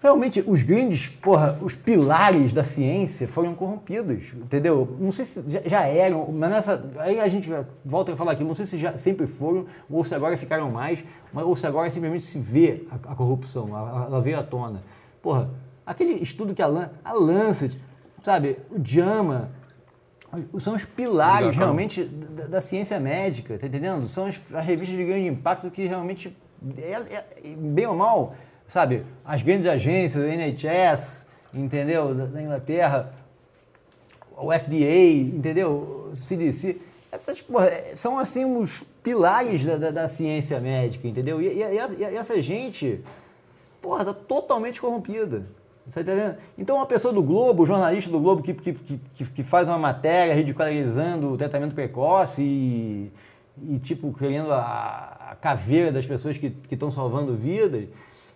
Realmente, os grandes, porra, os pilares da ciência foram corrompidos, entendeu? Não sei se já, já eram, mas nessa. Aí a gente volta a falar aqui, não sei se já sempre foram, ou se agora ficaram mais, ou se agora simplesmente se vê a, a corrupção, a- ela veio à tona. Porra, aquele estudo que a, a Lancet, sabe, o JAMA, são os pilares Obrigado, realmente da, da ciência médica, tá entendendo? São as, as revistas de grande impacto que realmente, é- é- bem ou mal, sabe, as grandes agências, o NHS, entendeu? Da, da Inglaterra, o FDA, entendeu? O CDC. Essas, porra, é- são assim os pilares da, da, da ciência médica, entendeu? E, e- e- e essa gente, porra, tá totalmente corrompida. Você tá entendendo? Então, uma pessoa do Globo, jornalista do Globo, que, que, que, que faz uma matéria ridicularizando o tratamento precoce e, e tipo, querendo a, a caveira das pessoas que estão salvando vidas,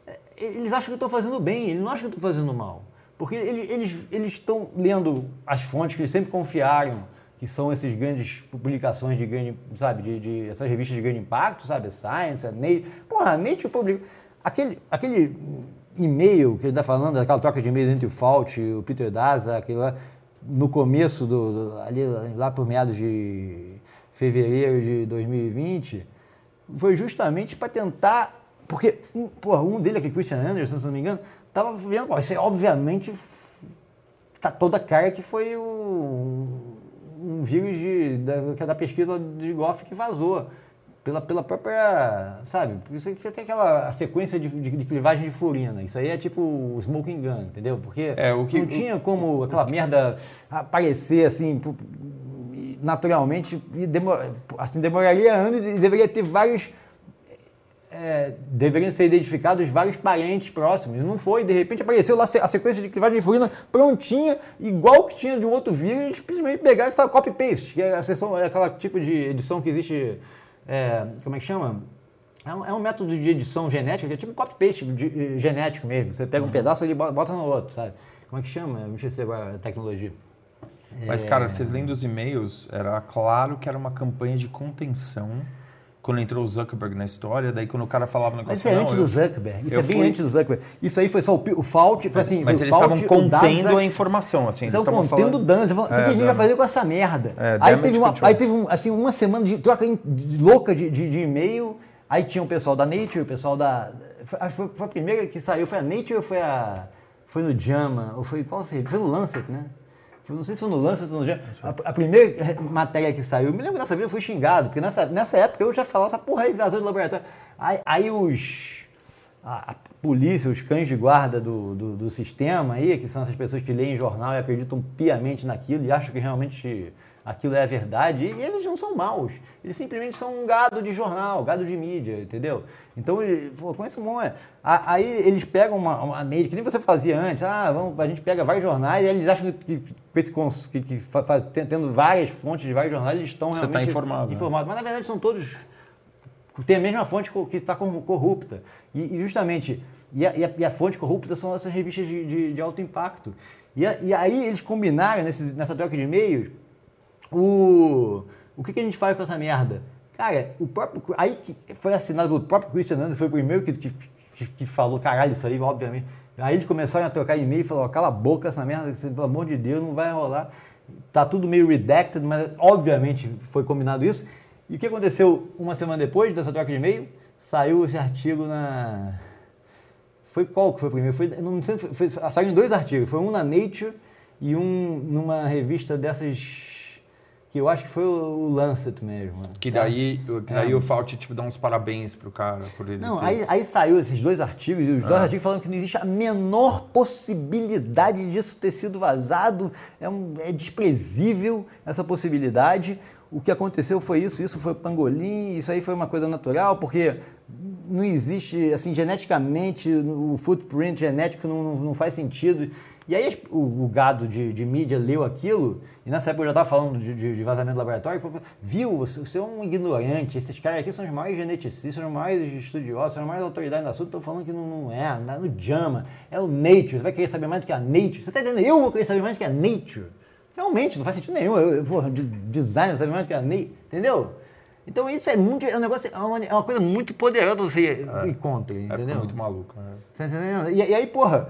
é, eles acham que estou fazendo bem, eles não acham que estou fazendo mal. Porque ele- eles estão lendo as fontes que eles sempre confiaram, que são essas grandes publicações de grande, sabe, de, de- essas revistas de grande impacto, sabe, Science, Nature. Porra, Nature publica. Aquele, aquele e-mail que ele está falando, aquela troca de e-mail entre o Fauci e o Peter Daza, aquele lá, no começo, do, do- ali, lá por meados de fevereiro de 2020, foi justamente para tentar. Porque um, porra, um dele, aquele Christian Anderson, se não me engano, estava vendo, isso é obviamente tá toda cara que foi o, um vírus de, da, é da pesquisa de Goff que vazou. Pela, pela própria, sabe? Isso aí tem aquela sequência de, de, de clivagem de furina. Isso aí é tipo o smoking gun, entendeu? Porque É, o que- não tinha como aquela merda aparecer assim naturalmente e assim, demoraria anos e deveria ter vários é, deveriam ser identificados vários parentes próximos. Não foi, de repente apareceu lá a sequência de clivagem de furina prontinha, igual que tinha de um outro vírus, simplesmente pegaram e copy-paste, que é a seção, é aquela tipo de edição que existe, é, como é que chama? É um, é um método de edição genética, que é tipo copy-paste genético mesmo. Você pega um pedaço e bota no outro, sabe? Como é que chama? Não sei se agora a tecnologia. Mas, cara, você lendo os e-mails, era claro que era uma campanha de contenção quando entrou o Zuckerberg na história. Daí, quando o cara falava um negócio. Isso é antes do Zuckerberg. Isso é bem fui- antes do Zuckerberg. Isso aí foi só o, o Fault, foi assim, Mas eles Fault, estavam o Daza- contendo a informação, assim. Eles Eles estavam contendo falando... Falando, o que, É, que a gente vai fazer com essa merda? É, aí, teve uma, control. aí teve um, assim, uma semana de troca louca de, de- de e-mail. Aí tinha o pessoal da Nature, o pessoal da. Foi, foi, a primeira que saiu, foi a Nature ou foi a. Foi no Jama? Ou foi qual seria? Foi no Lancet, né? Não sei se foi no Lancet ou no Jama. A, a primeira matéria que saiu, eu me lembro dessa vida, eu fui xingado, porque nessa, nessa época eu já falava essa porra aí, vazou do laboratório. Aí, aí os. A, a polícia, os cães de guarda do, do, do sistema aí, que são essas pessoas que leem jornal e acreditam piamente naquilo e acham que realmente aquilo é a verdade, e eles não são maus. Eles simplesmente são um gado de jornal, gado de mídia, entendeu? Então, pô, com esse monte. a- Aí eles pegam uma, uma mídia, que nem você fazia antes, ah, vamos, a gente pega vários jornais, e eles acham que, que, que, que fa- faz- tendo várias fontes de vários jornais, eles estão Você tá realmente informado, né? informados. Mas na verdade são todos tem a mesma fonte que está corrupta. E, e justamente, e a, e a- e a fonte corrupta são essas revistas de, de- de alto impacto. E, a- e aí eles combinaram nesse- nessa troca de e-mails o, o que, que a gente faz com essa merda? Cara, o próprio. Aí que foi assinado pelo próprio Christian Anderson, foi o primeiro que, que, que- falou, caralho, isso aí, obviamente. Aí eles começaram a trocar e-mail e falaram, cala a boca essa merda, pelo amor de Deus, não vai rolar. Tá tudo meio redacted, mas obviamente foi combinado isso. E o que aconteceu uma semana depois dessa troca de e-mail? Saiu esse artigo na. Foi qual que foi o primeiro? Foi, não sei, foi, foi, saíram dois artigos. Foi um na Nature e um numa revista dessas que eu acho que foi o, o Lancet mesmo. Que tá? daí, que daí o Fauci tipo, dá uns parabéns pro cara por ele. Não, ter- aí, aí saiu esses dois artigos, e os dois artigos falando que não existe a menor possibilidade disso ter sido vazado, é, um- é desprezível essa possibilidade. O que aconteceu foi isso, isso foi pangolim, isso aí foi uma coisa natural, porque não existe, assim, geneticamente, o footprint genético não, não, não faz sentido. E aí o, o gado de, de mídia leu aquilo, e nessa época eu já estava falando de, de- de vazamento do laboratório, viu, você, é um ignorante, esses caras aqui são os maiores geneticistas, são os maiores estudiosos, são as maiores autoridades no assunto, estão falando que não, não é, não é no JAMA, é o Nature, você vai querer saber mais do que a Nature, você está entendendo? Eu vou querer saber mais do que a Nature. Realmente, não faz sentido nenhum, eu, eu porra, de design, saber mais do que a Nature, entendeu? Então isso é muito, é um negócio, é uma, é uma coisa muito poderosa você ir contra, É, entendeu? ficou muito maluco. né? Tá entendendo? E, e aí, porra,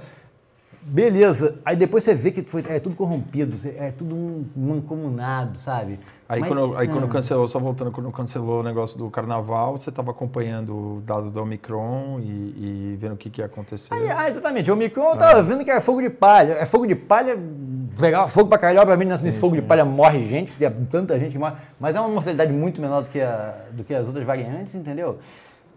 beleza. Aí depois você vê que foi, é tudo corrompido, é tudo mancomunado, sabe? Aí, Mas- quando, aí quando ah, cancelou, só voltando, quando cancelou o negócio do carnaval, você estava acompanhando o dado do Omicron e, e vendo o que, que ia acontecer. Aí, ah, exatamente. O Omicron eu tava vendo que era fogo de palha. É fogo de palha, pegava fogo pra caralho. Obviamente, nesse, nesse fogo de palha morre gente, porque é tanta gente que morre. Mas é uma mortalidade muito menor do que, a- do que as outras variantes, entendeu?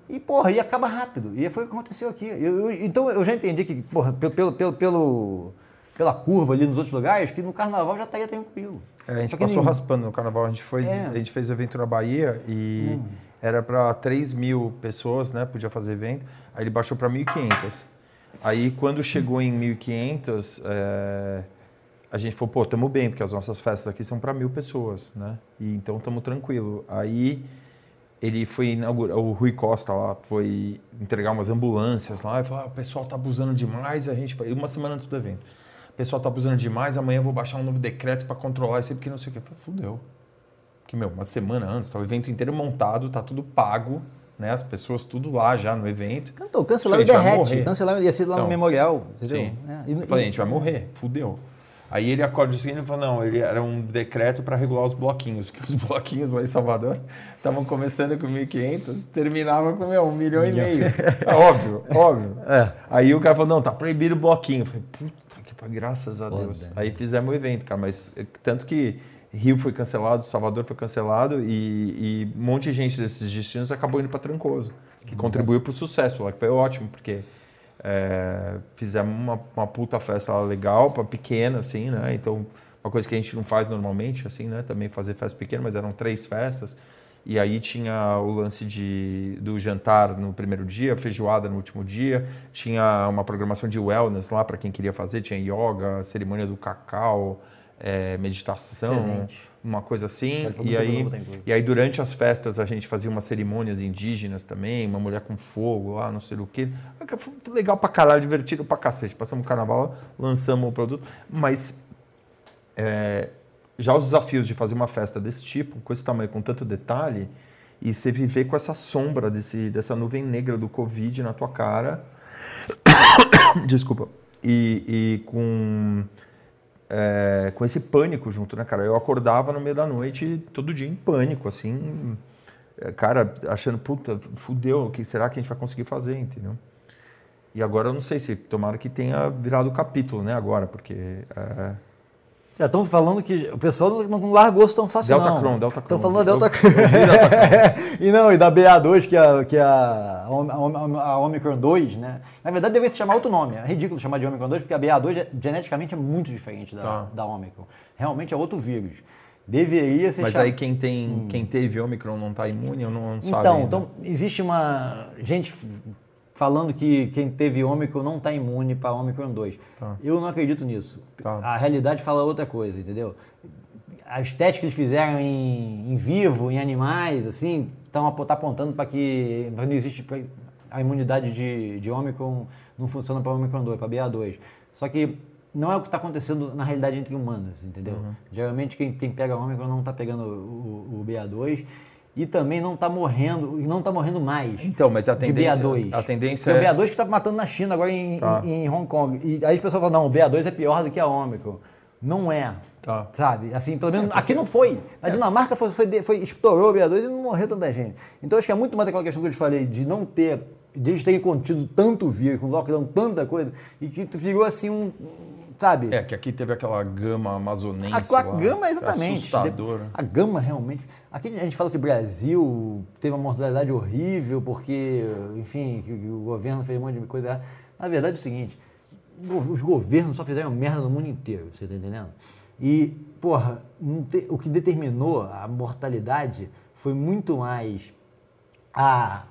E, porra, e acaba rápido. E foi o que aconteceu aqui. Eu- eu- então, eu já entendi que, porra, pelo, pelo, pelo, pela curva ali nos outros lugares, que no carnaval já estaria tranquilo. É, a gente Só passou nem- raspando no carnaval. A gente, foi, É. a gente fez evento na Bahia e era para 3 mil pessoas, né? Podia fazer evento. Aí ele baixou para 1.500. Aí quando chegou em 1.500, é, a gente falou, pô, estamos bem, porque as nossas festas aqui são para mil pessoas, né? E, então estamos tranquilo. Aí ele foi inaugurar, o Rui Costa lá foi entregar umas ambulâncias lá e falou, ah, o pessoal tá abusando demais, a gente vai, uma semana antes do evento. O pessoal tá abusando demais, amanhã eu vou baixar um novo decreto para controlar isso aí, porque não sei o que. Eu falei, fudeu. Porque, meu, uma semana antes, tá o evento inteiro montado, tá tudo pago, né? As pessoas tudo lá já no evento. Cantou, cancelaram o derrete, cancelaram, ia ser lá no Então, memorial, entendeu? Sim. É, e- Eu falei, a gente vai morrer, fudeu. Aí ele acorda o seguinte e falou, não, ele era um decreto para regular os bloquinhos, porque os bloquinhos lá em Salvador estavam começando com 1.500, terminava com, meu, um milhão e meio. É óbvio, óbvio. É. Aí o cara falou, não, tá proibido o bloquinho. Eu falei, puta que pariu, graças a Foda. Deus. Aí fizemos o evento, cara, mas é, tanto que Rio foi cancelado, Salvador foi cancelado e, e um monte de gente desses destinos acabou indo para Trancoso, que contribuiu para o sucesso lá, que foi ótimo, porque é, fizemos uma, uma puta festa legal, para pequena, assim, né? Então, uma coisa que a gente não faz normalmente, assim, né? Também fazer festa pequena, mas eram três festas. E aí tinha o lance de, do jantar no primeiro dia, feijoada no último dia, tinha uma programação de wellness lá para quem queria fazer, tinha yoga, cerimônia do cacau, é, meditação, Excelente. Uma coisa assim. E aí, e aí durante as festas a gente fazia umas cerimônias indígenas também, uma mulher com fogo lá, não sei o quê. Foi legal pra caralho, divertido pra cacete. Passamos o carnaval, lançamos o produto, mas é, já os desafios de fazer uma festa desse tipo, com esse tamanho, com tanto detalhe, e você viver com essa sombra desse, dessa nuvem negra do Covid na tua cara, desculpa, e, e com, é, com esse pânico junto, né, cara? Eu acordava no meio da noite todo dia em pânico, assim, é, cara, achando, puta, fudeu, o que será que a gente vai conseguir fazer, entendeu? E agora eu não sei se tomara que tenha virado o capítulo, né? Agora, porque. é, Já estão falando que o pessoal não, largou tão fácil, Delta não. Cron, Delta Estão falando da Delta Cron. e não, e da BA2, que é a, que é a, a, Om- a Omicron 2, né? Na verdade, deveria se chamar outro nome. É ridículo chamar de Omicron 2, porque a BA2 é- geneticamente é muito diferente da, Tá. da Omicron. Realmente é outro vírus. Deveria ser Mas chamado... aí quem tem, quem teve Omicron não tá imune, eu não, não sabe. Então, então, existe uma gente falando que quem teve Ômicron não está imune para Ômicron 2. Tá. Eu não acredito nisso. Tá. A realidade fala outra coisa, entendeu? As testes que eles fizeram em, em vivo, em animais, assim, estão tá apontando para que não existe pra- a imunidade de, de Ômicron não funciona para Ômicron 2, para BA2. Só que não é o que está acontecendo na realidade entre humanos, entendeu? Uhum. Geralmente quem, quem pega Ômicron não está pegando o, o- o BA2 e também não está morrendo, e não está morrendo mais. Então, mas a de tendência, BA2. a tendência Porque é... o BA2 que está matando na China agora em, Tá. em- em Hong Kong. E aí as pessoas falam, não, o BA2 é pior do que a Ômicron. Não é. Tá. Sabe? Assim, pelo menos aqui não foi. Na Dinamarca foi, foi, foi- estourou o BA2 e não morreu tanta gente. Então acho que é muito mais aquela questão que eu te falei, de não ter, de eles terem contido tanto vírus, com lockdown, tanta coisa, e que virou assim um. Sabe? É, que aqui teve aquela gama amazonense A, a lá, gama, é exatamente. Assustadora. A gama, realmente. Aqui a gente fala que o Brasil teve uma mortalidade horrível porque, enfim, que o governo fez um monte de coisa. Na verdade é o seguinte: os governos só fizeram merda no mundo inteiro, você tá entendendo? E, porra, te- o que determinou a mortalidade foi muito mais a,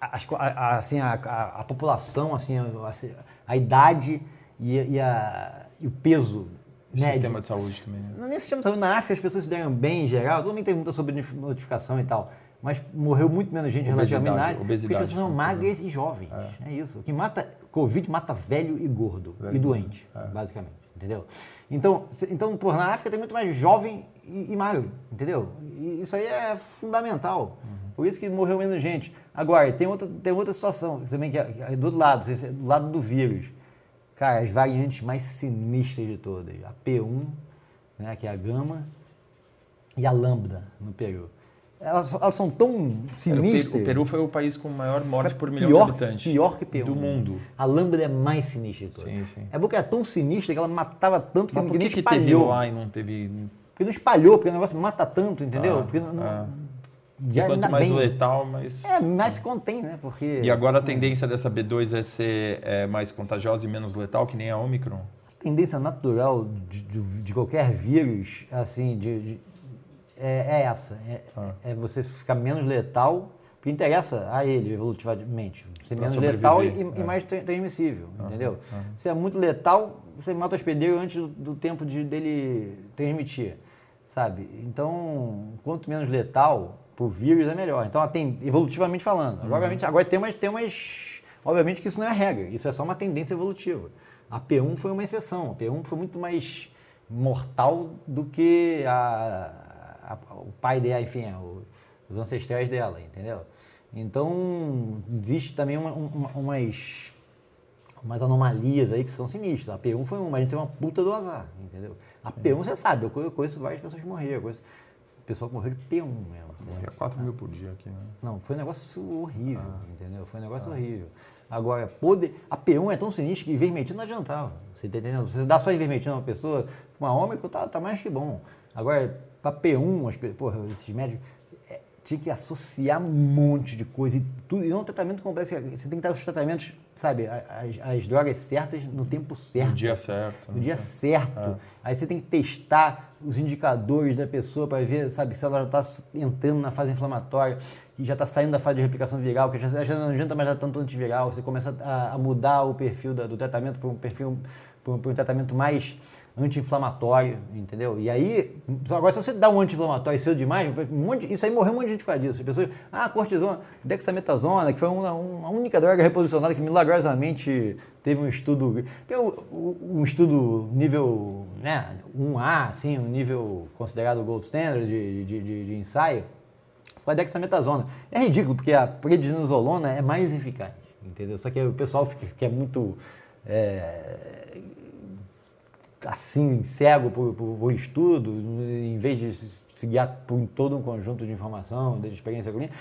a- a- assim, a, a- população, assim, a, a- a idade e, e a- e o peso médio. sistema de saúde também. né? Não, Nesse sistema de saúde, na África as pessoas se deram bem em geral, também teve muita sobrenotificação e tal, mas morreu muito menos gente Obesidade, relativamente área, porque obesidade, as pessoas são né? magras e jovens. É. isso. O que mata, Covid mata velho e gordo Velho e doente, basicamente, entendeu? Então, então por, na África tem muito mais jovem e, e magro, entendeu? E isso aí é fundamental. Por isso que morreu menos gente. Agora, tem outra, tem outra situação também que é, é do outro lado, é do lado do vírus. Cara, as variantes mais sinistras de todas. A P1, né, que é a gama, e a lambda no Peru. Elas, elas são tão O sinistras. Peru, o Peru foi o país com maior morte por milhão pior, de habitantes. Pior que Peru. Do mundo. A lâmpada é mais sinistra de todas. Sim, sim. É porque era tão sinistra que ela matava tanto que Mas por ninguém que, que teve espalhou. lá e não teve... Porque não espalhou, porque o negócio mata tanto, entendeu? Ah, porque não, não- ah. já E quanto mais bem. letal, mais... É, mais se contém, né? Porque E agora a tendência dessa B2 é ser é, mais contagiosa e menos letal, que nem a Omicron? a tendência natural de, de- de qualquer vírus, assim, de, de- é, é essa. É, Ah. é você ficar menos letal, porque interessa a ele evolutivamente. Ser Pra menos letal e, e é. mais tra- transmissível, entendeu? Se é muito letal, você mata o hospedeiro antes do, do tempo de, dele transmitir, sabe? Então, quanto menos letal pro vírus é melhor. Então, tem, evolutivamente falando. Agora, obviamente, agora tem umas, tem umas... Obviamente que isso não é regra, isso é só uma tendência evolutiva. A P1 foi uma exceção. A P1 foi muito mais mortal do que a, a- o pai dela, enfim, o- os ancestrais dela, entendeu? Então, existe também uma- uma- umas, umas anomalias aí que são sinistras. A P1 foi uma, a gente tem uma puta do azar, entendeu? A P1 você sabe, eu co- eu conheço várias pessoas que morreram, eu conheço pessoal que morreu de P1 mesmo. Morria 4 mil por dia aqui, né? Não, foi um negócio horrível, entendeu? Foi um negócio horrível. Agora, poder, a P1 é tão sinistra que ivermectina não adiantava. Você tá entendendo? Você dá só ivermectina a uma pessoa, uma ômicron tá, tá mais que bom. Agora, para P1, as, porra, esses médicos é, tinha que associar um monte de coisa e tudo. E não é um tratamento complexo. Você tem que dar os tratamentos, sabe, as, as drogas certas no tempo certo. No dia certo. No né? dia certo. Aí você tem que testar os indicadores da pessoa para ver, sabe, se ela já está entrando na fase inflamatória, que já está saindo da fase de replicação viral, que já, já não adianta mais dar tanto antiviral. Você começa a, a mudar o perfil da- do tratamento para um perfil para um, um tratamento mais anti-inflamatório, entendeu? E aí, agora se você dá um anti-inflamatório cedo demais, um monte, isso aí morreu um monte de gente por causa disso. As pessoas, ah, cortisona, dexametasona, que foi uma, uma única droga reposicionada que milagrosamente teve um estudo, um, um estudo nível né, 1A, assim, um nível considerado gold standard de, de, de, de ensaio, foi a dexametasona. É ridículo, porque a prednisolona é mais eficaz, entendeu? Só que o pessoal fica, que é muito é, assim, cego por, por, por estudo, em vez de se guiar por todo um conjunto de informação, de experiência clínica,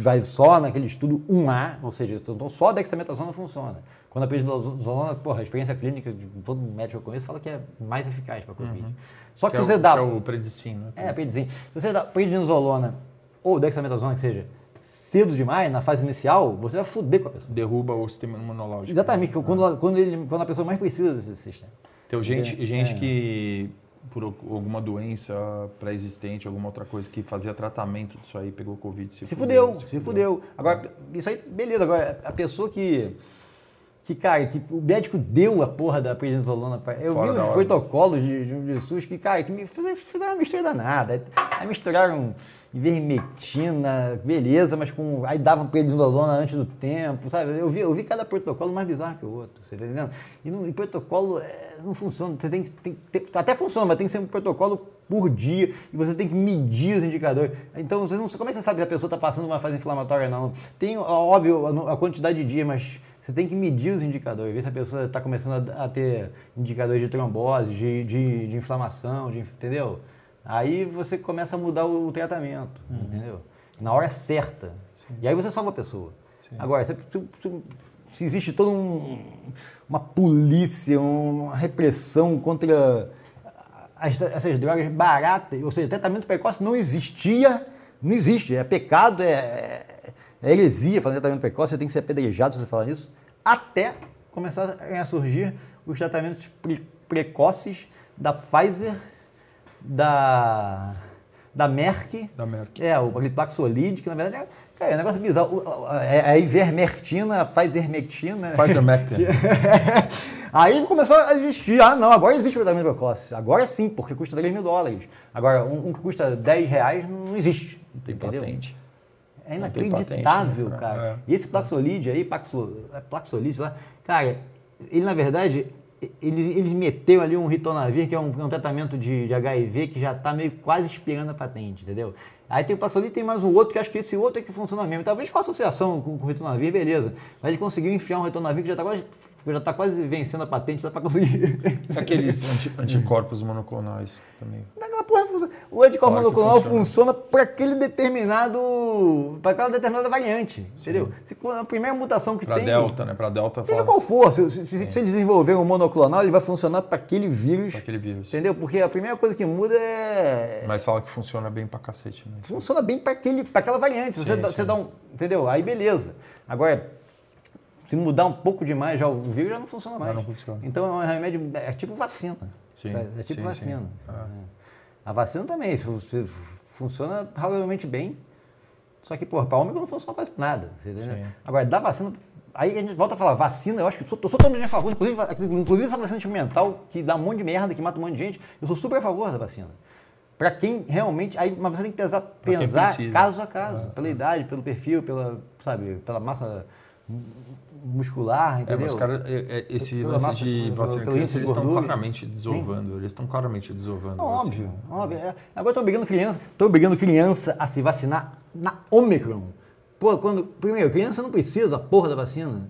vai só naquele estudo 1A, ou seja, então só a dexametasona funciona. Quando a prednisolona, porra, a experiência clínica de todo médico que eu conheço fala que é mais eficaz para Covid. Só que, Que se é você o- dá... que é o predicin, né? É, prednisolona. Se você dá prednisolona ou dexametasona, que seja, cedo demais, na fase inicial, você vai foder com a pessoa. Derruba o sistema imunológico. Exatamente, quando, quando, ele, quando a pessoa mais precisa desse sistema. Tem gente, É, gente é. que, por al- alguma doença pré-existente, alguma outra coisa, que fazia tratamento disso aí, pegou Covid, se, Se fudeu, se fudeu. Agora, isso aí, beleza. Agora, a pessoa que. Que, cara, que o médico deu a porra da prednisolona pra. Eu Fora vi os protocolos de, de, de SUS que, cara, que me fizeram uma mistura danada. Aí misturaram ivermectina, beleza, mas com. Aí davam prednisolona antes do tempo, sabe? Eu vi, eu vi cada protocolo mais bizarro que o outro, você tá entendendo? E, não, e protocolo é, não funciona. Você tem que. Tem, tem- até funciona, mas tem que ser um protocolo por dia e você tem que medir os indicadores. Então, você não, como é que você sabe se a pessoa está passando uma fase inflamatória não? Tem, óbvio, a, a quantidade de dias, mas você tem que medir os indicadores, ver se a pessoa está começando a, a ter indicadores de trombose, de, de, de inflamação, de, entendeu? Aí você começa a mudar o, o tratamento, entendeu? Na hora certa. E aí você salva a pessoa. Agora, se, se- se- existe toda um, uma polícia, uma repressão contra as- essas drogas baratas, ou seja, tratamento precoce não existia, não existe, é pecado, é, é, é heresia falar tratamento precoce, você tem que ser apedrejado se você falar isso, até começar a surgir os tratamentos pre- precoces da Pfizer, da, da Merck, Da Merck. é, o Paxolid, que na verdade é, cara, é um negócio bizarro. O- a- É a ivermectina, a Pfizer-mectina. Pfizer-Mectin. Aí começou a existir. Ah, não, agora existe tratamento precoce. Agora sim, porque custa 3 mil dólares. Agora, um, um que custa 10 reais não existe. Tem entendeu? patente. É Não inacreditável, patente, né, cara. cara? E esse Paxolid aí, Paxlo, é Paxolid lá, cara, ele na verdade, eles, eles ali um ritonavir, que é um, é um tratamento de, de HIV que já está meio quase expirando a patente, entendeu? Aí tem o Paxolid tem mais um outro, que acho que esse outro é que funciona mesmo. Talvez com associação com, com o ritonavir, beleza. Mas ele conseguiu enfiar um ritonavir que já está quase, já tá quase vencendo a patente, dá para conseguir. Aqueles anti- anticorpos monoclonais também. Daquela porra funciona. O anticorpo Claro monoclonal funciona. funciona para aquele determinado. para aquela determinada variante. Entendeu? Se a primeira mutação que Pra tem. Delta, né? Pra Delta Seja fala qual for, se, se, se, desenvolver um monoclonal, ele vai funcionar para aquele vírus. pra aquele vírus. Entendeu? Porque a primeira coisa que muda é. Mas fala que funciona bem pra cacete, né? Funciona bem para aquela variante. Você, Sim, dá, sim. você dá um. Entendeu? Aí beleza. Agora, se mudar um pouco demais já o vírus, já não funciona mais. não funciona. Então é um remédio. É tipo vacina. Sim, é tipo sim, vacina. sim. Ah. É. A vacina também, você funciona razoavelmente bem. Só que, porra, para ômega não funciona quase nada. Agora, da vacina. Aí a gente volta a falar, vacina, eu acho que eu sou, sou totalmente a favor, inclusive, inclusive essa vacina experimental que dá um monte de merda, que mata um monte de gente, eu sou super a favor da vacina. Para quem realmente. Aí, mas você tem que pesar, precisa. caso a caso, pela idade, pelo perfil, pela, sabe, pela massa muscular, É, entendeu? mas os caras, é, é, esse Pela lance massa- de vacina criança, eles estão claramente desovando. Eles estão claramente desovando. Não, óbvio, óbvio. É, Agora estou obrigando criança, tô obrigando criança a se vacinar na Omicron. Pô, quando. Primeiro, criança não precisa da porra da vacina.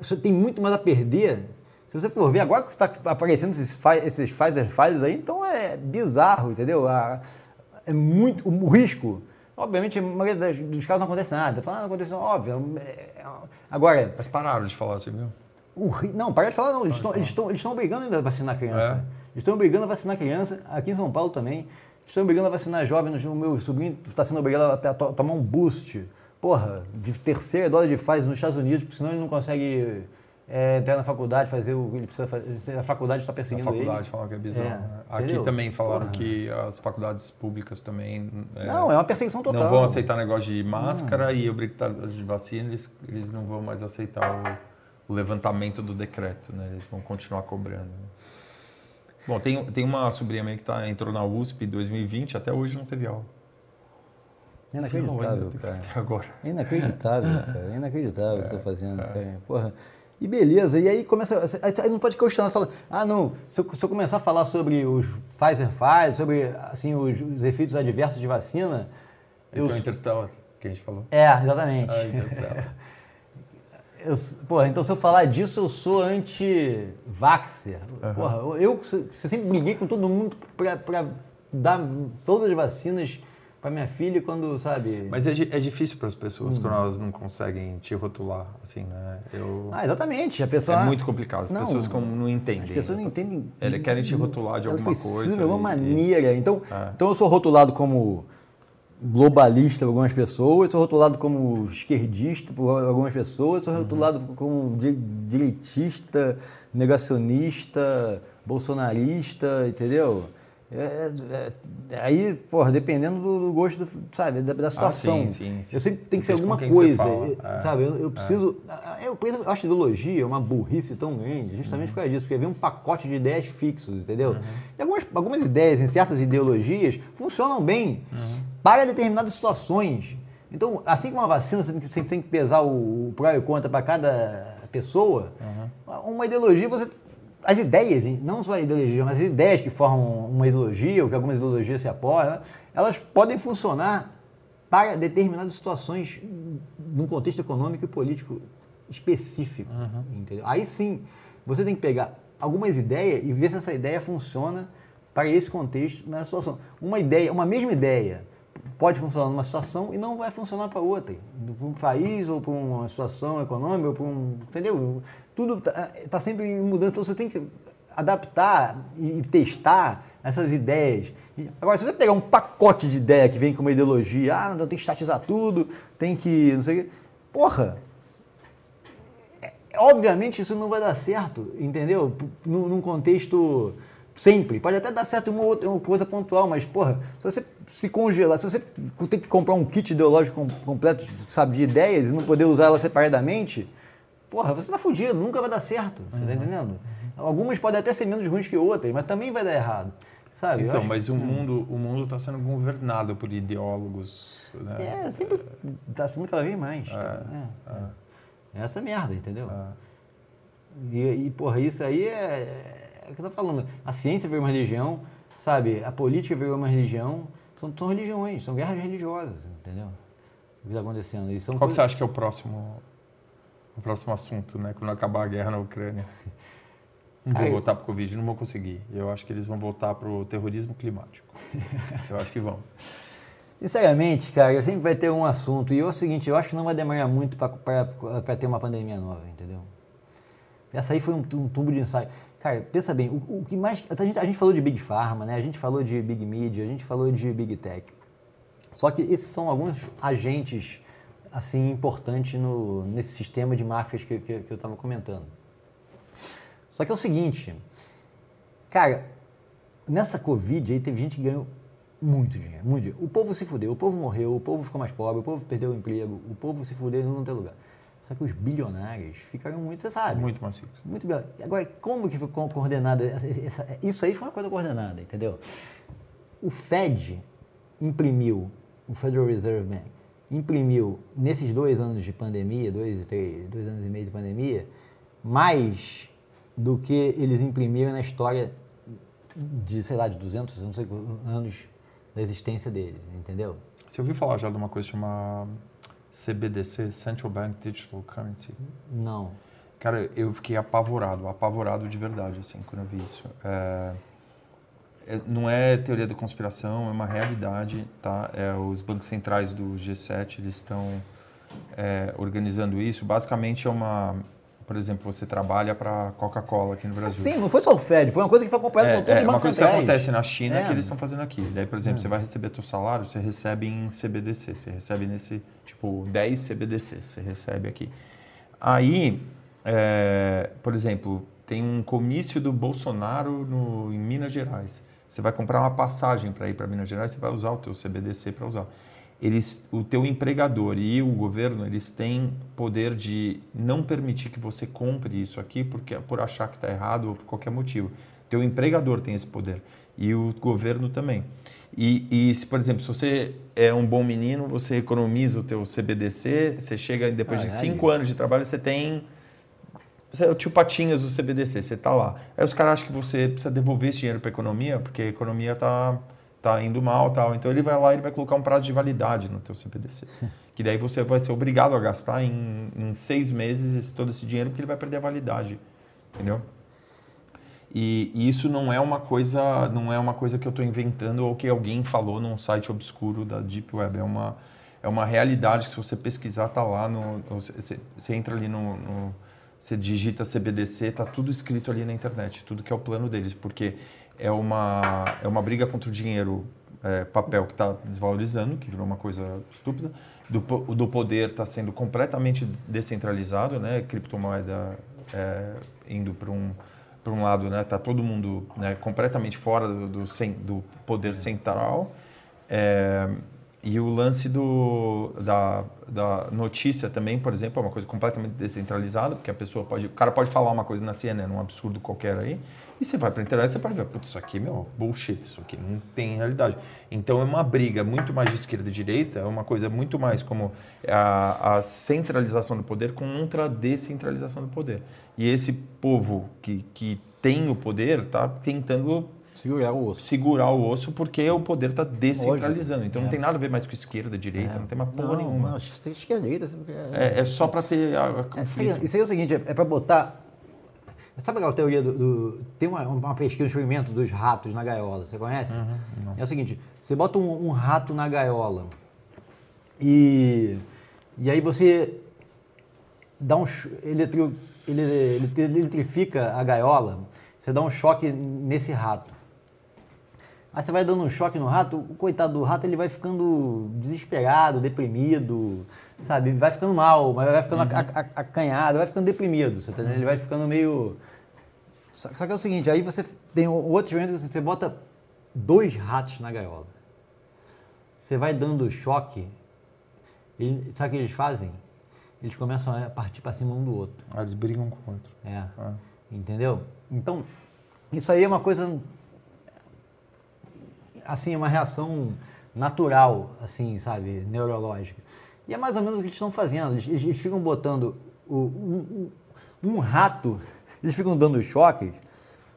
Você tem muito mais a perder. Se você for ver, agora que está aparecendo esses, esses Pfizer Pfizer aí, então é bizarro, entendeu? É muito. O risco. Obviamente, a maioria das- dos casos não acontece nada. Fala, ah, não aconteceu, óbvio. é- é- Agora, Mas pararam de falar, você viu? o Não, para de falar, não. Eles estão eles estão- eles estão obrigando ainda a vacinar a criança. É? Eles estão obrigando a vacinar a criança, aqui em São Paulo também. Estão obrigando a vacinar jovens. O meu sobrinho está sendo obrigado a to- tomar um boost, porra, de terceira dose de Pfizer nos Estados Unidos, porque senão ele não consegue é, entrar na faculdade, fazer o que ele precisa fazer. A faculdade está perseguindo faculdade ele. falam que é bizarro. É, né? Aqui entendeu? também falaram Porra. que as faculdades públicas também é, Não, é uma perseguição total. não vão aceitar negócio de máscara e obrigatório de vacina, eles, eles não vão mais aceitar o, o levantamento do decreto, né? Eles vão continuar cobrando. Bom, tem, tem uma sobrinha minha que tá, entrou na USP em 2020, até hoje não teve aula. É inacreditável, Até cara. agora. É inacreditável, cara. É inacreditável o que tá fazendo, cara. Porra. E beleza, e aí começa. Aí não pode questionar, você fala, ah, não, se eu, se eu começar a falar sobre os Pfizer faz, sobre assim, os, os efeitos adversos de vacina. Esse Eu, é o Interstellar que a gente falou. é, exatamente. Ah, Interstellar. Eu, porra, então se eu falar disso, eu sou anti-vaxxer. Porra, eu, eu sempre briguei com todo mundo pra dar todas as vacinas para minha filha quando, sabe... Mas é, é difícil para as Hum. pessoas quando elas não conseguem te rotular, assim, né? Eu... Ah, exatamente. A pessoa... é muito complicado. As Não, pessoas como não entendem. As pessoas não né? entendem. Elas querem te rotular de alguma coisa. de alguma e- maneira. Então, É. então eu sou rotulado como globalista por algumas pessoas, sou rotulado como esquerdista por algumas pessoas, sou rotulado como di- direitista, negacionista, bolsonarista, entendeu? É, é- é- aí, porra, dependendo do, do gosto, do, sabe, da, da situação. Ah, sim, sim, sim. Eu sempre tem que ser alguma coisa, é, sabe? Eu, eu preciso. Eu, eu acho ideologia uma burrice tão grande, justamente Uhum. por causa disso, porque vem um pacote de ideias fixos, entendeu? E algumas, algumas ideias em certas ideologias funcionam bem Uhum. para determinadas situações. Então, assim como a vacina, você tem que, você tem que pesar o, o pró e o contra para cada pessoa, Uhum. uma ideologia você. As ideias, não só a ideologia, mas as ideias que formam uma ideologia, ou que algumas ideologias se apoiam, elas podem funcionar para determinadas situações num contexto econômico e político específico. entendeu? Aí sim, você tem que pegar algumas ideias e ver se essa ideia funciona para esse contexto, nessa situação. Uma ideia, uma mesma ideia pode funcionar numa situação e não vai funcionar para outra. Para um país ou para uma situação econômica, ou para um. Entendeu? Tudo está sempre em mudança, então você tem que adaptar e testar essas ideias. Agora, se você pegar um pacote de ideia que vem com uma ideologia, ah, não, tem que estatizar tudo, tem que. não sei o quê. Porra! é- Obviamente isso não vai dar certo, entendeu? Num contexto sempre. Pode até dar certo uma outra uma coisa pontual, mas, porra, se você se congelar, se você tem que comprar um kit ideológico com- completo, sabe, de ideias e não poder usar elas separadamente, porra, você tá fudido, nunca vai dar certo, você tá entendendo? Algumas podem até ser menos ruins que outras, mas também vai dar errado, sabe? Então, mas o mundo o mundo está sendo governado por ideólogos. Né? É, sempre tá sendo cada vez mais. tá? É. Essa merda, entendeu? E, e, porra, isso aí é, é o que eu tô falando. A ciência virou uma religião, sabe? A política virou uma religião. São, são religiões, são guerras religiosas, entendeu? O que está acontecendo. E são Qual que coisas- você acha que é o próximo o próximo assunto, né? Quando acabar a guerra na Ucrânia? Não vou Aí- voltar para o Covid, não vou conseguir. Eu acho que eles vão voltar para o terrorismo climático. Eu acho que vão. Sinceramente, cara, sempre vai ter um assunto. E é o seguinte, eu acho que não vai demorar muito para ter uma pandemia nova, entendeu? Essa aí foi um, um tubo de ensaio. Cara, pensa bem, o, o que mais. A gente, a gente falou de Big Pharma, né? A gente falou de Big Media, a gente falou de Big Tech. Só que esses são alguns agentes assim importantes no, nesse sistema de máfias que, que, que eu estava comentando. Só que é o seguinte, cara, nessa Covid aí teve gente que ganhou muito dinheiro, muito dinheiro. O povo se fudeu, o povo morreu, o povo ficou mais pobre, o povo perdeu o emprego, o povo se fudeu e não tem lugar. Só que os bilionários ficaram muito, você sabe. Muito macios. Muito bem. Agora, como que foi co- coordenada? essa- essa- isso aí foi uma coisa coordenada, entendeu? O Fed imprimiu, o Federal Reserve Bank, imprimiu nesses dois anos de pandemia, dois, três, dois anos e meio de pandemia, mais do que eles imprimiram na história de, sei lá, de 200, não sei anos da existência deles, entendeu? Você ouviu falar já de uma coisa chamada CBDC, Central Bank Digital Currency? Não. Cara, eu fiquei apavorado, apavorado de verdade, assim, quando eu vi isso. É, é- não é teoria da conspiração, é uma realidade, tá? É, os bancos centrais do G7, eles estão é, organizando isso. Basicamente é uma... Por exemplo, você trabalha para Coca-Cola aqui no Brasil. Sim, não foi só o Fed, foi uma coisa que foi acompanhada É, por todos é os uma bancos coisa que acontece na China É. que eles estão fazendo aqui. Daí, por exemplo, você vai receber teu salário, você recebe em CBDC. Você recebe nesse, tipo, 10 CBDC, você recebe aqui. Aí, é, por exemplo, tem um comício do Bolsonaro no, em Minas Gerais. Você vai comprar uma passagem para ir para Minas Gerais, você vai usar o teu CBDC para usar. Eles, o teu empregador e o governo, eles têm poder de não permitir que você compre isso aqui porque por achar que está errado ou por qualquer motivo. Teu empregador tem esse poder e o governo também. E, e se, por exemplo, se você é um bom menino, você economiza o teu CBDC, você chega depois de Caralho. cinco anos de trabalho, você tem você é o tio Patinhas do CBDC, você tá lá. Aí os caras acham que você precisa devolver esse dinheiro para a economia, porque a economia tá, tá indo mal tal. Então ele vai lá e vai colocar um prazo de validade no teu CBDC. que daí você vai ser obrigado a gastar em, em seis meses esse- todo esse dinheiro, porque ele vai perder a validade. Entendeu? E, e isso não é uma coisa, não é uma coisa que eu estou inventando ou que alguém falou num site obscuro da Deep Web. É uma, é uma realidade que se você pesquisar tá lá no, você, você entra ali no, no, você digita CBDC, tá tudo escrito ali na internet, tudo que é o plano deles, porque é uma é uma briga contra o dinheiro é, papel que está desvalorizando, que virou uma coisa estúpida. Do, do poder está sendo completamente descentralizado, né? Criptomoeda é, indo para um um lado, né? Tá todo mundo né, completamente fora do, do, do poder central. É, e o lance do, da, da notícia também, por exemplo, é uma coisa completamente descentralizada, porque a pessoa pode. O cara pode falar uma coisa na CNN, um absurdo qualquer aí, e você vai para a internet e você pode ver, putz, isso aqui, meu, bullshit, isso aqui não tem realidade. Então é uma briga muito mais de esquerda e direita, é uma coisa muito mais como a, a centralização do poder contra a descentralização do poder. E esse povo que, que tem o poder está tentando segurar o osso. Segurar o osso porque o poder está descentralizando. Então é. não tem nada a ver mais com esquerda, direita, é. não tem mais porra não, nenhuma. Não, esquerda, direita. É, é só para ter. A, a é, isso aí é o seguinte: é para botar Sabe aquela teoria do. do tem uma, uma, pesquisa, um experimento dos ratos na gaiola, você conhece? Uhum, é o seguinte: você bota um, um, rato na gaiola e, e aí você dá um. Eletri, ele, ele eletrifica a gaiola, você dá um choque nesse rato. Aí você vai dando um choque no rato, o coitado do rato ele vai ficando desesperado, deprimido, sabe? Vai ficando mal, vai ficando uhum. acanhado, vai ficando deprimido, você tá Ele vai ficando meio. Só, só, que é o seguinte, aí você tem um outro experimento que você bota dois ratos na gaiola. Você vai dando choque, e sabe o que eles fazem? Eles começam a partir para cima um do outro. Ah, eles brigam com o outro. É. Ah. Entendeu? Então, isso aí é uma coisa assim, uma reação natural, assim, sabe, neurológica. E é mais ou menos o que eles estão fazendo. Eles, eles ficam botando o, um, um, rato, eles ficam dando choques,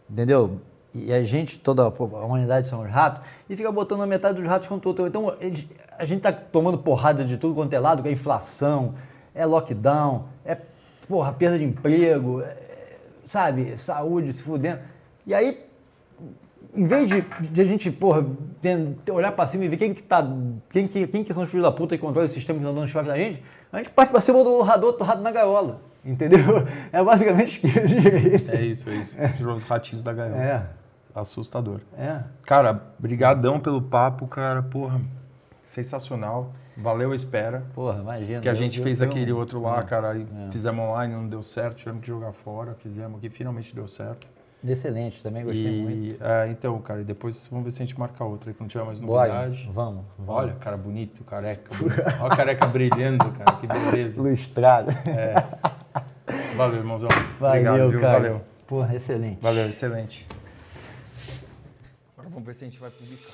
entendeu? E a gente, toda a humanidade são os ratos, e fica botando a metade dos ratos contra o outro. Então, eles, a gente está tomando porrada de tudo quanto é lado, que é inflação, é lockdown, é porra, perda de emprego, é, sabe, saúde se fudendo. E aí em vez de, de, a gente, porra, olhar pra cima e ver quem que tá. Quem que, quem que são os filhos da puta que controlam o sistema que estão dando choque na gente, a gente parte pra cima do rador torrado na gaiola. Entendeu? É basicamente direita. É isso, é isso. É. Os ratinhos da gaiola. É. Assustador. É. Cara, brigadão pelo papo, cara. Porra, sensacional. Valeu a espera. Porra, imagina. Que a gente fez aquele outro lá, é. cara. É. Fizemos online, não deu certo, tivemos que jogar fora. Fizemos aqui, finalmente deu certo. Excelente, também gostei e, muito. É, então, cara, e depois vamos ver se a gente marca outra aí, quando tiver mais novidade. Bora, vamos, vamos. Olha, cara bonito, careca. Olha a careca brilhando, cara, que beleza. Lustrado. É. Valeu, irmãozão. Valeu, Obrigado, viu? cara. Valeu. Porra, excelente. Valeu, excelente. Agora vamos ver se a gente vai publicar.